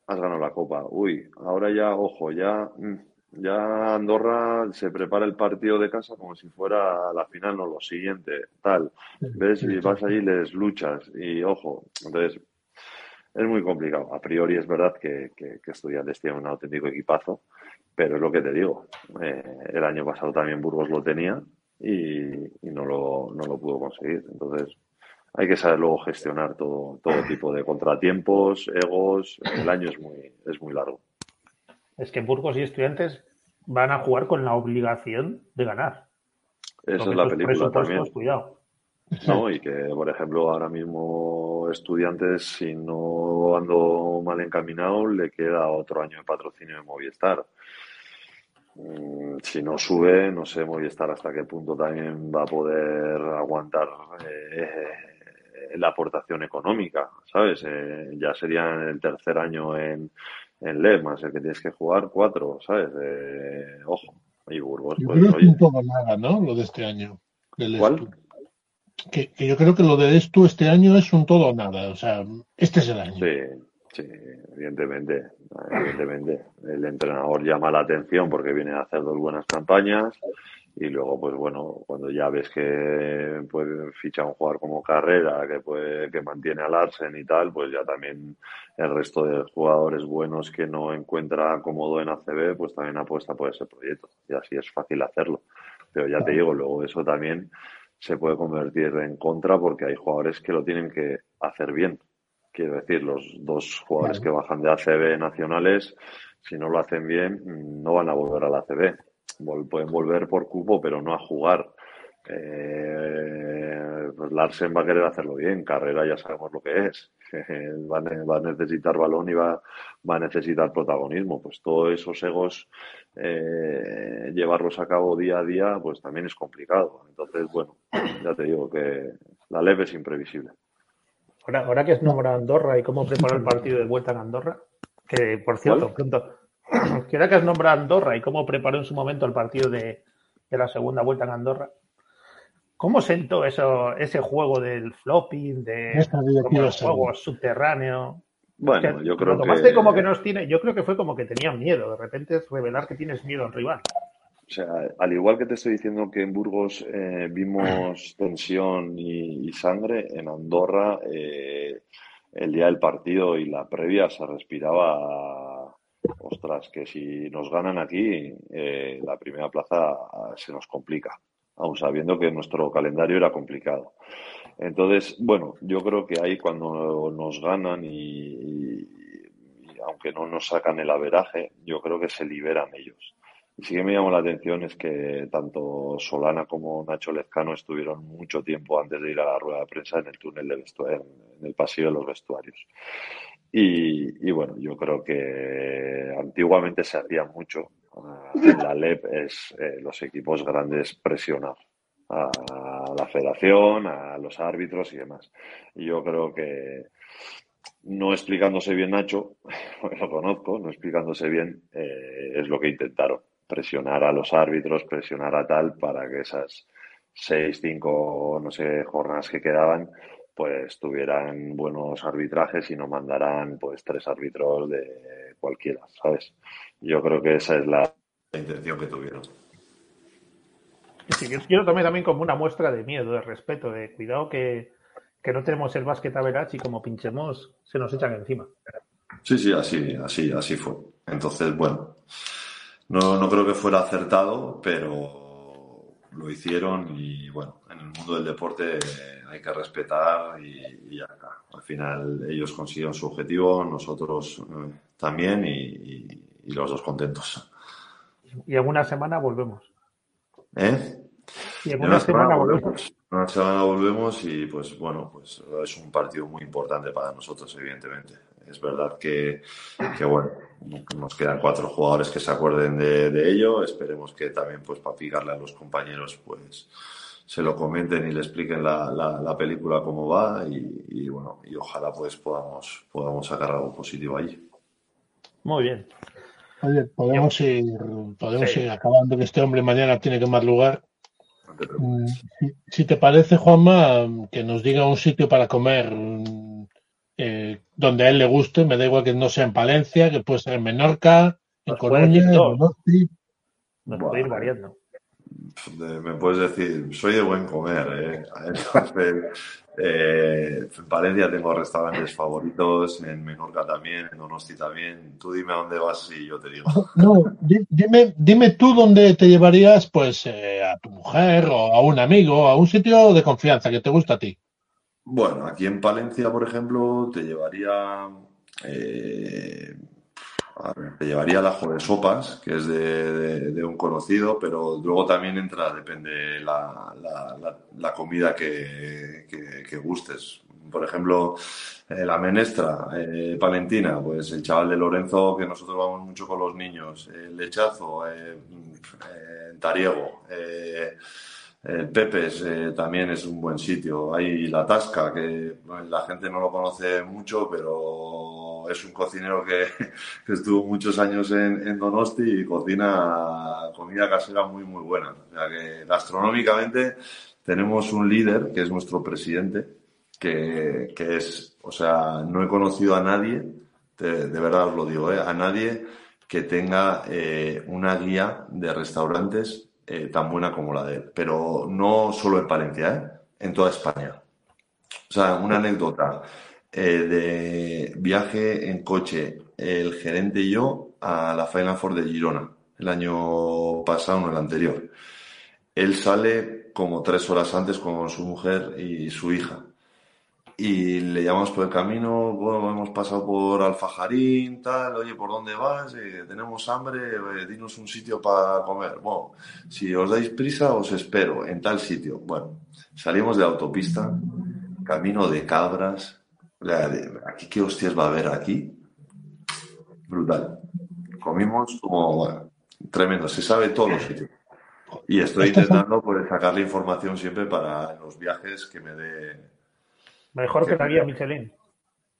has ganado la copa. Uy, ahora ya, ojo, ya, mm, ya Andorra se prepara el partido de casa como si fuera la final, no lo siguiente, tal. ¿Ves? Y vas allí y les luchas y ojo, entonces es muy complicado. A priori es verdad que, que, Estudiantes tiene un auténtico equipazo, pero es lo que te digo. Eh, el año pasado también Burgos lo tenía y, no, lo, no lo pudo conseguir. Entonces, hay que saber luego gestionar todo, todo tipo de contratiempos, egos. El año es muy, es muy largo. Es que Burgos y estudiantes van a jugar con la obligación de ganar. Esa es la película también. Cuidado. No, y que, por ejemplo, ahora mismo estudiantes, si no ando mal encaminado, le queda otro año de patrocinio de Movistar. Mm, si no sube, no sé Movistar hasta qué punto también va a poder aguantar eh, la aportación económica, ¿sabes? Eh, ya sería el tercer año en, en LED, más el que tienes que jugar cuatro, ¿sabes? Eh, ojo, y Burgos, yo pues, creo que nada, ¿no? Lo de este año. ¿Cuál? Que, que, yo creo que lo de esto este año es un todo o nada, o sea, este es el año. Sí, Sí, evidentemente, evidentemente. El entrenador llama la atención porque viene a hacer dos buenas campañas y luego, pues bueno, cuando ya ves que puede fichar un jugador como Carrera, que puede, que mantiene a Larsen y tal, pues ya también el resto de jugadores buenos que no encuentra cómodo en ACB, pues también apuesta por ese proyecto. Y así es fácil hacerlo. Pero ya te digo, luego eso también se puede convertir en contra porque hay jugadores que lo tienen que hacer bien. Quiero decir, los dos jugadores que bajan de ACB nacionales, si no lo hacen bien, no van a volver a la ACB. pueden volver por cupo, pero no a jugar. Eh, pues Larsen va a querer hacerlo bien, Carrera ya sabemos lo que es, *laughs* va, a, necesitar balón y va, va a necesitar protagonismo, pues todos esos egos eh, llevarlos a cabo día a día, pues también es complicado. Entonces, bueno, ya te digo que la leve es imprevisible. Ahora, ahora que es nombrado Andorra y cómo preparó el partido de vuelta en Andorra, que por cierto, pronto, *clears throat* que ahora que has nombrado Andorra y cómo preparó en su momento el partido de, la segunda vuelta en Andorra, ¿cómo sentó eso, ese juego del flopping, de juego subterráneo? Bueno, yo creo que... como que nos tiene, yo creo que fue como que tenía miedo, de repente es revelar que tienes miedo al rival. O sea, al igual que te estoy diciendo que en Burgos eh, vimos tensión y, sangre, en Andorra eh, el día del partido y la previa se respiraba, ostras, que si nos ganan aquí, eh, la primera plaza se nos complica, aun sabiendo que nuestro calendario era complicado. Entonces, bueno, yo creo que ahí cuando nos ganan y, aunque no nos sacan el averaje, yo creo que se liberan ellos. Y sí que me llamó la atención es que tanto Solana como Nacho Lezcano estuvieron mucho tiempo antes de ir a la rueda de prensa en el túnel de vestuario, en el pasillo de los vestuarios. Y, bueno, yo creo que antiguamente se hacía mucho. En la LEP es eh, los equipos grandes presionar a la federación, a los árbitros y demás. Y yo creo que no explicándose bien Nacho, *laughs* lo conozco, no explicándose bien, eh, es lo que intentaron. Presionar a los árbitros, presionar a tal para que esas seis, cinco, no sé, jornadas que quedaban, pues tuvieran buenos arbitrajes y no mandaran pues tres árbitros de cualquiera, ¿sabes? Yo creo que esa es la intención que tuvieron. Sí, yo lo tomé también como una muestra de miedo, de respeto, de cuidado que, no tenemos el básquet a y como pinchemos se nos echan encima. Sí, sí, así, así, así fue. Entonces, bueno, no, no creo que fuera acertado, pero lo hicieron y bueno, en el mundo del deporte hay que respetar y, acá. Al final ellos consiguieron su objetivo, nosotros eh, también y, y los dos contentos. Y en una semana volvemos. ¿Eh? Y en una, semana, volvemos. Una semana volvemos y pues bueno, pues es un partido muy importante para nosotros, evidentemente. Es verdad que, bueno, nos quedan cuatro jugadores que se acuerden de, ello. Esperemos que también pues para picarle a los compañeros pues se lo comenten y le expliquen la, la, película cómo va y, bueno, y ojalá pues podamos, podamos sacar algo positivo allí. Muy bien. Oye, podemos ir, podemos ir acabando que este hombre mañana tiene que más lugar. Mm, si, te parece, Juanma, que nos diga un sitio para comer eh, donde a él le guste, me da igual que no sea en Palencia, que puede ser en Menorca, en Coruña, en Donosti. Nos puede ir variando. Me puedes decir, soy de buen comer, ¿eh? Eh, en Palencia tengo restaurantes favoritos, en Menorca también, en Donosti también. Tú dime a dónde vas y yo te digo. No, dime, dime tú dónde te llevarías pues eh, a tu mujer o a un amigo, a un sitio de confianza que te gusta a ti. Bueno, aquí en Palencia, por ejemplo, te llevaría eh, te llevaría el ajo de sopas, que es de, un conocido, pero luego también entra, depende la, la, comida que, gustes. Por ejemplo, eh, la menestra eh, palentina, pues el chaval de Lorenzo, que nosotros vamos mucho con los niños, el lechazo, eh, tariego. El Pepes eh, también es un buen sitio. Hay La Tasca, que la gente no lo conoce mucho, pero es un cocinero que, *laughs* estuvo muchos años en, Donosti y cocina comida casera muy, muy buena. O sea que gastronómicamente tenemos un líder, que es nuestro presidente, que, es, o sea, no he conocido a nadie, de, verdad os lo digo, eh, a nadie que tenga eh, una guía de restaurantes eh, tan buena como la de él. Pero no solo en Palencia, ¿eh? en toda España. O sea, una anécdota eh, de viaje en coche, el gerente y yo a la Final Four de Girona, el año pasado, no el anterior. Él sale como tres horas antes con su mujer y su hija. Y le llamamos por el camino, bueno, hemos pasado por Alfajarín, tal, oye, ¿por dónde vas? Eh, tenemos hambre, eh, dinos un sitio para comer. Bueno, si os dais prisa, os espero en tal sitio. Bueno, salimos de la autopista, camino de cabras. ¿Aquí qué hostias va a haber aquí? Brutal. Comimos como, tremendo, se sabe todos los sitios. Y estoy intentando pues, sacarle información siempre para los viajes que me dé Mejor que la guía Michelin.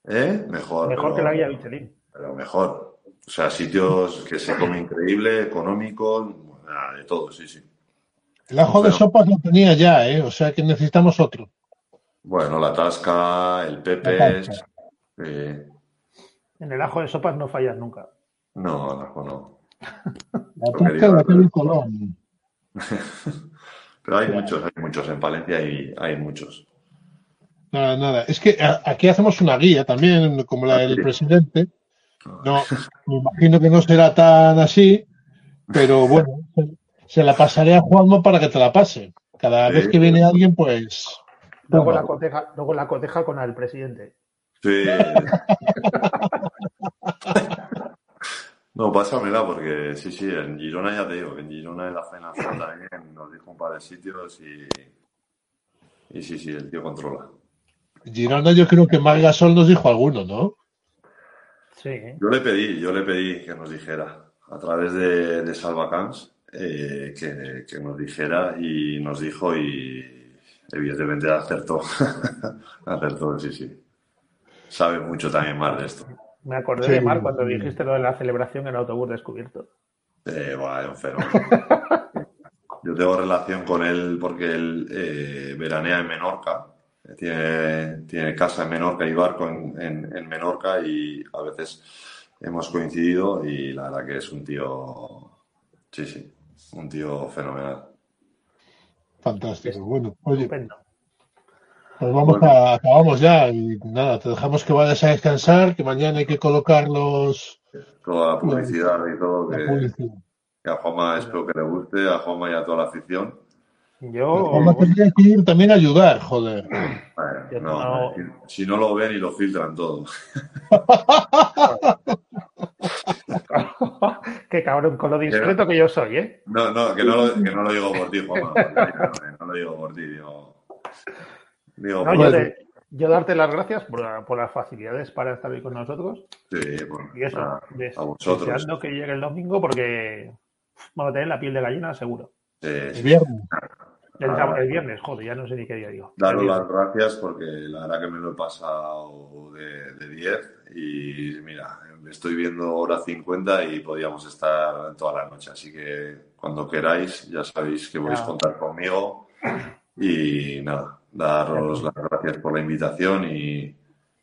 ¿Eh? Mejor. Mejor que la guía Michelin. Pero mejor. O sea, sitios que se come increíble, económico, de todo, sí, sí. El ajo de sopas lo tenía ya, ¿eh? O sea que necesitamos otro. Bueno, la tasca, el pepe. En el ajo de sopas no fallas nunca. No, el ajo no. *laughs* La tasca la tiene Colón. *laughs* Pero hay muchos, hay muchos. En Palencia hay, hay muchos. Nada, nada. Es que aquí hacemos una guía también, como la del presidente. No, me imagino que no será tan así, pero *laughs* bueno, se la pasaré a Juanma para que te la pase. Cada vez que viene alguien, pues. Luego la, coteja, luego la coteja con el presidente. Sí. *laughs* no, pásamela porque sí, sí, en Girona ya te digo, en Girona en la cena también nos dijo un par de sitios y, y sí, sí, el tío controla. Girona yo creo que Margasol nos dijo alguno, ¿no? Sí. Yo le pedí, yo le pedí que nos dijera a través de, de Salvacans eh, que, nos dijera y nos dijo y evidentemente acertó. *laughs* acertó, sí, sí. Sabe mucho también más de esto. Me acordé de Mar cuando dijiste lo de la celebración en autobús descubierto. Eh, bueno, un fenómeno. *laughs* Yo tengo relación con él porque él eh, veranea en Menorca tiene, tiene casa en Menorca y barco en, en, Menorca y a veces hemos coincidido y la verdad que es un tío, sí, sí, un tío fenomenal. Fantástico. Bueno, oye, pues vamos a, acabamos ya y nada, te dejamos que vayas a descansar, que mañana hay que colocar los... Toda la publicidad y todo, que, que a Joma espero que le guste, a Joma y a toda la afición. Yo. Vamos tendría que ir también a ayudar, joder. no, Si, no lo ven y lo filtran todo. *laughs* Qué cabrón, con lo discreto que yo soy, ¿eh? No, no, que no lo, que no lo digo por ti, Juan. No lo digo por ti, digo. digo no, yo, darte las gracias por, por, las facilidades para estar hoy con nosotros. Sí, por, y eso, a, a vosotros. Deseando que llegue el domingo porque vamos a tener la piel de gallina seguro. el viernes. El, viernes, joder, ya no sé ni qué día digo. Daros las gracias porque la verdad que me lo he pasado de 10 y mira, estoy viendo hora 50 y podíamos estar toda la noche, así que cuando queráis ya sabéis que podéis contar conmigo. Y nada, daros las gracias por la invitación y,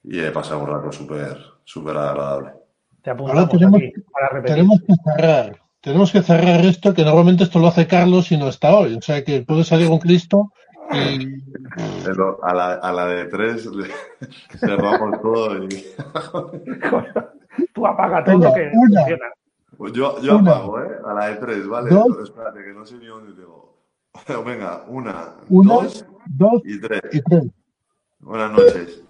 y he pasado un rato súper súper agradable. Ahora tenemos, tenemos que cerrar tenemos que cerrar esto, que normalmente esto lo hace Carlos y no está hoy. O sea que puede salir un Cristo y... Pero a la, a la de tres *laughs* cerramos todo y... Tú apaga todo que una, funciona. Pues yo, yo apago, ¿eh? A la de tres, ¿vale? Dos, espérate, que no sé ni dónde tengo. *laughs* Venga, una, una dos, dos y tres. Y tres. Buenas noches.